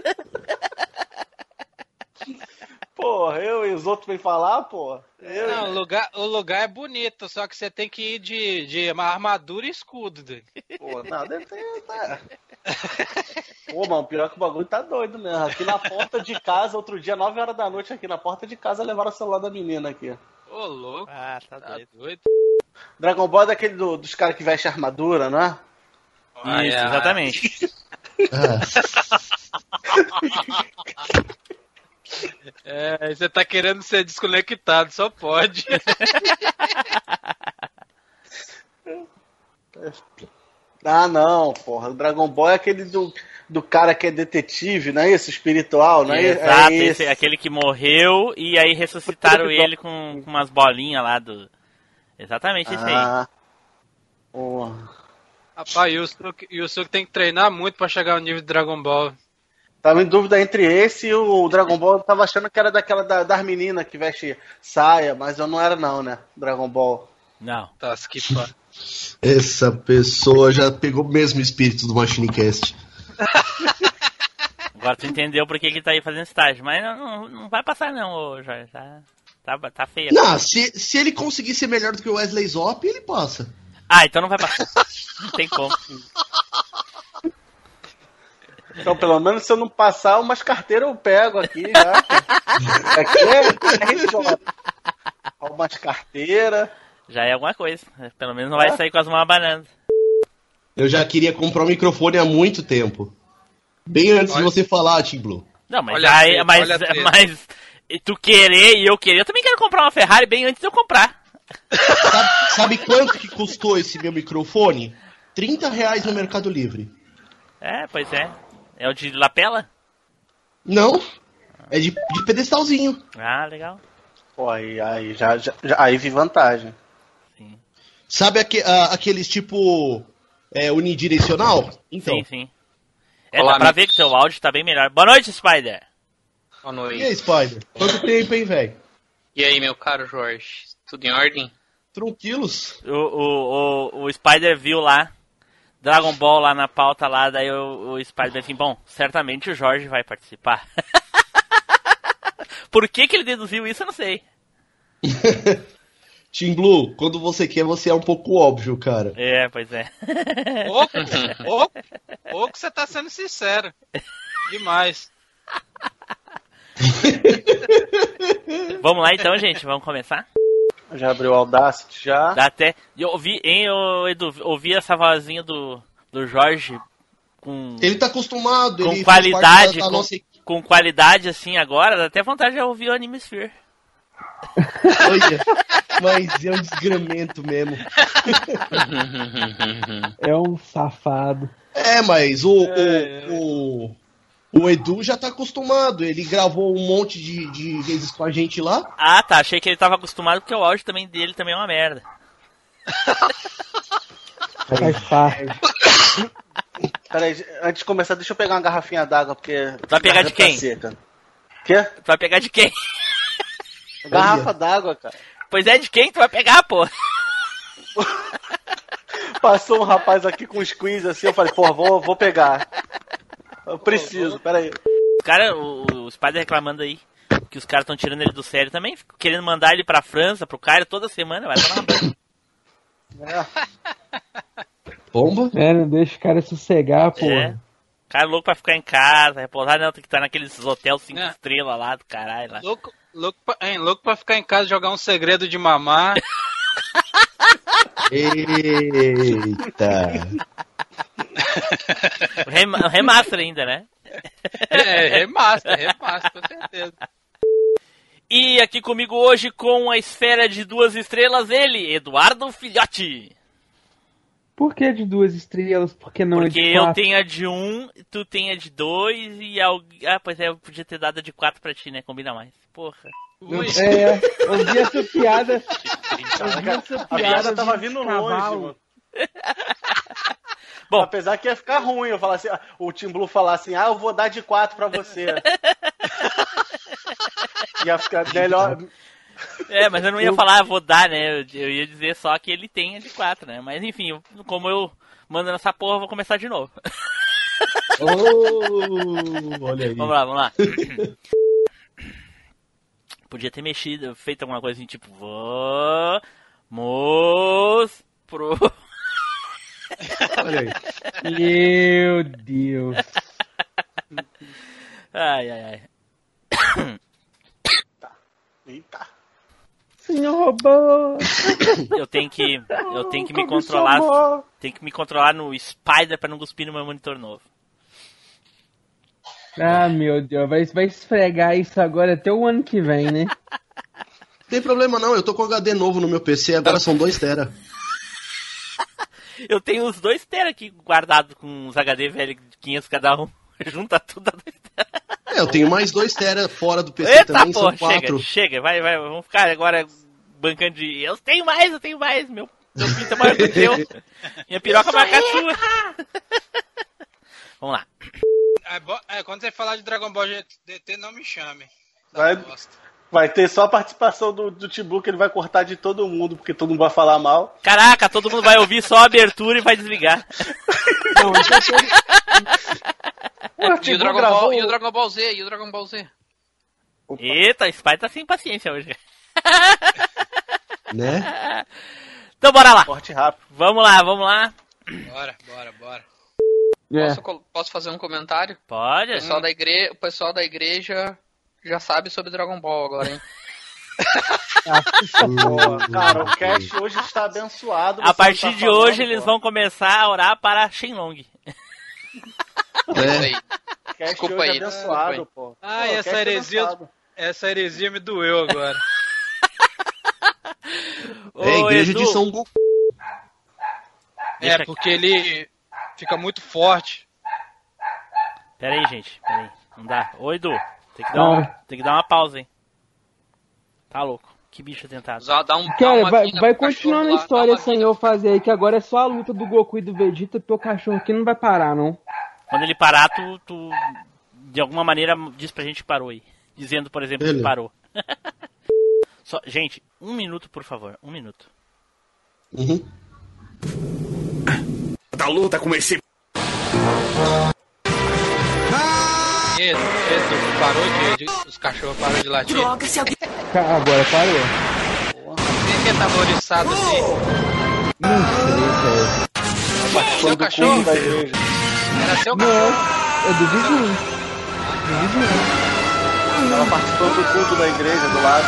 Porra, eu e os outros vêm falar, pô. Eu, Não, o lugar, o lugar é bonito, só que você tem que ir de, de armadura e escudo dele. Pô, não, deve ter. Tá. Pô, mano, pior que o bagulho tá doido mesmo. Aqui na porta de casa, outro dia, 9 horas da noite, aqui na porta de casa, levaram o celular da menina aqui. Ô, louco. Ah, tá Tá doido. doido. Dragon Ball é daquele do- dos caras que vestem armadura, não é? Ah, Isso, é. exatamente. É, você tá querendo ser desconectado, só pode. Ah, não, porra. O Dragon Ball é aquele do, do cara que é detetive, não é isso? Espiritual, não é, Exato, é esse, aquele que morreu e aí ressuscitaram ele com, com umas bolinhas lá do. Exatamente esse aí. Ah, porra. Rapaz, o Yusuke, Yusuke tem que treinar muito pra chegar ao nível de Dragon Ball. Tava em dúvida entre esse e o Dragon Ball. Eu tava achando que era daquela da, das meninas que veste saia, mas eu não era não, né? Dragon Ball. Não. Tá, que pá. Essa pessoa já pegou o mesmo espírito do MachineCast. Agora tu entendeu por que que ele tá aí fazendo estágio. Mas não, não, vai passar não, Jorge. Tá, tá, tá feio. Não, se, se ele conseguir ser melhor do que o Wesley Zop, ele passa. Ah, então não vai passar. Não tem como. Então, pelo menos se eu não passar, umas carteiras eu pego aqui já. aqui é, é RJ. Umas carteiras. Já é alguma coisa. Pelo menos não vai sair com as mãos abanando. Eu já queria comprar um microfone há muito tempo. Bem antes de Olha- você falar, Tim Blue. Não, mas Olha aí, treta, mas, treta. mas tu querer e eu querer, eu também quero comprar uma Ferrari bem antes de eu comprar. Sabe, sabe quanto que custou esse meu microfone? 30 reais no Mercado Livre. É, pois é. É o de lapela? Não, é de, de pedestalzinho. Ah, legal. Pô, aí, aí, já, já- aí vi vantagem. Sabe aque- a- aqueles tipo é, unidirecional? Então, Sim, sim. É, Olá, dá pra amigos. ver que teu áudio tá bem melhor. Boa noite, Spider. Boa e noite. aí, Spider? Quanto tempo, hein, velho? E aí, meu caro Jorge? Tudo em ordem? Tranquilos. O, o, o, o Spider viu lá, Dragon Ball lá na pauta lá, daí o, o Spider assim, bom, certamente o Jorge vai participar. Por que que ele deduziu isso, eu não sei. Tim Blue, quando você quer, você é um pouco óbvio, cara. É, pois é. Ou, ou, ou que você tá sendo sincero. Demais. Vamos lá então, gente, vamos começar? Já abriu o Audacity já. Dá até. Eu ouvi, hein, ô, Edu, ouvi essa vozinha do, do Jorge com, Ele tá acostumado, com ele qualidade, da- da com, nossa com qualidade assim agora, dá até vontade de ouvir o Anime Sphere. Olha, mas é um desgramento mesmo. É um safado. É, mas o, É, o, o, o Edu já tá acostumado. Ele gravou um monte de, de vezes com a gente lá. Ah, tá, achei que ele tava acostumado porque o áudio também dele também é uma merda. Faz parte. Peraí, antes de começar, deixa eu pegar uma garrafinha d'água, porque. Vai pegar de quem? Seca. Quê? Tu vai pegar de quem? Garrafa d'água, cara. Pois é, de quem tu vai pegar, pô? Passou um rapaz aqui com um squeeze assim, eu falei, pô, vou, vou pegar. Eu preciso, peraí. Os cara, o, o Spider reclamando aí que os caras estão tirando ele do sério também, querendo mandar ele pra França, pro Cairo toda semana, vai tomar uma banho. Bomba? É, não deixa o cara sossegar, pô. É. Cara louco pra ficar em casa, repousar, não, tem que estar naqueles hotéis 5 É. estrelas lá do caralho lá. Louco, louco, pra, hein, louco pra ficar em casa e jogar um segredo de mamar. Eita. Rem- remaster ainda, né? É, remaster, remaster, com certeza. E aqui comigo hoje com a esfera de duas estrelas, ele, Eduardo Filhote. Por que de duas estrelas? Por que não Porque é de eu quatro? tenho a de um, tu tem a de dois e alguém. Ah, pois é, eu podia ter dado a de quatro pra ti, né? Combina mais. Porra. Ui. É, eu vi essa piada. Eu vi essa A piada piada tava vindo longe, mano. Bom. Apesar que ia ficar ruim eu falar assim, ah, o Tim Blue falar assim, ah, eu vou dar de 4 pra você. ia ficar melhor. É, mas eu não ia falar, vou dar, né? Eu, eu ia dizer só que ele tem a de quatro, né? Mas enfim, como eu mando nessa porra, eu vou começar de novo. Oh, olha aí. Vamos lá, vamos lá. Podia ter mexido, feito alguma coisa assim, tipo, vamos pro. Olha aí. Meu Deus. Ai, ai, ai. Eita. Senhor robô. Eu tenho que, eu tenho que me controlar, tenho que me controlar no Spider pra não cuspir no meu monitor novo. Ah, meu Deus. Vai, vai esfregar isso agora até o ano que vem, né? Tem problema não, eu tô com HD novo no meu PC, agora são 2 tera. Eu tenho os dois tera aqui guardados com os HD velho de 500 cada um. Junta tudo a dois tera. É, eu tenho mais 2 tera fora do PC Eita, também, porra, são 4. chega, chega, vai, vai, vamos ficar agora bancando de. Eu tenho mais, eu tenho mais, meu, meu pinto é maior que o teu. Minha piroca é maior que a sua. Vamos lá. É, é, quando você falar de Dragon Ball GT, não me chame. Vai-. Vai ter só a participação do, do Tim Blue que ele vai cortar de todo mundo, porque todo mundo vai falar mal. Caraca, todo mundo vai ouvir só a abertura e vai desligar. Não, então Ué, E o, Dragon gravou- Ball, e o Dragon Ball Z, e o Dragon Ball Z. Eita, o Spy tá sem paciência hoje. Né? Então bora lá. Corte rápido. Vamos lá, vamos lá. Bora, bora, bora. É. Posso, posso fazer um comentário? O Pode. pessoal, da igre... o pessoal da igreja já sabe sobre Dragon Ball agora, hein? Cara, o cast hoje está abençoado. A você partir tá de hoje falando, eles vão começar a orar para Shenlong. Isso É. aí. O cast Desculpa é aí, abençoado, desculpa pô. Ai, Pô, o essa é heresia- abençoado. Essa heresia me doeu agora. Ô, É a igreja Edu, de São Goku. É, porque ele fica muito forte. Pera aí, gente. Pera aí. Não dá. Ô, Edu. Tem que dar, uma, tem que dar uma pausa, hein. Tá louco. Que bicho tentado. Usar- Dá um, Cara, vai, vai continuando a história sem eu fazer aí, que agora é só a luta do Goku e do Vegeta, porque o cachorro aqui não vai parar, não. Quando ele parar, tu, tu de alguma maneira diz pra gente que parou aí. Dizendo, por exemplo, que Beleza. parou. Só, gente, um minuto, por favor. Um minuto. Uhum. Da luta com esse Edu, Edu, parou de, de- Os cachorros pararam de latir. Ca- Agora parou. Quem que é tá oriçado assim? Não sei, velho. Seu cachorro? Da igreja. Era seu Não, cachorro. é do vizinho. Do vizinho. Tava participando do culto da igreja do lado.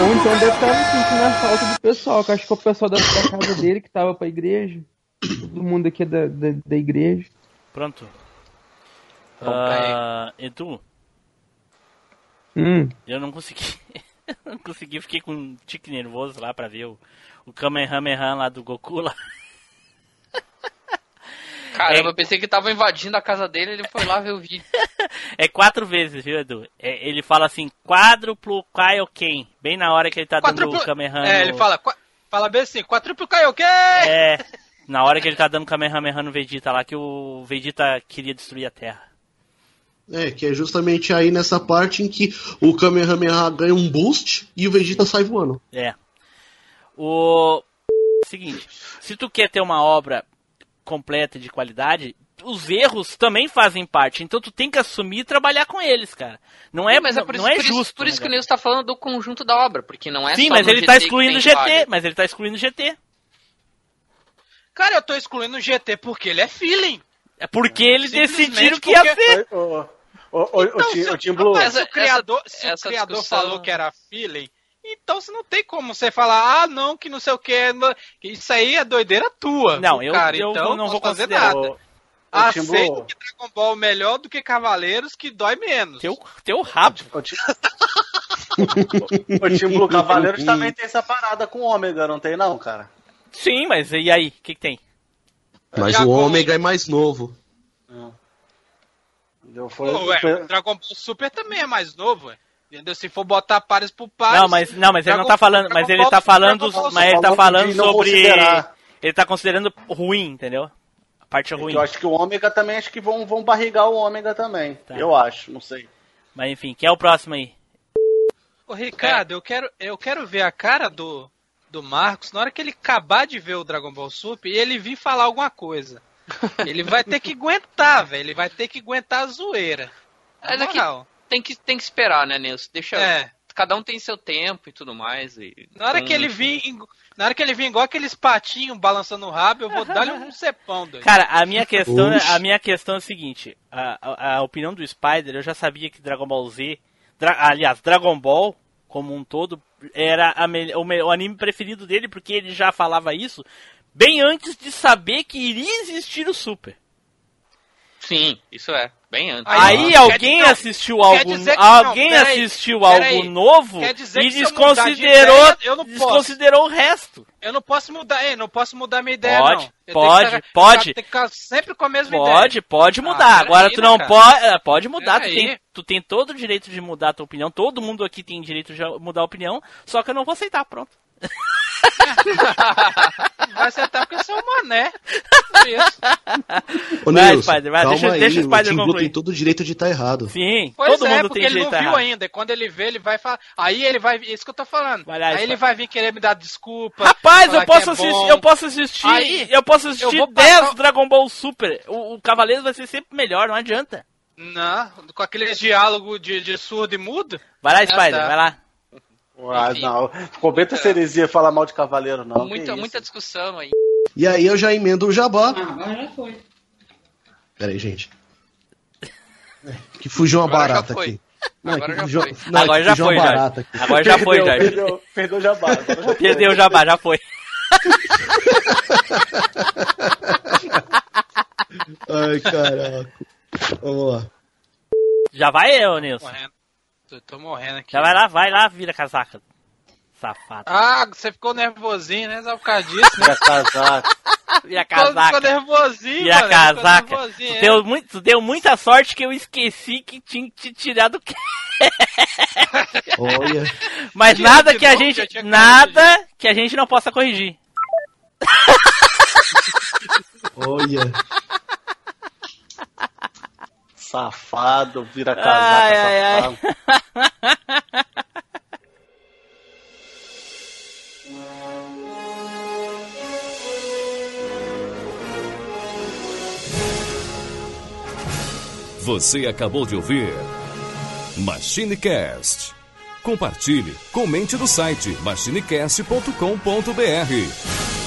Ou então deve estar sentindo a falta do pessoal, que acho que é o pessoal da, da casa dele que tava pra igreja. Todo mundo aqui é da, da, da igreja. Pronto. Ah, Edu, Hum. eu não consegui. não consegui, fiquei com um tique nervoso lá pra ver o, o Kamehameha lá do Goku lá. Caramba, É. eu pensei que tava invadindo a casa dele ele foi lá ver o vídeo. É quatro vezes, viu, Edu? É, ele fala assim, quádruplo Kaioken, bem na hora que ele tá dando Quadruplo- o Kamehameha. É, no- ele fala, fala bem assim, quadruplo Kaioken! É, na hora que ele tá dando Kamehameha no Vegeta lá, que o Vegeta queria destruir a Terra. É, que é justamente aí nessa parte em que o Kamehameha ganha um boost e o Vegeta sai voando. É. O seguinte, se tu quer ter uma obra completa e de qualidade, os erros também fazem parte. Então tu tem que assumir e trabalhar com eles, cara. Não é, mas é por isso, não é por isso- justo. por isso que o né, Nilson tá falando do conjunto da obra, porque não é Sim, só mas no ele tá GT que excluindo o GT, mas ele tá excluindo o GT. Cara, eu tô excluindo o GT porque ele é feeling. É porque eles decidiram que ia porque- ser. O, o, o, o, Então, se, o Tim Blue. rapaz, se Essa- o criador, se o essa criador discussão- falou que era feeling, então você não tem como você falar, ah, não, que não sei o que. Isso aí é doideira tua. Não, eu, cara, eu então não vou fazer nada. Timbu- Aceito que Dragon Ball é melhor do que Cavaleiros, que dói menos. Teu, teu rabo. O Tim- o Tim Blue Cavaleiros também tem essa parada com o Ômega, não tem não, cara? Sim, mas e aí? O que, que tem? Mas o ômega é mais novo. Foi, Pô, ué, foi- o Dragon Ball Super também é mais novo, ué. Entendeu? Se for botar pares por pares. Não, mas não, mas ele não tá falando, Dragon mas ele tá falando, mas ele tá Falando sobre ele tá considerando ruim, entendeu? A parte ruim. Eu acho que o Ômega também, acho que vão, vão barrigar o Ômega também. Tá. Eu acho, não sei. Mas enfim, quem é o próximo aí? Ô, Ricardo, eu quero, eu quero ver a cara do, do Marcos na hora que ele acabar de ver o Dragon Ball Super e ele vir falar alguma coisa. Ele vai ter que aguentar, velho. Ele vai ter que aguentar a zoeira. Na aqui moral. Tem que, tem que esperar, né, Nilson? Deixa. É. Cada um tem seu tempo e tudo mais. E, Na hora Hum. que ele vir, ing- na hora que ele vir igual aqueles patinhos balançando o rabo, eu vou dar-lhe um cepão, doido. Cara, a minha questão, Oxi. a minha questão é a seguinte: a, a, a opinião do Spider, eu já sabia que Dragon Ball Z, Dra- aliás, Dragon Ball como um todo era a me- o, me- o anime preferido dele, porque ele já falava isso bem antes de saber que iria existir o Super. Sim, isso é. Bem antes. Aí alguém dizer- assistiu algo, alguém não, assistiu peraí. algo novo Quer dizer e desconsiderou, ideia, desconsiderou o resto. Eu não posso mudar, ei, não posso mudar minha ideia, Pode, não. Eu pode, que pode. Tem que ficar sempre com a mesma Pode, ideia. pode Ah, mudar. Agora peraí, tu né, não pode, pode mudar. Tu tem, tu tem todo o direito de mudar a tua opinião. Todo mundo aqui tem direito de mudar a opinião. Só que eu não vou aceitar, pronto. Vai acertar porque você é um mané. Por isso. Ô, Vai, Nilson, Spider, vai, calma deixa- aí, deixa o Spider concluir. tem todo o direito de estar errado. Sim, Pois todo é, mundo porque tem ele não viu errar. ainda. Quando ele vê, ele vai falar. Aí ele vai. Isso que eu tô falando. Vai lá, aí ele vai vir querer me dar desculpa. Rapaz, eu posso é assistir, eu posso assistir, Aí, eu posso assistir vou 10 passar- Dragon Ball Super. O, o Cavaleiro vai ser sempre melhor, não adianta. Não, com aquele diálogo de, de surdo e mudo. Vai lá, Ah, Spider, tá. vai lá. Ah, Enfim. não. Comenta essa heresia falar mal de Cavaleiro, não. muita, muita discussão aí. E aí eu já emendo o jabá. Ah, agora já foi. Pera aí, gente. Que fugiu uma Agora barata aqui. Não, Agora já foi. não, Agora já foi, Jorge. Agora já foi, Perdeu, Jorge. Perdeu, perdeu o jabá. já. Perdeu o jabá, já foi. Ai, caraca. Vamos lá. Já vai, ô Nilson. Tô, tô morrendo aqui. Já vai lá, vai lá, vira casaca. Safado. Ah, você ficou nervosinho, né? Só por causa disso, né? Vira casaco. Vira Ficou- Ficou casaca. nervosinho, Vira mano. Casaca. nervosinho, Tu é. deu, muito, tu deu muita sorte que eu esqueci que tinha que te tirar do Olha. Mas Tira nada que a gente. Nada que a gente não possa corrigir. Olha. Safado, vira casaca, Ai, ai, ai. safado. Você acabou de ouvir MachineCast. Compartilhe, comente no site machinecast.com.br.